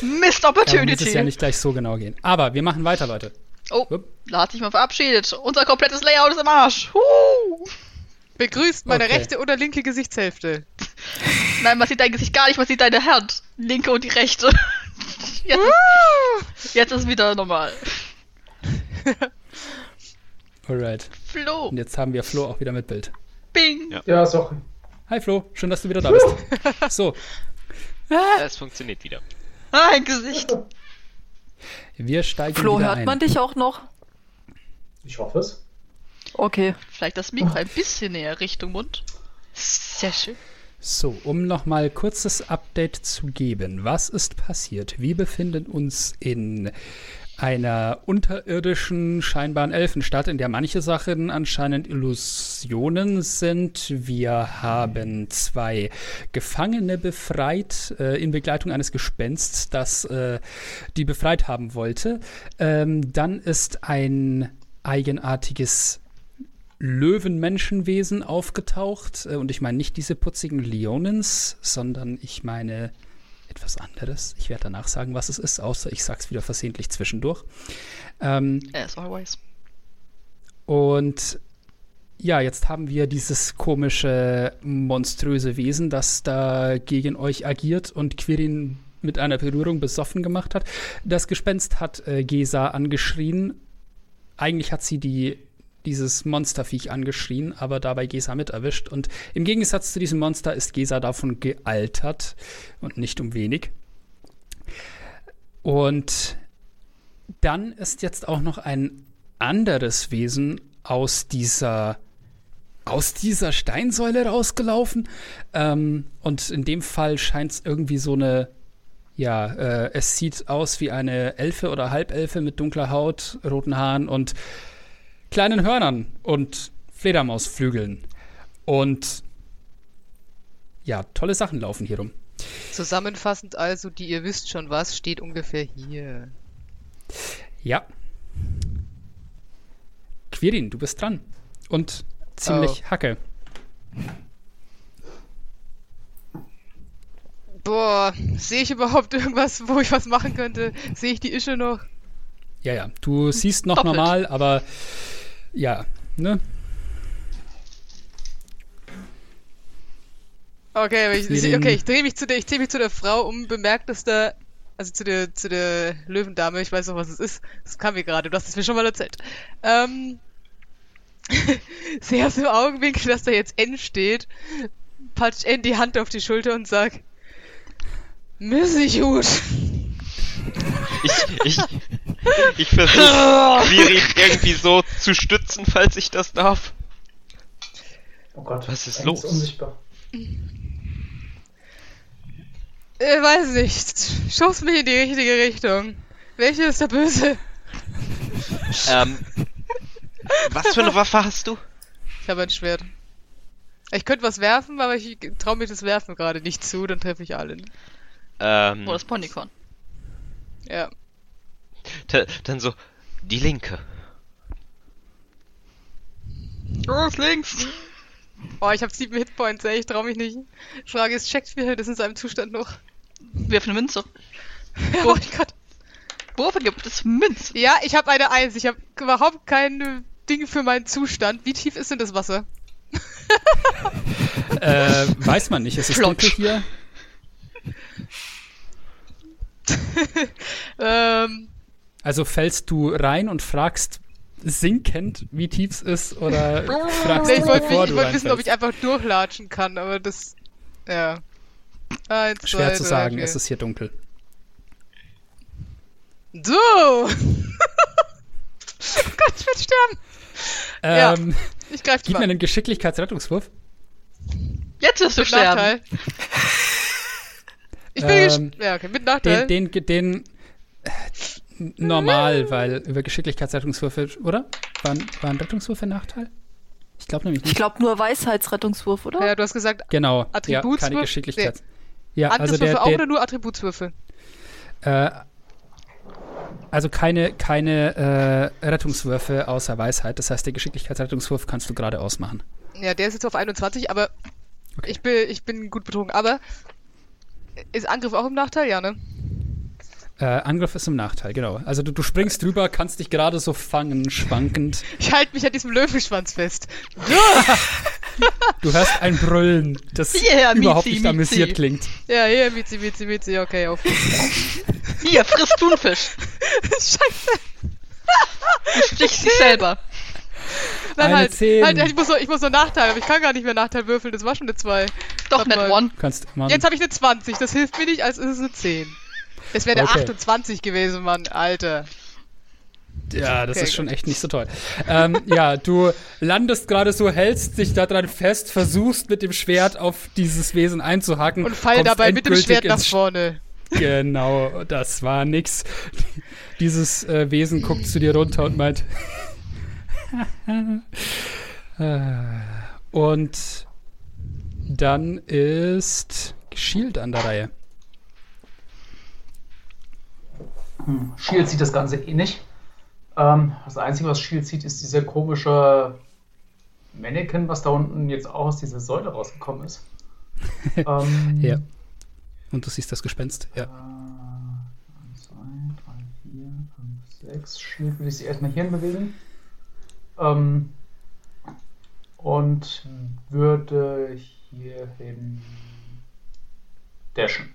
Mist Darum muss Opportunity. es ja nicht gleich so genau gehen. Aber wir machen weiter, Leute. oh, Wupp. da hat sich mal verabschiedet. Unser komplettes Layout ist im Arsch. Huh. Begrüßt meine Okay. rechte oder linke Gesichtshälfte. Nein, man sieht dein Gesicht gar nicht, man sieht deine Hand. Linke und die rechte. Jetzt ist, jetzt ist wieder normal. Alright. Flo. Und jetzt haben wir Flo auch wieder mit Bild. Bing. Ja. Ja, sorry. Hi Flo, schön, dass du wieder da bist. So, Es funktioniert wieder. Ah, ein Gesicht. wir steigen Flo, wieder hört ein. man dich auch noch? Ich hoffe es. Okay. Vielleicht das Mikro ein bisschen näher Richtung Mund. Sehr schön. So, um nochmal kurzes Update zu geben. Was ist passiert? Wir befinden uns in einer unterirdischen, scheinbaren Elfenstadt, in der manche Sachen anscheinend Illusionen sind. Wir haben zwei Gefangene befreit äh, in Begleitung eines Gespensts, das äh, die befreit haben wollte. Ähm, dann ist ein eigenartiges Löwenmenschenwesen aufgetaucht. Äh, Und ich meine nicht diese putzigen Leonins, sondern ich meine etwas anderes. Ich werde danach sagen, was es ist, außer ich sag's wieder versehentlich zwischendurch. Ähm, As always. und ja, jetzt haben wir dieses komische, monströse Wesen, das da gegen euch agiert und Quirin mit einer Berührung besoffen gemacht hat. Das Gespenst hat äh, Gesa angeschrien. Eigentlich hat sie die, dieses Monsterviech angeschrien, aber dabei Gesa mit erwischt. Und im Gegensatz zu diesem Monster ist Gesa davon gealtert und nicht um wenig. Und dann ist jetzt auch noch ein anderes Wesen aus dieser aus dieser Steinsäule rausgelaufen. Ähm, und in dem Fall scheint es irgendwie so eine, ja, äh, es sieht aus wie eine Elfe oder Halbelfe mit dunkler Haut, roten Haaren und kleinen Hörnern und Fledermausflügeln. Und ja, tolle Sachen laufen hier rum. Zusammenfassend also, die ihr wisst schon was, steht ungefähr hier. Ja. Quirin, du bist dran. Und ziemlich Hacke. Boah, sehe ich überhaupt irgendwas, wo ich was machen könnte? Sehe ich die Ische noch? Ja, ja. Du siehst noch Doppelt. normal, aber ja, ne? Okay, aber ich, ich, okay, ich drehe mich zu der, ich drehe mich zu der Frau um, bemerkt, dass da, also zu der, zu der Löwendame, ich weiß noch, was es ist. Das kam mir gerade, du hast es mir schon mal erzählt. Ähm, sehe aus dem Augenwinkel, dass da jetzt N steht, patsch N die Hand auf die Schulter und sag, Missy gut. Ich, ich, ich versuche Quiri irgendwie so zu stützen, falls ich das darf. Oh Gott. Was ist los? unsichtbar. Äh, weiß nicht. Schubst mich in die richtige Richtung. Welche ist der Böse? Ähm, was für eine Waffe hast du? Ich habe ein Schwert. Ich könnte was werfen, aber ich traue mir das Werfen gerade nicht zu, dann treffe ich allen. Ähm, Oh, das Ponycorn. Ja. Dann so, die linke. Los, links. Oh, ich habe sieben Hitpoints, ey, ich traue mich nicht. Frage ist, checkt mir das in seinem Zustand noch? Wirf eine Münze. oh Gott. Wofür gibt es Münze? Ja, ich habe eine Eins. Ich habe überhaupt keine Ding für meinen Zustand. Wie tief ist denn das Wasser? Äh, weiß man nicht. Es ist dunkel hier. Ähm, Also fällst du rein und fragst sinkend, wie tief es ist, oder fragst nee, du, ich wollte bevor ich du wollt wissen, ob ich einfach durchlatschen kann, aber das. Ja. Eins, Schwer zwei, zu drei, sagen, vier. es ist hier dunkel. So! oh Gott, ich werde sterben! Ja, Ähm, Ich greife gib mir mal. einen Geschicklichkeitsrettungswurf. Jetzt wirst du Mit sterben. Nachteil. Ich bin Ähm, Ja, okay, mit Nachteil. Den, den, den normal, weil über Geschicklichkeitsrettungswürfe, oder? Waren, waren Rettungswürfe Nachteil? Ich glaube nämlich Ich nicht. glaube nur Weisheitsrettungswurf, oder? ja, du hast gesagt, Genau. Ja, Attributswürfe- keine Geschicklichkeit. Ja, also Angriffswürfe der, auch der, oder nur Attributswürfe? Äh, also keine, keine äh, Rettungswürfe außer Weisheit. Das heißt, der Geschicklichkeitsrettungswurf kannst du gerade ausmachen. Ja, der ist jetzt auf 21, aber Okay. ich, bin, ich bin gut betrunken. Aber ist Angriff auch im Nachteil? Ja, ne? Äh, Angriff ist im Nachteil, genau. Also du, du springst drüber, kannst dich gerade so fangen, schwankend. Ich halte mich an diesem Löwenschwanz fest. Du hörst ein Brüllen, das Yeah, überhaupt Miezi, nicht amüsiert Miezi. klingt. Ja, hier, Mizi, Mizi, Mizi, okay, auf. Hier, friss Thunfisch. Scheiße. Du stichst dich selber. Nein, Eine halt, Zehn. halt, ich muss, noch, ich muss noch Nachteil, aber ich kann gar nicht mehr Nachteil würfeln, das war schon eine 2. Doch, net one. Kannst. Jetzt habe ich eine 20, das hilft mir nicht, als ist es eine 10. Es wäre eine Okay. 28 gewesen, Mann, Alter. Ja, das Okay, ist schon gut. echt nicht so toll. ähm, ja, du landest gerade so, hältst dich da dran fest, versuchst mit dem Schwert auf dieses Wesen einzuhacken. Und fall dabei mit dem Schwert nach vorne. Genau, das war nix. Dieses äh, Wesen guckt zu dir runter und meint. Äh, und dann ist Shield an der Reihe. Hm, Shield sieht das Ganze eh nicht. Ähm, das Einzige, was Shield sieht, ist dieser komische Mannequin, was da unten jetzt auch aus dieser Säule rausgekommen ist. ähm, Ja. Und du siehst das Gespenst. Ja. 2, 3, 4, 5, 6. Shield will ich sie erstmal hierhin bewegen. Ähm, und würde hierhin dashen.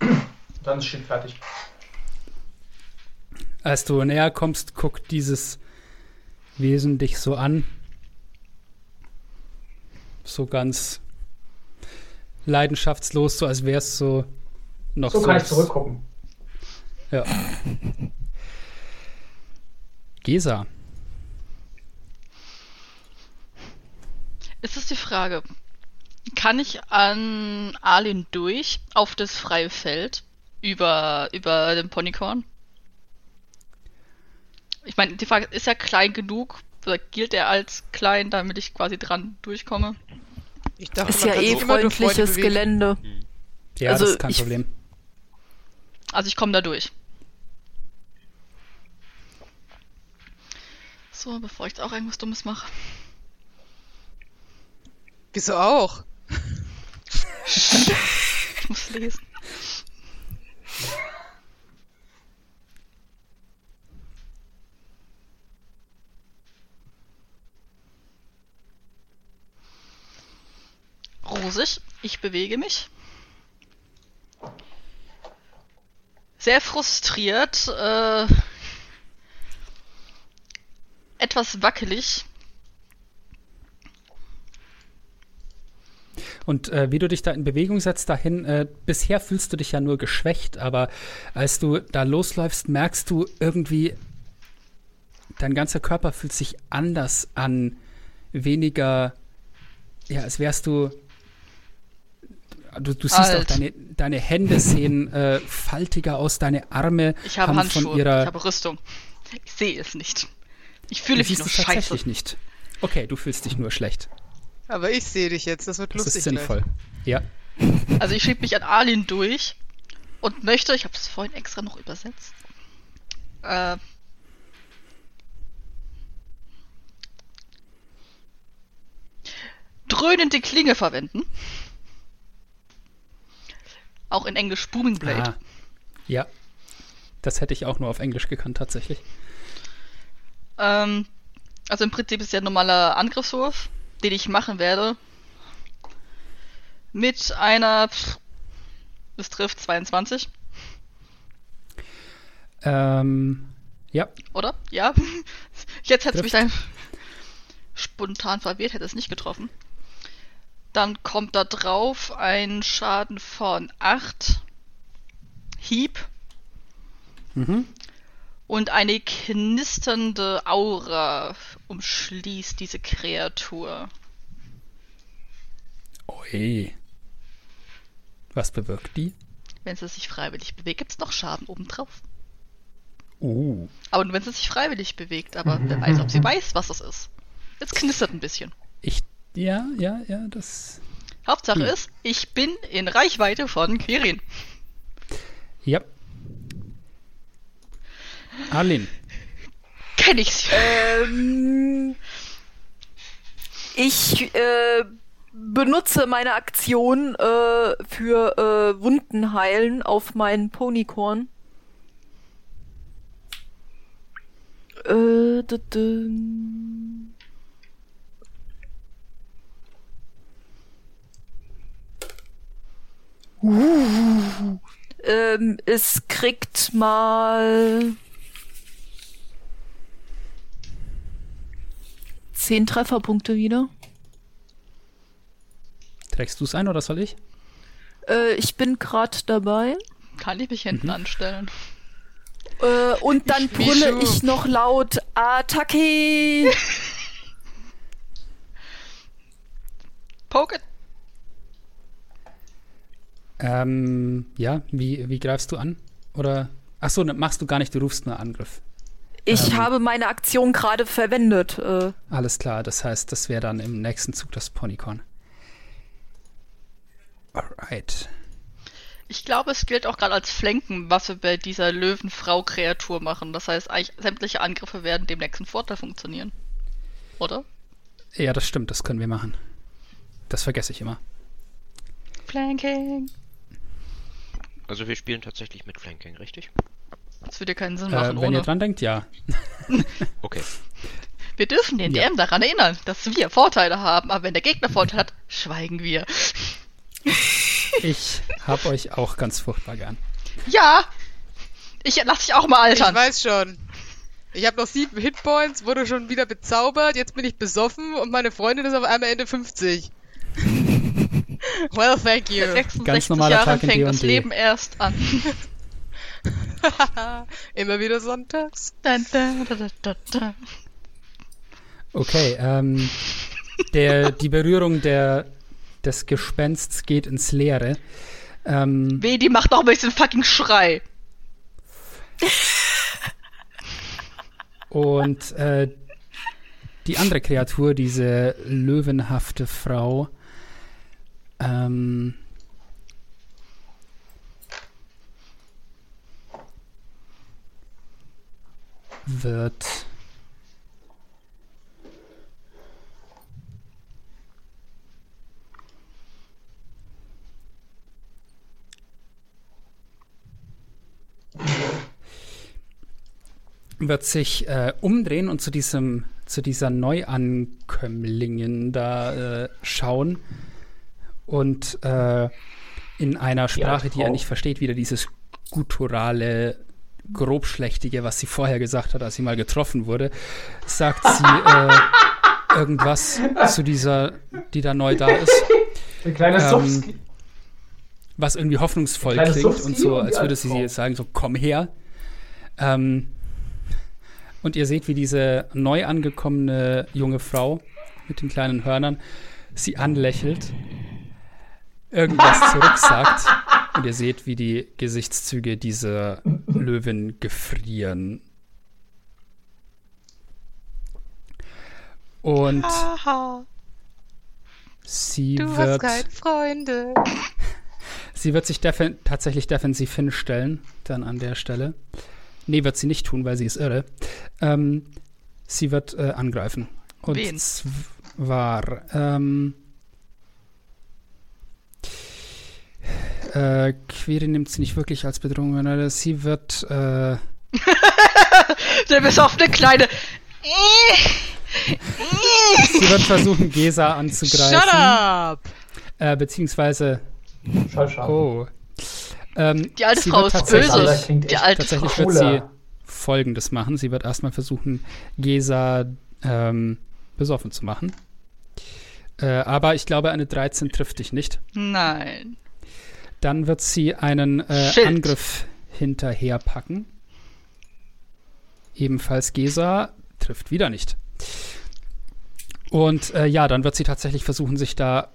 Dann ist Shield fertig. Als du näher kommst, guckt dieses Wesen dich so an. So ganz leidenschaftslos, so als wär's so noch So so. kann ich zurückgucken. Ja. Gesa. Ist es die Frage, kann ich an Arlin durch auf das freie Feld über, über den Ponykorn? Ich meine, die Frage ist er klein genug? Oder gilt er als klein, damit ich quasi dran durchkomme? Ich dachte, Ist ja eh freundliches. Gelände. Ja, Also, das ist kein ich- Problem. Also ich komme da durch. So, bevor ich jetzt auch irgendwas Dummes mache. Wieso auch? Ich muss lesen. Rosig, ich bewege mich. Sehr frustriert, äh, etwas wackelig. Und äh, wie du dich da in Bewegung setzt dahin, äh, bisher fühlst du dich ja nur geschwächt, aber als du da losläufst, merkst du irgendwie, dein ganzer Körper fühlt sich anders an, weniger, ja, als wärst du, du, du siehst auch Alt. deine, deine Hände sehen äh, faltiger aus, deine Arme Ich habe Handschuhe, von ihrer, ich habe Rüstung. Ich sehe es nicht. Ich fühle du mich nur es scheiße. tatsächlich nicht. Okay, du fühlst dich nur schlecht. Aber ich sehe dich jetzt, das wird Das lustig. ist sinnvoll. Ja. Also ich schieb mich an Arlin durch und möchte, ich habe es vorhin extra noch übersetzt, äh, dröhnende Klinge verwenden. Auch in Englisch Booming Blade. Ah. Ja. Das hätte ich auch nur auf Englisch gekannt, tatsächlich. Ähm, Also im Prinzip ist ja ein normaler Angriffswurf, den ich machen werde. Mit einer. Es trifft 22, Ähm, ja, oder? Ja. Jetzt hätte es mich dann spontan verwirrt, hätte es nicht getroffen. Dann kommt da drauf ein Schaden von 8 Hieb mhm. und eine knisternde Aura umschließt diese Kreatur. Ui. Was bewirkt die? Wenn sie sich freiwillig bewegt, gibt es noch Schaden obendrauf. Uh. Aber nur wenn sie sich freiwillig bewegt, aber wer weiß, ob sie weiß, was das ist. Jetzt knistert ein bisschen. Ich, ja, ja, ja, das, Hauptsache Hm. ist, ich bin in Reichweite von Quirin. ja. Arlin, Kenn ich sie. Ähm, ich äh, benutze meine Aktion äh, für äh, Wunden heilen auf meinen Ponykorn. Äh, d -d uh, ähm, es kriegt mal zehn Trefferpunkte wieder. trägst du es ein oder soll ich? Äh, ich bin gerade dabei. Kann ich mich hinten anstellen? Äh, und dann Ich brülle ich noch laut Attacke. Poke it. Ähm, ja, wie, wie greifst du an? Oder, ach so, machst du gar nicht, du rufst nur Angriff. Ich Ähm. habe meine Aktion gerade verwendet. Äh, Alles klar, das heißt, das wäre dann im nächsten Zug das Ponycorn. Alright. Ich glaube, es gilt auch gerade als Flanken, was wir bei dieser Löwenfrau-Kreatur machen. Das heißt, eigentlich sämtliche Angriffe werden dem nächsten Vorteil funktionieren. Oder? Ja, das stimmt, das können wir machen. Das vergesse ich immer. Flanking. Also wir spielen tatsächlich mit Flanking, richtig? Das würde ja keinen Sinn Äh, machen wenn ihr ohne. dran denkt, ja. Okay. Wir dürfen den Ja. DM daran erinnern, dass wir Vorteile haben, aber wenn der Gegner Vorteile hat, schweigen wir. Ich hab euch auch ganz furchtbar gern. Ja! Ich lass dich auch mal Ich altern. weiß schon. Ich habe noch sieben Hitpoints, wurde schon wieder bezaubert, jetzt bin ich besoffen und meine Freundin ist auf einmal Ende 50. well, thank you. Mit 66 Ganz normaler Jahren Tag in fängt das D&D. Leben erst an. Immer wieder sonntags. Okay, ähm, der, die Berührung der, des Gespensts geht ins Leere. Ähm, Weh, die macht noch ein bisschen fucking Schrei. und äh, die andere Kreatur, diese löwenhafte Frau, ähm, wird wird sich äh, umdrehen und zu diesem zu dieser Neuankömmlingen da äh, schauen und äh, in einer Sprache, die er nicht versteht, wieder dieses gutturale, grobschlächtige, was sie vorher gesagt hat, als sie mal getroffen wurde, sagt sie äh, irgendwas zu dieser, die da neu da ist, Ein kleines Ähm, was irgendwie hoffnungsvoll klingt Sofski und so, als würde sie Frau. jetzt sagen, so komm her. Ähm, und ihr seht, wie diese neu angekommene junge Frau mit den kleinen Hörnern sie anlächelt, irgendwas zurücksagt und ihr seht, wie die Gesichtszüge dieser Löwin gefrieren. Und Haha. sie Du hast wird keine Freunde. Sie wird sich defen tatsächlich defensiv hinstellen, dann an der Stelle. Nee, wird sie nicht tun, weil sie ist irre. Ähm, sie wird äh, angreifen. Und Wen? zwar, ähm, äh, Quiri nimmt sie nicht wirklich als Bedrohung, sondern sie wird, äh, Der besoffene kleine. Sie wird versuchen, Gesa anzugreifen. Shut up! Äh, beziehungsweise, Schallschaden. oh. Ähm, Die alte Frau ist böse. Die alte Frau. Tatsächlich wird sie. Folgendes machen. Sie wird erstmal versuchen, Gesa ähm, besoffen zu machen. Äh, aber ich glaube, eine 13 trifft dich nicht. Nein. Dann wird sie einen äh. Angriff hinterherpacken. Ebenfalls Gesa trifft wieder nicht. Und äh, ja, dann wird sie tatsächlich versuchen, sich da.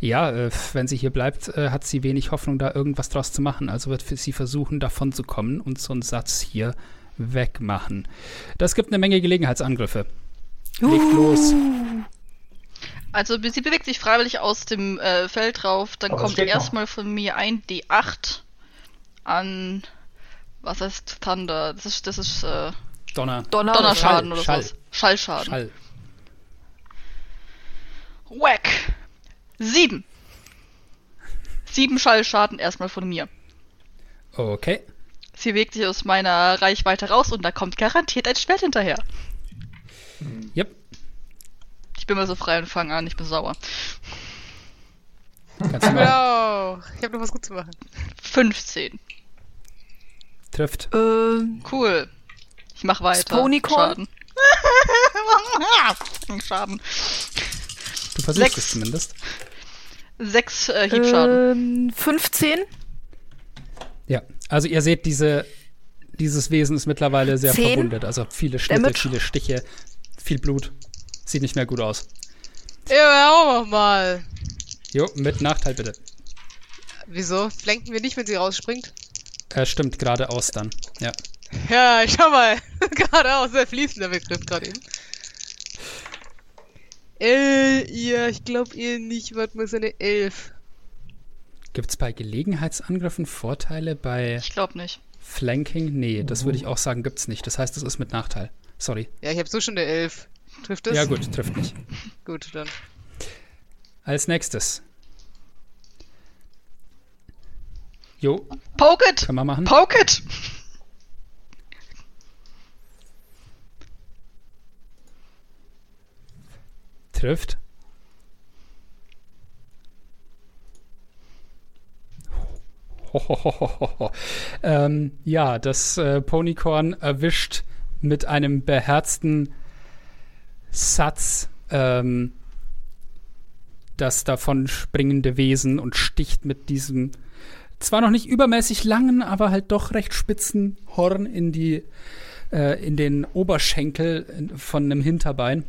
Ja, äh, wenn sie hier bleibt, äh, hat sie wenig Hoffnung, da irgendwas draus zu machen. Also wird sie versuchen, davon zu kommen und so einen Satz hier wegmachen. Das gibt eine Menge Gelegenheitsangriffe. Legt los. Also sie bewegt sich freiwillig aus dem äh, Feld rauf, dann Aber kommt erstmal von mir ein D8 an was heißt Thunder? Das ist das ist äh, Donner. Donner. Donnerschaden Schall, oder Schall. sowas. Schallschaden. Schall. Whack. Sieben. Sieben Schallschaden erstmal von mir. Okay. Sie bewegt sich aus meiner Reichweite raus und da kommt garantiert ein Schwert hinterher. Yep. Ich bin mal so frei und fange an, ich bin sauer. Kannst du. Genau. Ich habe noch was gut zu machen. 15. Trifft. Ähm, Cool. Ich mach weiter. Ponycorn? Schaden. Schaden. Du versuchst Sechs. es zumindest. Sechs äh, Hiebschaden. ähm, 15? Ja. Also ihr seht, diese, dieses Wesen ist mittlerweile sehr Zehn. verwundet. Also viele Schnitte, Damage. viele Stiche, viel Blut. Sieht nicht mehr gut aus. Ja, auch noch mal. Jo, mit Nachteil bitte. Wieso? Flanken wir nicht, wenn sie rausspringt? Äh, stimmt, geradeaus dann. Ja. Ja, schau mal. Geradeaus, sehr fließender Begriff gerade eben. Äh, ja, ich glaube ihr nicht. Warte mal, ist eine 11. Gibt es bei Gelegenheitsangriffen Vorteile bei Ich glaube nicht. Flanking? Nee, das würde ich auch sagen, gibt's nicht. Das heißt, es ist mit Nachteil. Sorry. Ja, ich habe so schon eine 11. Trifft das? Ja, gut, trifft nicht. Gut, dann. Als nächstes. Jo, Poke it! kann man machen. Poke it! Trifft. Hohohohoho. ähm, ja, das äh, Ponycorn erwischt mit einem beherzten Satz ähm, das davon springende Wesen und sticht mit diesem zwar noch nicht übermäßig langen, aber halt doch recht spitzen Horn in die äh, in den Oberschenkel von einem Hinterbein.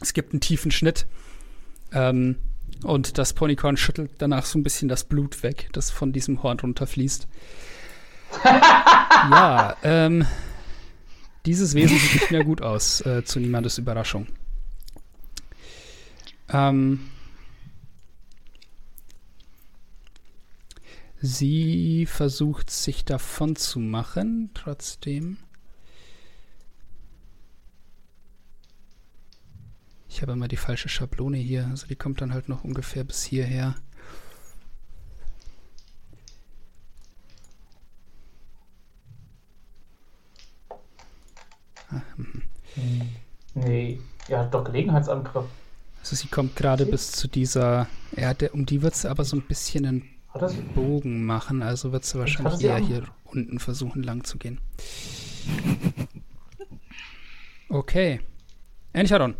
Es gibt einen tiefen Schnitt. Ähm, und das Ponycorn schüttelt danach so ein bisschen das Blut weg, das von diesem Horn runterfließt. ja, ähm, dieses Wesen sieht nicht mehr gut aus, äh, zu niemandes Überraschung. Ähm, sie versucht sich davon zu machen, trotzdem. Ich habe immer die falsche Schablone hier. Also die kommt dann halt noch ungefähr bis hierher. Nee, ja, doch Gelegenheitsangriff. Also sie kommt gerade bis zu dieser. Der, um die wird sie aber so ein bisschen einen? Bogen machen. Also wird sie wahrscheinlich sie eher hier unten versuchen lang zu gehen. Okay. Encharon.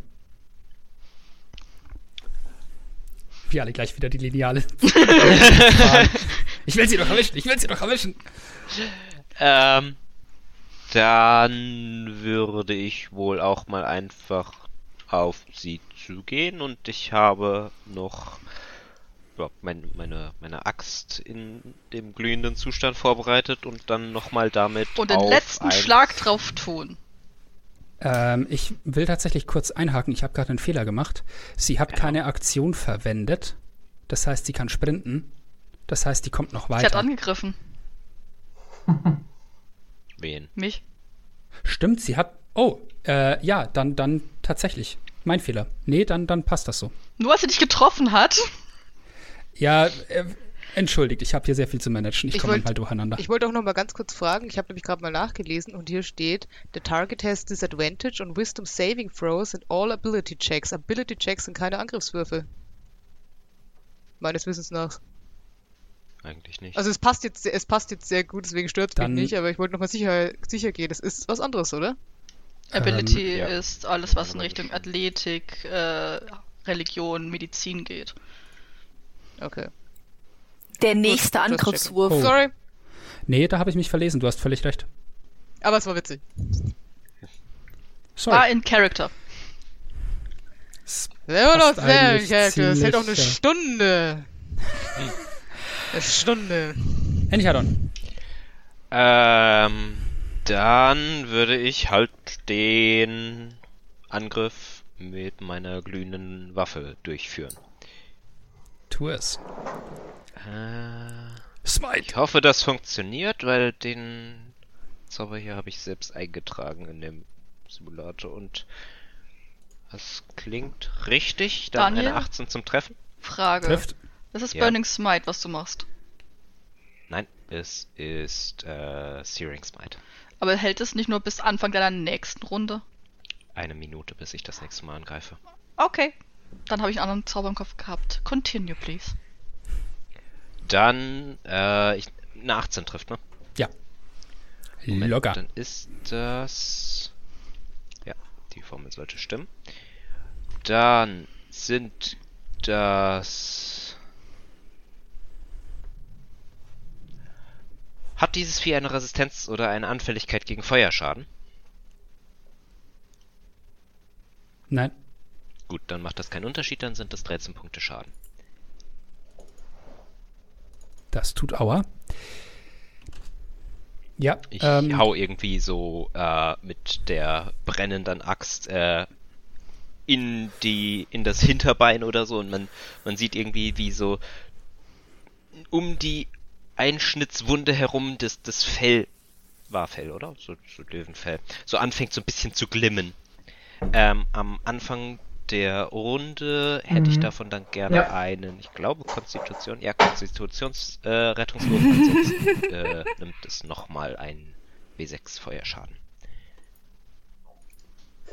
Wir alle gleich wieder die Lineale. ich will sie doch erwischen, ich will sie doch erwischen. Ähm, dann würde ich wohl auch mal einfach auf sie zugehen und ich habe noch ja, mein, meine, meine Axt in dem glühenden Zustand vorbereitet und dann nochmal damit Und den auf letzten ein- Schlag drauf tun. Ähm, ich will tatsächlich kurz einhaken. Ich habe gerade einen Fehler gemacht. Sie hat Genau. keine Aktion verwendet. Das heißt, sie kann sprinten. Das heißt, die kommt noch Sie hat weiter. angegriffen. Wen? Mich. Stimmt, sie hat. Oh, äh, ja, dann, dann tatsächlich. Mein Fehler. Nee, dann, dann passt das so. Nur als sie dich getroffen hat. Ja, äh, Entschuldigt, ich habe hier sehr viel zu managen. Ich, Ich komme mal durcheinander. Ich wollte auch noch mal ganz kurz fragen, ich habe nämlich gerade mal nachgelesen und hier steht, the target has disadvantage on wisdom saving throws and all ability checks. Ability checks sind keine Angriffswürfel. Meines Wissens nach. Eigentlich nicht. Also es passt jetzt, es passt jetzt sehr gut, deswegen stört es mich Dann- nicht, aber ich wollte noch mal sicher, sicher gehen. Das ist was anderes, oder? Ability ja. ist alles, was in Richtung. Athletik, äh, Religion, Medizin geht. Okay. Der nächste just Angriffswurf. Oh. Sorry, nee, da habe ich mich verlesen. Du hast völlig recht. aber es war witzig. Sorry. Ah, in Character. Gut Passt aus, sehr eigentlich Charakter. Das hält auch eine ja. Stunde. Eine Stunde. Enchadon. Ähm, dann würde ich halt den Angriff mit meiner glühenden Waffe durchführen. Tu es. Äh, Smite. ich hoffe, das funktioniert, weil den Zauber hier habe ich selbst eingetragen in dem Simulator und das klingt richtig. Dann Daniel? eine 18 zum Treffen. Frage. Trifft. Das ist Ja. Burning Smite, was du machst. Nein, es ist äh, Searing Smite. Aber hält es nicht nur bis Anfang deiner nächsten Runde? Eine Minute, bis ich das nächste Mal angreife. Okay. Dann habe ich einen anderen Zauber im Kopf gehabt. Continue, please. Dann, äh, ich, eine 18 trifft, ne? Ja. Moment, Locker. Dann ist das. Ja, die Formel sollte stimmen. Dann sind das. Hat dieses Vieh eine Resistenz oder eine Anfälligkeit gegen Feuerschaden? Nein. Gut, dann macht das keinen Unterschied, dann sind das 13 Punkte Schaden. Das tut Aua. Ja. Ich ähm, hau irgendwie so äh, mit der brennenden Axt äh, in die in das Hinterbein oder so und man man sieht irgendwie wie so um die Einschnittswunde herum das das Fell war Fell oder so, so Löwenfell so anfängt so ein bisschen zu glimmen. Ähm, am Anfang der Runde hätte ich Mhm. davon dann gerne Ja. einen, ich glaube Konstitution, ja Konstitutionsrettungswurf, äh, ansonsten äh, nimmt es nochmal einen W6 Feuerschaden.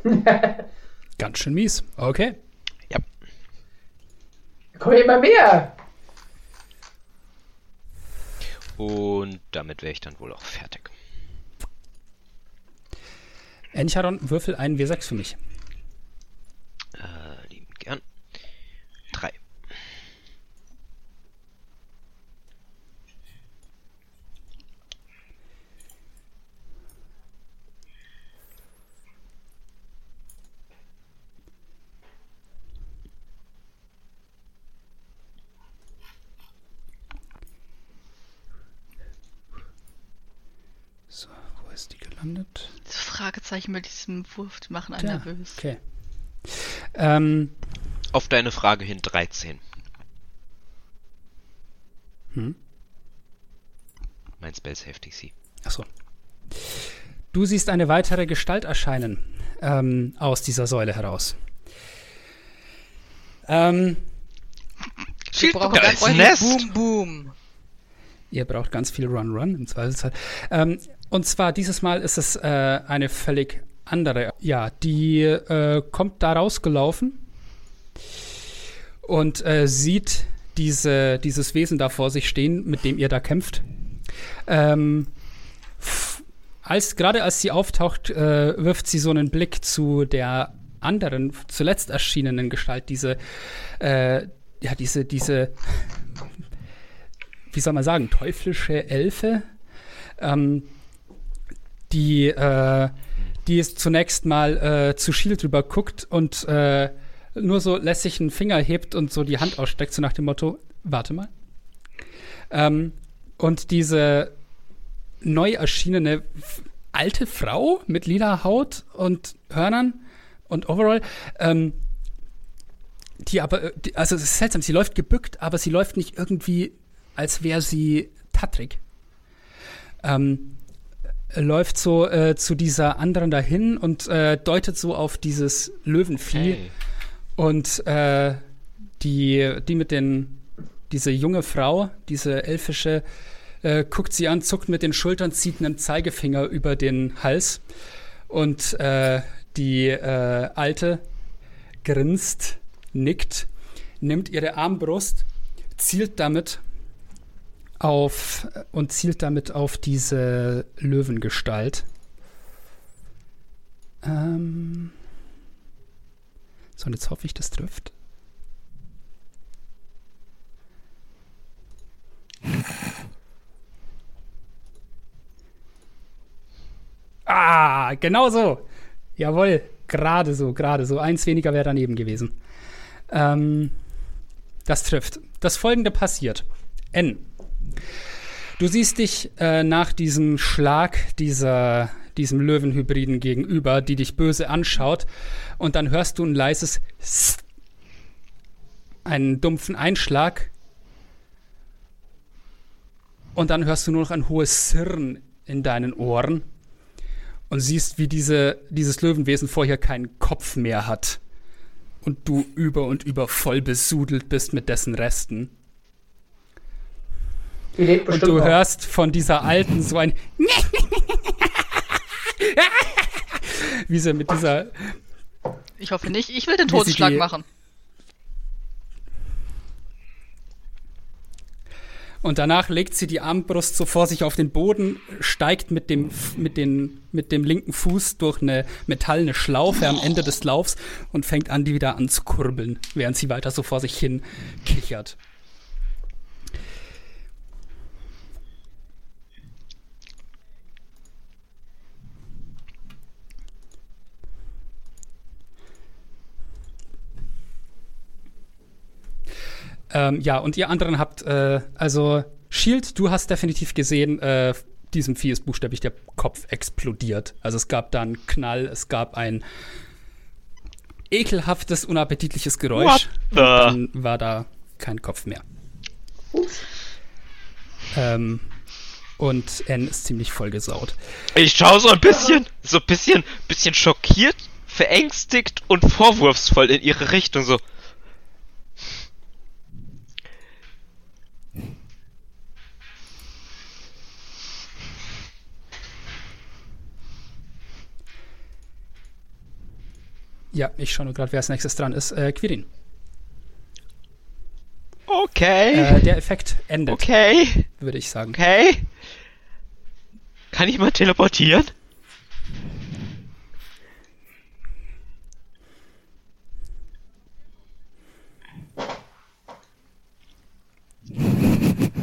Ganz schön mies. Okay. Ja. Komm immer mehr! Und damit wäre ich dann wohl auch fertig. Enchadon, würfel einen W6 für mich. Äh, lieben gern. Drei. So, wo ist die gelandet? Diese Diesem Wurf, die machen einen Tja, nervös. okay. Ähm, Auf deine Frage hin 13. Hm? Mein Spell Save DC. achso. Du siehst eine weitere Gestalt erscheinen ähm, aus dieser Säule heraus. Ähm, Da ganz Nest. Boom, Boom. Ihr braucht ganz viel Run-Run im Zweifelsfall. Ähm, und zwar dieses Mal ist es äh, eine völlig andere. Ja, die äh, kommt da rausgelaufen und äh, sieht diese, dieses Wesen da vor sich stehen, mit dem ihr da kämpft. Ähm, als, gerade als sie auftaucht, äh, wirft sie so einen Blick zu der anderen, zuletzt erschienenen Gestalt, diese, äh, ja, diese, diese wie soll man sagen, teuflische Elfe, ähm, die, äh, die es zunächst mal äh, zu Shield drüber guckt und äh, nur so lässig einen Finger hebt und so die Hand ausstreckt, so nach dem Motto, warte mal. Ähm, und diese neu erschienene alte Frau mit lila Haut und Hörnern und Overall, ähm, die aber, äh, die, also es ist seltsam, sie läuft gebückt, aber sie läuft nicht irgendwie, als wäre sie Tatrik. Ähm, äh, läuft so äh, zu dieser anderen dahin und äh, deutet so auf dieses Löwenvieh Hey. und äh, die, die mit den diese junge Frau, diese elfische, äh, guckt sie an, zuckt mit den Schultern, zieht einen Zeigefinger über den Hals und äh, die äh, Alte grinst, nickt, nimmt ihre Armbrust, zielt damit auf und zielt damit auf diese Löwengestalt. Ähm so, und jetzt hoffe ich, das trifft. Ah, genau so. Jawohl, gerade so, gerade so. Eins weniger wäre daneben gewesen. Ähm, das trifft. Das folgende passiert. N. Du siehst dich äh, nach diesem Schlag dieser, diesem Löwenhybriden gegenüber, die dich böse anschaut, und dann hörst du ein leises Sst, einen dumpfen Einschlag, und dann hörst du nur noch ein hohes Sirren in deinen Ohren und siehst, wie diese, dieses Löwenwesen vorher keinen Kopf mehr hat und du über und über voll besudelt bist mit dessen Resten. Und du noch. hörst von dieser Alten so ein wie sie mit dieser Ich hoffe nicht. Ich will den die- machen. und danach legt sie die Armbrust so vor sich auf den Boden, steigt mit dem mit den mit dem linken Fuß durch eine metallene Schlaufe am Ende des Laufs und fängt an, die wieder anzukurbeln, während sie weiter so vor sich hin kichert. Ähm, ja, und ihr anderen habt, äh, also Shield, du hast definitiv gesehen, äh, diesem Vieh ist buchstäblich der Kopf explodiert. Also es gab da einen Knall, es gab ein ekelhaftes, unappetitliches Geräusch. Und dann war da kein Kopf mehr. Ähm, und N ist ziemlich vollgesaut. Ich schaue so ein bisschen, so ein bisschen, bisschen schockiert, verängstigt und vorwurfsvoll in ihre Richtung, so. Ja, ich schaue nur gerade, wer als nächstes dran ist. Äh, Quirin. Okay. Äh, der Effekt endet, okay. würde ich sagen. Okay. Kann ich mal teleportieren?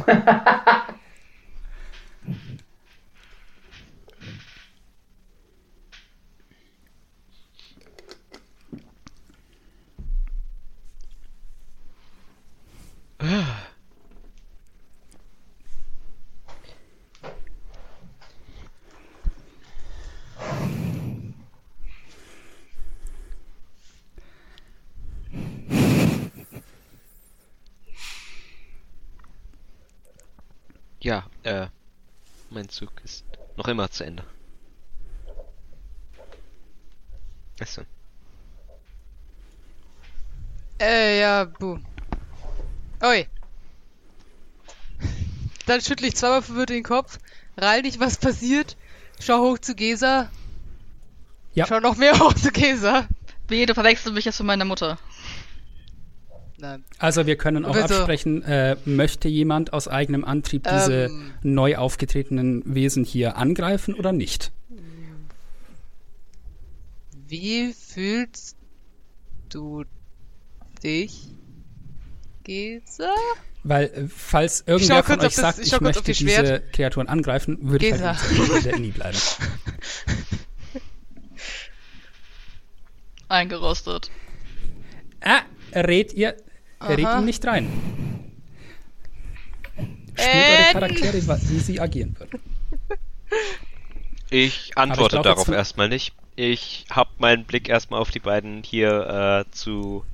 Ja, äh, mein Zug ist noch immer zu Ende. Achso. Äh, ja, buh. Oi. Dann schüttle ich zweimal verwirrt den Kopf, rall nicht, was passiert, schau hoch zu Gesa, Ja. schau noch mehr hoch zu Gesa. Wehe, du verwechselst mich jetzt mit meiner Mutter. Nein. Also wir können auch Bitte. absprechen, äh, möchte jemand aus eigenem Antrieb diese Ähm. neu aufgetretenen Wesen hier angreifen oder nicht? Wie fühlst du dich, Gesa? Weil äh, falls irgendwer von euch das- sagt, ich ich, möchte die diese. Kreaturen angreifen, würde ich Gesa. halt in der bleiben. Eingerostet. Ah, rät ihr, rät Aha. ihm nicht rein. Spielt eure Charaktere, wie sie agieren würden. Ich antworte glaub, jetzt darauf erstmal nicht. Ich hab meinen Blick erstmal auf die beiden hier äh, zu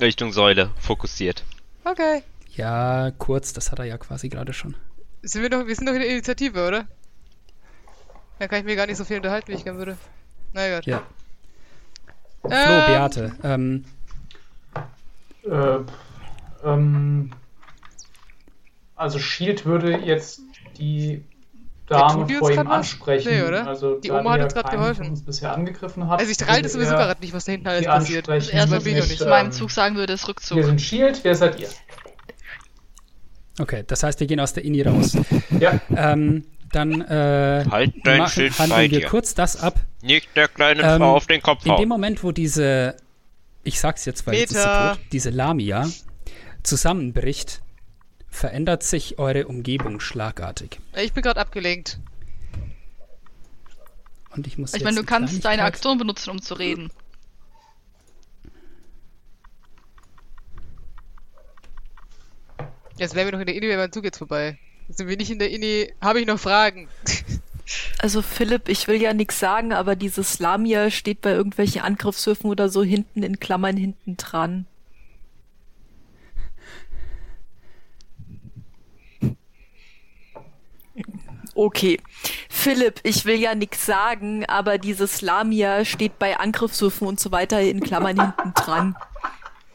Richtung Säule fokussiert. Okay. Ja, kurz, das hat er ja quasi gerade schon. Sind wir, noch, wir sind doch in der Initiative, oder? Da kann ich mir gar nicht so viel unterhalten, wie ich gerne würde. Na gut. Ja. Flo, Ähm, Beate, ähm, Äh, ähm, Also Shield würde jetzt die Dame vor ihm ansprechen. Nee, oder? Also, Die Oma hat uns keinen geholfen. uns bisher angegriffen hat. Also ich halte würde sowieso er gerade nicht, was da hinten alles sie passiert. Das ich noch mit, nicht. Mein ähm, Zug sagen würde, ist Wir Rückzug. sind Shield, wer seid ihr? Okay, das heißt, wir gehen aus der Ini raus. Ja, ähm, dann äh, Halt dein machen, Schild handeln wir dir. kurz das ab. Nicht der kleinen Ähm, Frau auf den Kopf In dem. Moment, wo diese, ich sag's jetzt, weil jetzt ist sie tot, diese Lamia zusammenbricht, verändert sich eure Umgebung schlagartig. Ich bin gerade abgelenkt. Und ich muss Ich meine, du kannst deine Aktion benutzen, um zu reden. Jetzt wären wir noch in der Inni, wäre mein Zug jetzt vorbei. Sind wir nicht in der Inni. Habe ich noch Fragen? Also Philipp, ich will ja nichts sagen, aber dieses Lamia steht bei irgendwelchen Angriffshöfen oder so hinten in Klammern hinten dran. Okay. Philipp, ich will ja nichts sagen, aber dieses Lamia steht bei Angriffshöfen und so weiter in Klammern hinten dran.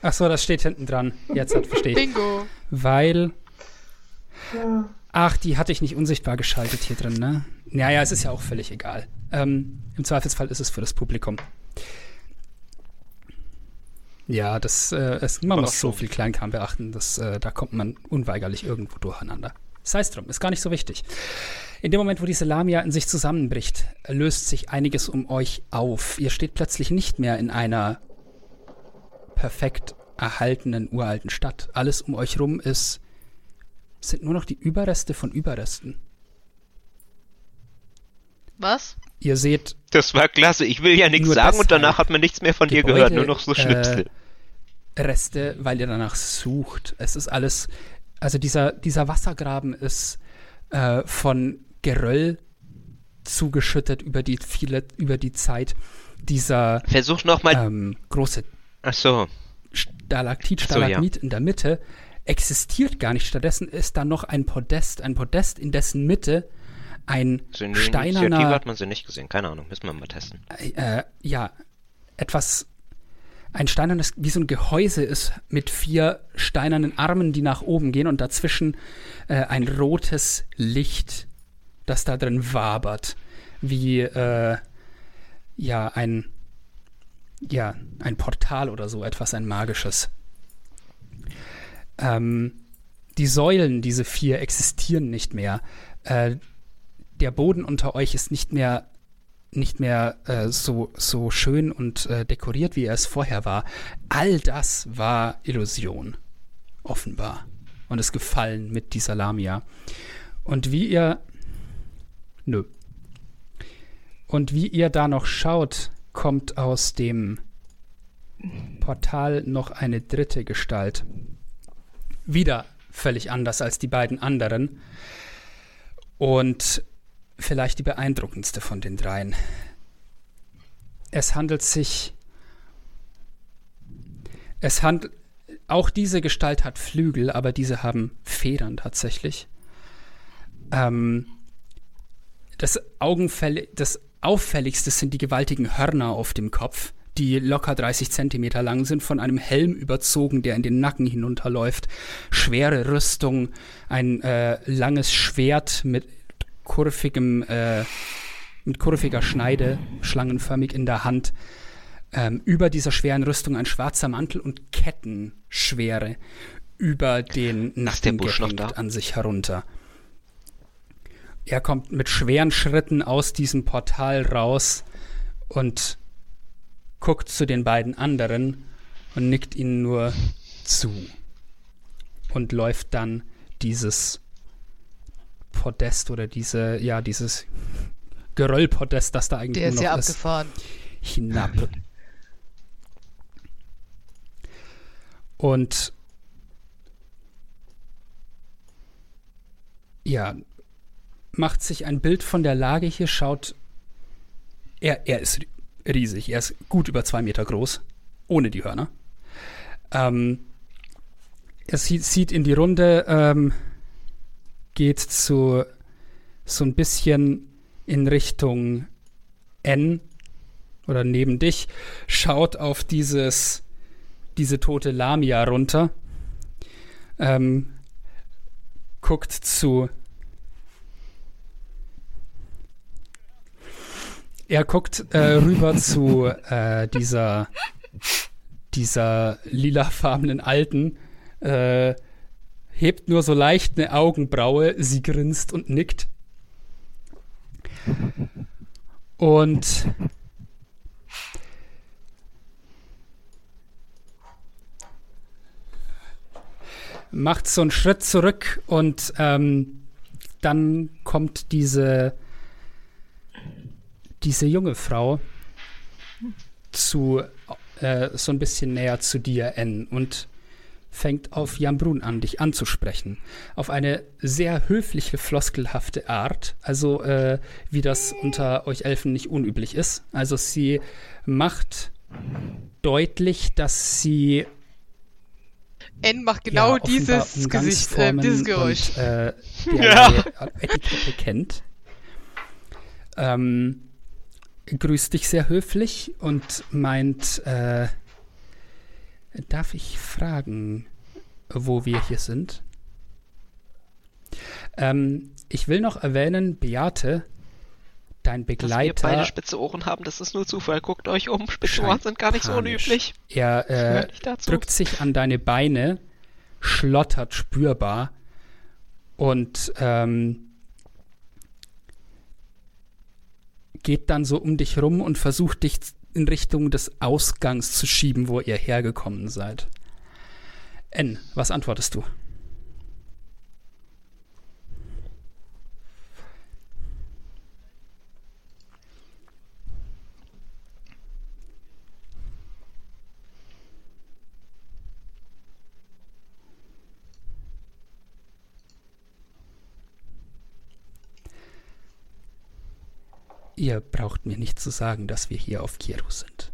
Ach so, das steht hinten dran. Jetzt hat verstehe ich. Bingo. Weil. Ach, die hatte ich nicht unsichtbar geschaltet hier drin, ne? Naja, es ist ja auch völlig egal. Ähm, Im Zweifelsfall ist es für das Publikum. Ja, das, äh, es, man muss so viel Kleinkram beachten, dass, äh, da kommt man unweigerlich irgendwo durcheinander. Sei es drum, ist gar nicht so wichtig. In dem Moment, wo diese Lamia in sich zusammenbricht, löst sich einiges um euch auf. Ihr steht plötzlich nicht mehr in einer perfekt erhaltenen uralten Stadt. Alles um euch rum ist sind nur noch die Überreste von Überresten. Was? Ihr seht Das war klasse. Ich will ja nichts sagen und danach hat man nichts mehr von dir gehört. Nur noch so äh, Schnipsel. Reste, weil ihr danach sucht. Es ist alles, also dieser, dieser Wassergraben ist äh, von Geröll zugeschüttet über die viele, über die Zeit. Dieser Versuch nochmal. ähm, große Ach so. Stalaktit, Ach so, ja. Stalagmit in der Mitte existiert gar nicht. Stattdessen ist da noch ein Podest, ein Podest, in dessen Mitte ein So Initiative steinerner hat man sie nicht gesehen. Keine Ahnung. Müssen wir mal testen. äh, ja, etwas, ein steinernes, wie so ein Gehäuse ist mit vier steinernen Armen, die nach oben gehen und dazwischen äh, ein rotes Licht, das da drin wabert, wie, äh, ja, ein, ja, ein Portal oder so etwas, ein magisches. Ähm, die Säulen, diese vier, existieren nicht mehr. Äh, der Boden unter euch ist nicht mehr nicht mehr äh, so, so schön und äh, dekoriert, wie er es vorher war. All das war Illusion, offenbar. Und ist gefallen mit dieser Lamia. Und wie ihr. Nö. Und wie ihr da noch schaut, kommt aus dem Portal noch eine dritte Gestalt. Wieder völlig anders als die beiden anderen. Und vielleicht die beeindruckendste von den dreien. Es handelt sich. Es handelt. Auch diese Gestalt hat Flügel, aber diese haben Federn tatsächlich. Ähm, das, Augenfäll das Auffälligste sind die gewaltigen Hörner auf dem Kopf, die locker 30 Zentimeter lang sind, von einem Helm überzogen, der in den Nacken hinunterläuft. Schwere Rüstung, ein äh, langes Schwert mit kurvigem, äh, mit kurviger Schneide, schlangenförmig in der Hand. Ähm, über dieser schweren Rüstung ein schwarzer Mantel und Kettenschwere über den Nacken an sich herunter. Er kommt mit schweren Schritten aus diesem Portal raus und guckt zu den beiden anderen und nickt ihnen nur zu und läuft dann dieses Podest oder diese, ja, dieses Geröllpodest, das da eigentlich Der ist ja ist, abgefahren. hinab. Und ja, macht sich ein Bild von der Lage hier, schaut. Er, er ist riesig, er ist gut über zwei Meter groß, ohne die Hörner. Ähm, er sieht, sieht in die Runde, ähm, geht zu so ein bisschen in Richtung N oder neben dich, schaut auf dieses, diese tote Lamia runter, ähm, guckt zu. Er guckt äh, rüber zu äh, dieser, dieser lilafarbenen Alten, äh, hebt nur so leicht eine Augenbraue, sie grinst und nickt. Und macht so einen Schritt zurück und ähm, dann kommt diese, diese junge Frau zu äh, so ein bisschen näher zu dir, N, und fängt auf Jan Brun an, dich anzusprechen. Auf eine sehr höfliche, floskelhafte Art, also äh, wie das unter euch Elfen nicht unüblich ist. Also sie macht deutlich, dass sie N macht genau ja, dieses Gesicht, äh, dieses Geräusch. Und, äh, Ja. Etikette kennt. Ähm, grüßt dich sehr höflich und meint, äh, darf ich fragen, wo wir hier sind? Ähm, ich will noch erwähnen, Beate, dein Dass wir Begleiter. beide spitze Ohren haben, das ist nur Zufall. Guckt euch um, spitze Ohren sind gar nicht so unüblich. Er äh, drückt sich an deine Beine, schlottert spürbar und ähm, geht dann so um dich rum und versucht dich in Richtung des Ausgangs zu schieben, wo ihr hergekommen seid. N, was antwortest du? Ihr braucht mir nicht zu sagen, dass wir hier auf Kieru sind.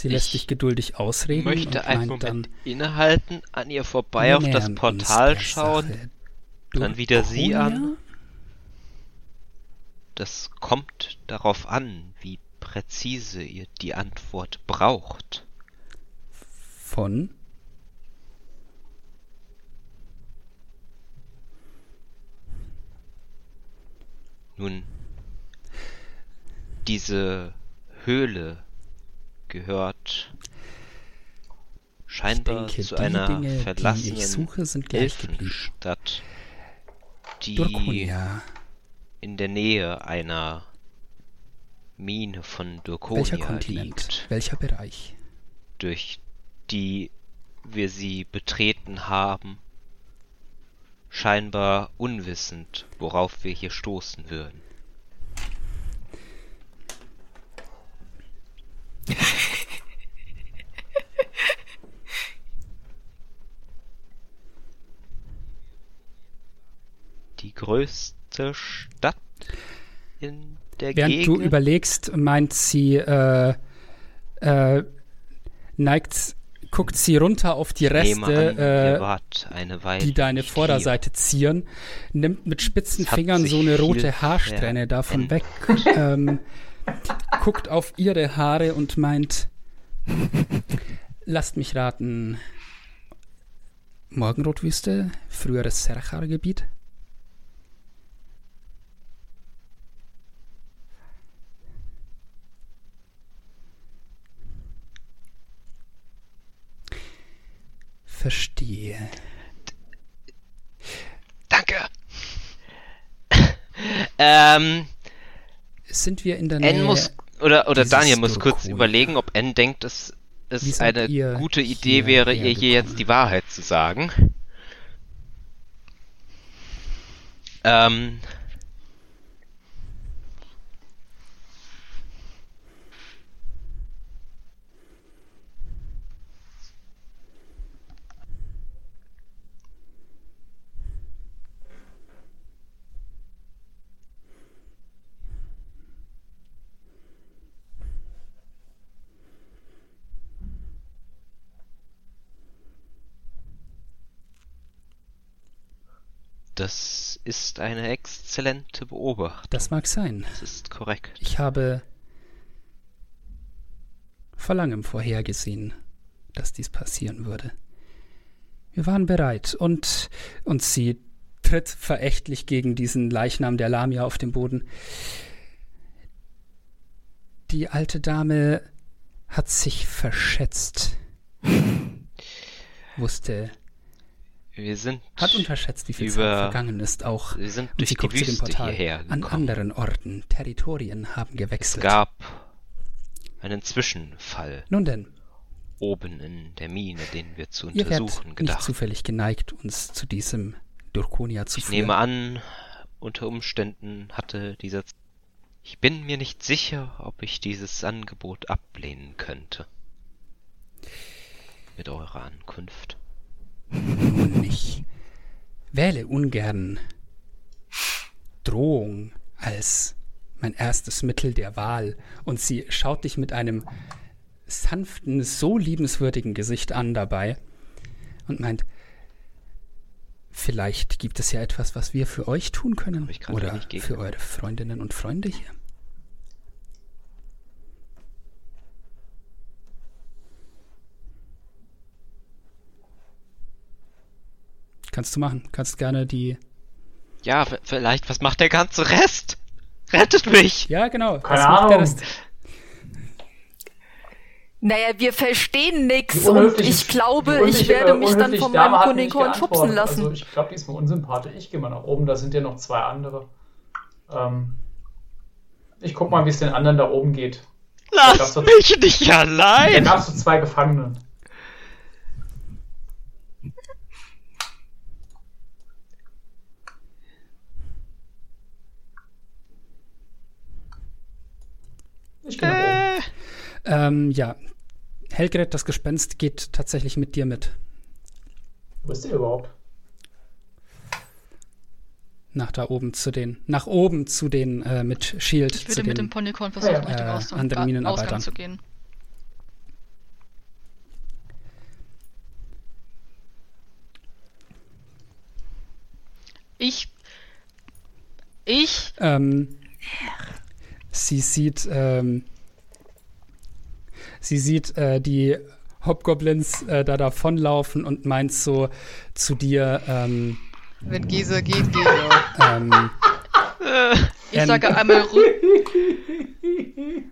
Sie lässt Ich dich geduldig ausreden möchte einen Moment dann, innehalten, an ihr vorbei "Wir auf das Portal schauen. Dann wieder sie an. Das kommt darauf an, wie präzise ihr die Antwort braucht. Von? Nun, diese Höhle gehört scheinbar denke, zu die einer Dinge, die verlassenen suche, gleich geblieben. Elfenstadt, die Durkonia. in der Nähe einer Mine von Welcher Durkonia Kontinent? liegt, Welcher Bereich? durch die wir sie betreten haben, scheinbar unwissend, worauf wir hier stoßen würden. Die größte Stadt in der Während Gegend. du überlegst, meint sie, äh, äh, neigt, guckt sie runter auf die Reste, an, äh, die deine Vorderseite zieren, nimmt mit spitzen Fingern so eine rote Haarsträhne davon weg, ähm, guckt auf ihre Haare und meint, lasst mich raten, Morgenrotwüste, früheres Serchar-Gebiet? Verstehe. Danke. ähm, Sind wir in der Nähe? N muss oder oder Daniel muss kurz überlegen, ob N denkt, dass es eine gute Idee wäre, ihr hier jetzt die Wahrheit zu sagen. Ähm, Das ist eine exzellente Beobachtung. Das mag sein. Das ist korrekt. Ich habe vor langem vorhergesehen, dass dies passieren würde. Wir waren bereit und, und sie tritt verächtlich gegen diesen Leichnam der Lamia auf dem Boden. Die alte Dame hat sich verschätzt. Wusste, Wir sind hat unterschätzt, wie viel über- Zeit vergangen ist. Auch wir sind durch die Wüste Portal. hierher An anderen Orten, Territorien haben Es gewechselt. gab einen Zwischenfall Nun denn, oben in der Mine, den wir zu ihr untersuchen nicht gedacht. zufällig geneigt, uns zu diesem Durkonia zu Ich führen. nehme an, unter Umständen hatte dieser. Z ich bin mir nicht sicher, ob ich dieses Angebot ablehnen könnte. Mit eurer Ankunft. Nun, ich wähle ungern Drohung als mein erstes Mittel der Wahl. Und sie schaut dich mit einem sanften, so liebenswürdigen Gesicht an dabei und meint, vielleicht gibt es ja etwas, was wir für euch tun können. Oder für eure Freundinnen und Freunde hier. Kannst du machen. Kannst gerne die. Ja, vielleicht, was macht der ganze Rest? Rettet mich! Ja, genau. Keine was macht der Ahnung. Rest? Naja, wir verstehen nix Die und ich glaube, ich werde mich dann von meinem Unicorn schubsen lassen. Also ich glaube, die ist mir unsympathisch. Ich gehe mal nach oben, da sind ja noch zwei andere. Ähm, ich guck mal, wie es den anderen da oben geht. Lass mich nicht Da allein! gab es so zwei Gefangene. Ich gehe nach oben. Äh, Ähm, ja. Helgret, das Gespenst, geht tatsächlich mit dir mit. Wo ist der überhaupt? Nach da oben zu den. Nach oben zu den äh, mit Shield. Ich zu würde den, mit dem Ponycorn versuchen, Ja, Richtung äh, Ausgang, anderen Minenarbeitern. Ausgang zu gehen. Ich. Ich. Ähm, sie sieht, ähm, sie sieht äh, die Hobgoblins äh, da davonlaufen und meint so zu dir, ähm, Wenn Gesa geht, geht er. ähm, Ich sage einmal rück.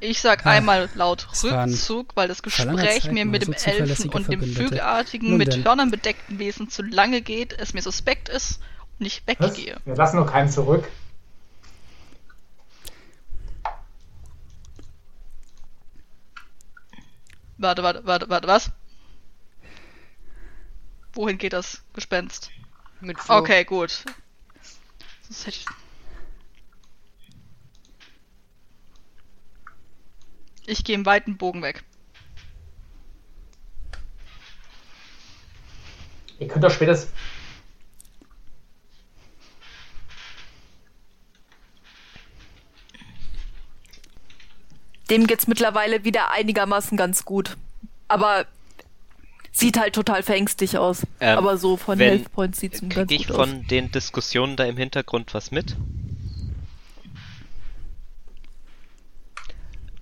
Ich sag einmal laut Rückzug, weil das Gespräch mir mit so dem Elfen zuverlässige und dem. Vögelartigen mit denn. Hörnern bedeckten Wesen zu lange geht, es mir suspekt ist und ich Was? weggehe. Wir lassen noch keinen zurück. Warte, warte, warte, warte, was? Wohin geht das Gespenst? Mit Flo. Okay, gut. Sonst hätte ich... Ich gehe im weiten Bogen weg. Ihr könnt doch später. Dem geht's mittlerweile wieder einigermaßen ganz gut. Aber sieht halt total verängstigt aus. Ähm, Aber so von wenn- Health Points sieht's ihm ganz Kriege ich gut aus. von den Diskussionen da im Hintergrund was mit?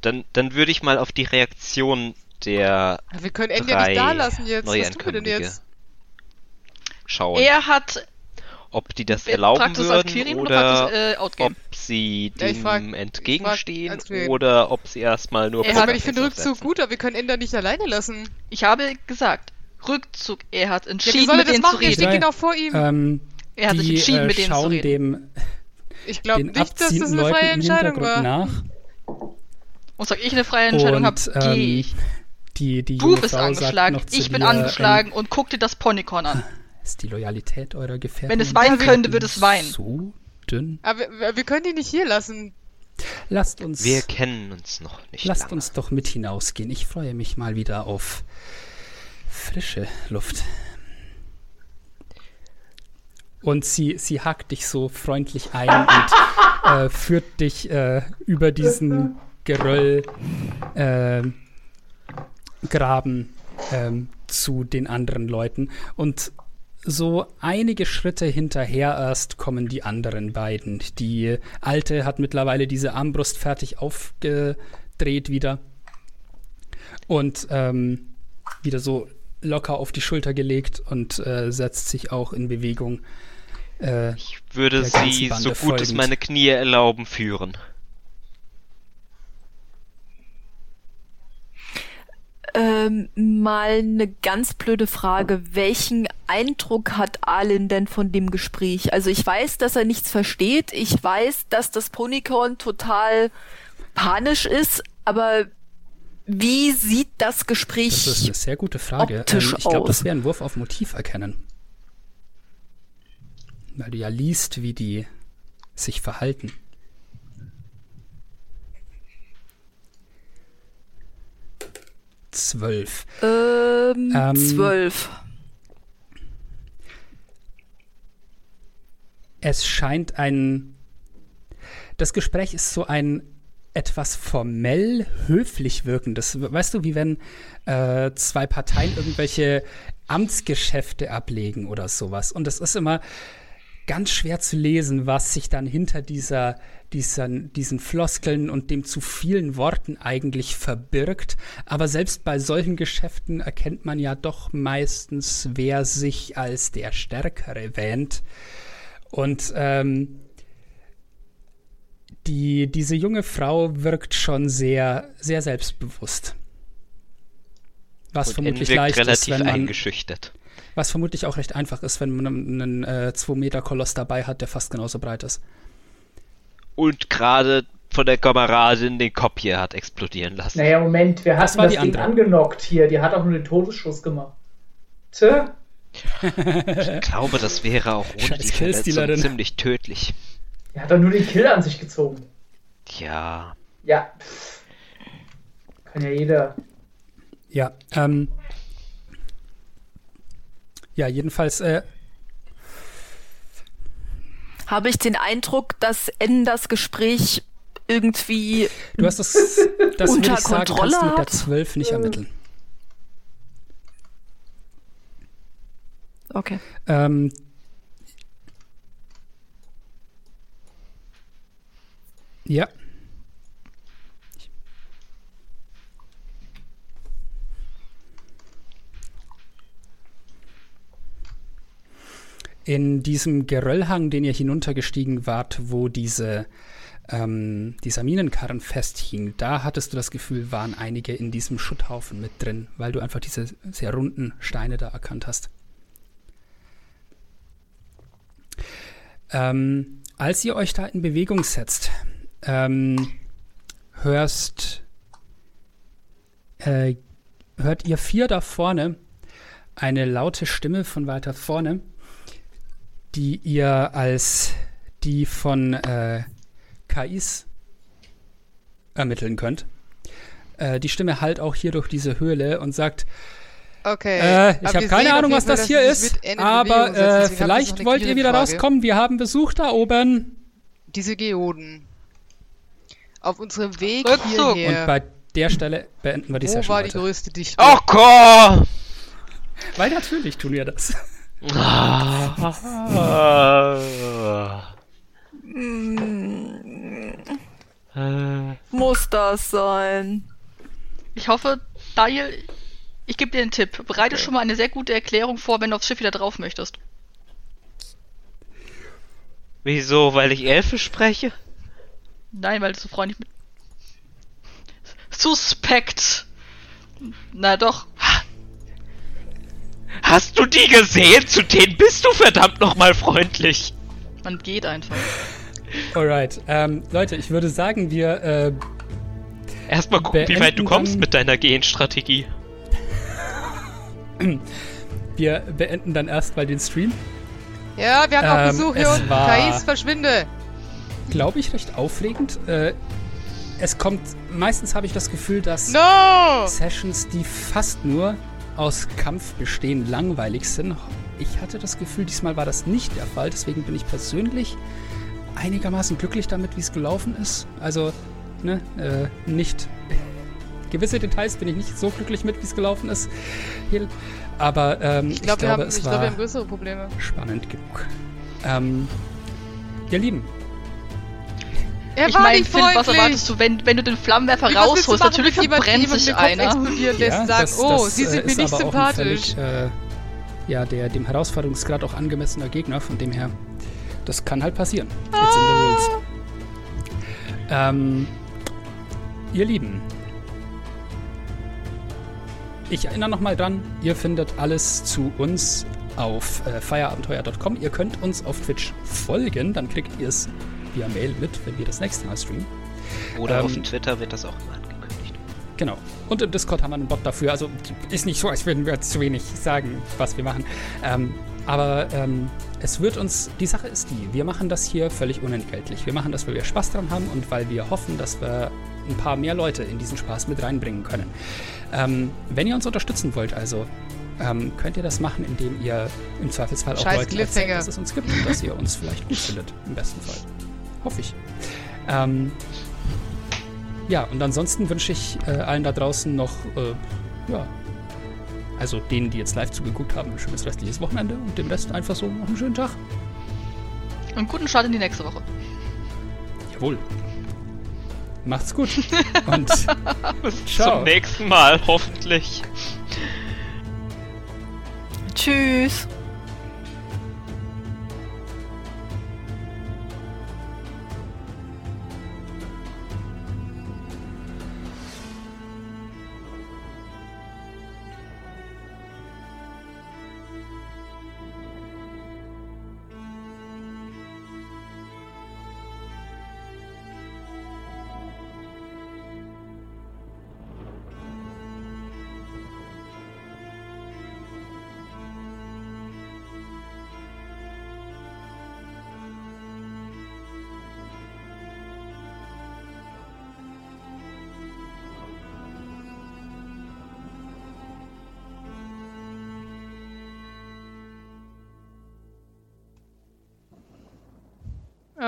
Dann, dann würde ich mal auf die Reaktion der Wir können Ende nicht da drei lassen jetzt. Was tun wir denn jetzt? schauen, Er hat ob die das erlauben Praxis würden Adquirim oder oder Praxis äh, ob sie Ja, dem frag- entgegenstehen frag oder ob sie erstmal nur Er Ja, hat- aber ich finde Rückzug gut, aber wir können Ender nicht alleine lassen. Ich habe gesagt, Rückzug. Er hat Ja, entschieden, er mit denen zu machen? Reden. steht genau vor ihm. ähm, Er hat sich die entschieden, äh, mit denen zu reden. dem Ich glaube nicht, dass das eine Leuten freie Entscheidung war. nach. Und sag ich eine freie Entscheidung habe, ähm, gehe ich. Die, die Du bist Frau angeschlagen, ich bin dir, angeschlagen und guck dir das Ponycorn an. Ist die Loyalität eurer Gefährten Wenn es weinen könnte, würde es weinen. so dünn? Aber wir, wir können die nicht hier lassen. Lasst uns, Wir kennen uns noch nicht lasst lange. uns doch mit hinausgehen. Ich freue mich mal wieder auf frische Luft. Und sie, sie hakt dich so freundlich ein und äh, führt dich äh, über diesen Geröll äh, Graben ähm, zu den anderen Leuten und so einige Schritte hinterher erst kommen die anderen beiden. Die alte hat mittlerweile diese Armbrust fertig aufgedreht wieder und ähm, wieder so locker auf die Schulter gelegt und äh, setzt sich auch in Bewegung. Äh, Ich würde sie, so gut es folgend. meine Knie erlauben, führen. Ähm, mal eine ganz blöde Frage. Welchen Eindruck hat Alin denn von dem Gespräch? Also ich weiß, dass er nichts versteht. Ich weiß, dass das Ponycorn total panisch ist. Aber wie sieht das Gespräch? das ist eine sehr gute Frage. Ähm, ich glaube, das wäre ein Wurf auf Motiv erkennen. Weil du ja liest, wie die sich verhalten. Zwölf. ähm, Ähm, zwölf. Es scheint ein. Das Gespräch ist so ein etwas formell höflich wirkendes. Weißt du, wie wenn äh, zwei Parteien irgendwelche Amtsgeschäfte ablegen oder sowas. Und es ist immer ganz schwer zu lesen, was sich dann hinter dieser, dieser, diesen Floskeln und dem zu vielen Worten eigentlich verbirgt. Aber selbst bei solchen Geschäften erkennt man ja doch meistens, wer sich als der Stärkere wähnt. Und ähm, die, diese junge Frau wirkt schon sehr, sehr selbstbewusst. Was Und vermutlich leicht ist, relativ wenn man, eingeschüchtert. Was vermutlich auch recht einfach ist, wenn man einen 2-Meter-Koloss dabei hat, der fast genauso breit ist. Und gerade von der Kameradin den Kopf hier hat explodieren lassen. Naja, Moment, wir Das hatten das, die Ding andere. angenockt hier. Die hat auch nur den Todesschuss gemacht. Tö? Ich glaube, das wäre auch ohne Scheiß die Verletzung ziemlich tödlich. Die hat doch nur den Kill an sich gezogen. Ja. Ja. Kann ja jeder. Ja, ähm. Ja, jedenfalls, äh, Habe ich den Eindruck, dass N das Gespräch irgendwie du hast das, das Unter ich sagen, Kontrolle kannst du mit der hat? 12 nicht ermitteln. okay. Ähm, ja. In diesem Geröllhang, den ihr hinuntergestiegen wart, wo diese, ähm, dieser Minenkarren festhing, da hattest du das Gefühl, waren einige in diesem Schutthaufen mit drin, weil du einfach diese sehr runden Steine da erkannt hast. Ähm, als ihr euch da in Bewegung setzt, ähm, hörst, äh, hört ihr vier da vorne eine laute Stimme von weiter vorne, die ihr als die von äh, KIs ermitteln könnt. Äh, die Stimme hallt auch hier durch diese Höhle und sagt, Okay. äh, ich habe keine Ahnung, was Fall, das hier ist, aber äh, vielleicht wollt ihr wieder Gegenfrage. rauskommen. Wir haben Besuch da oben. Diese Geoden. Auf unserem Weg Rückzug. hierher. Und bei der Stelle beenden wir die wo Session war die heute. größte Dichte? Oh Gott! Weil natürlich tun wir das. Äh, Muss das sein? Ich hoffe, Daniel, ich gebe dir einen Tipp. Bereite schon mal eine sehr gute Erklärung vor, wenn du aufs Schiff wieder drauf möchtest. Wieso? Weil ich Elfisch spreche? Nein, weil du so freundlich mit. Suspekt! Na doch. Hast du die gesehen? Zu denen bist du verdammt nochmal freundlich. Man geht einfach. Alright. Ähm, Leute, ich würde sagen, wir äh, Erstmal gucken, wie weit du kommst mit deiner Genstrategie. wir beenden dann erstmal den Stream. Ja, wir haben auch Ähm, Besuch hier unten. KIs, verschwinde. Glaube ich, recht aufregend. Äh, es kommt, meistens habe ich das Gefühl, dass No! Sessions, die fast nur aus Kampf bestehen, langweilig sind. Ich hatte das Gefühl, diesmal war das nicht der Fall. Deswegen bin ich persönlich einigermaßen glücklich damit, wie es gelaufen ist. Also, ne, äh, nicht gewisse Details bin ich nicht so glücklich mit, wie es gelaufen ist. Aber ähm, Ich glaube, wir, glaube, haben, es ich war glaub, wir haben größere Probleme. spannend genug. Ähm, ihr Lieben, Er ich meine, Philipp, was erwartest du, wenn, wenn du den Flammenwerfer du rausholst? machen, Natürlich verbrennt sich einer. explodieren lässt und sagt, oh, sie sind mir ist nicht aber sympathisch. Völlig, äh, ja, der dem Herausforderungsgrad auch angemessener Gegner, von dem her, das kann halt passieren. It's in the rules. Ähm, ihr Lieben, ich erinnere nochmal dran, ihr findet alles zu uns auf äh, feierabenteuer.com. Ihr könnt uns auf Twitch folgen, dann kriegt ihr es via Mail mit, wenn wir das nächste Mal streamen. Oder Ähm, auf Twitter wird das auch immer angekündigt. Genau. Und im Discord haben wir einen Bot dafür. Also ist nicht so, als würden wir zu wenig sagen, was wir machen. Ähm, aber ähm, es wird uns, die Sache ist die, wir machen das hier völlig unentgeltlich. Wir machen das, weil wir Spaß dran haben und weil wir hoffen, dass wir ein paar mehr Leute in diesen Spaß mit reinbringen können. Ähm, wenn ihr uns unterstützen wollt, also ähm, könnt ihr das machen, indem ihr im Zweifelsfall auch Scheiß Leuten erzählt, dass es uns gibt und dass ihr uns vielleicht gut findet, im besten Fall. Hoffe ich. Ähm, ja, und ansonsten wünsche ich äh, allen da draußen noch, äh, ja, also denen, die jetzt live zugeguckt haben, ein schönes restliches Wochenende und dem Rest einfach so noch einen schönen Tag. Und guten Start in die nächste Woche. Jawohl. Macht's gut. Und Bis Ciao. zum nächsten Mal, hoffentlich. Tschüss.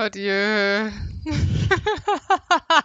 Adieu.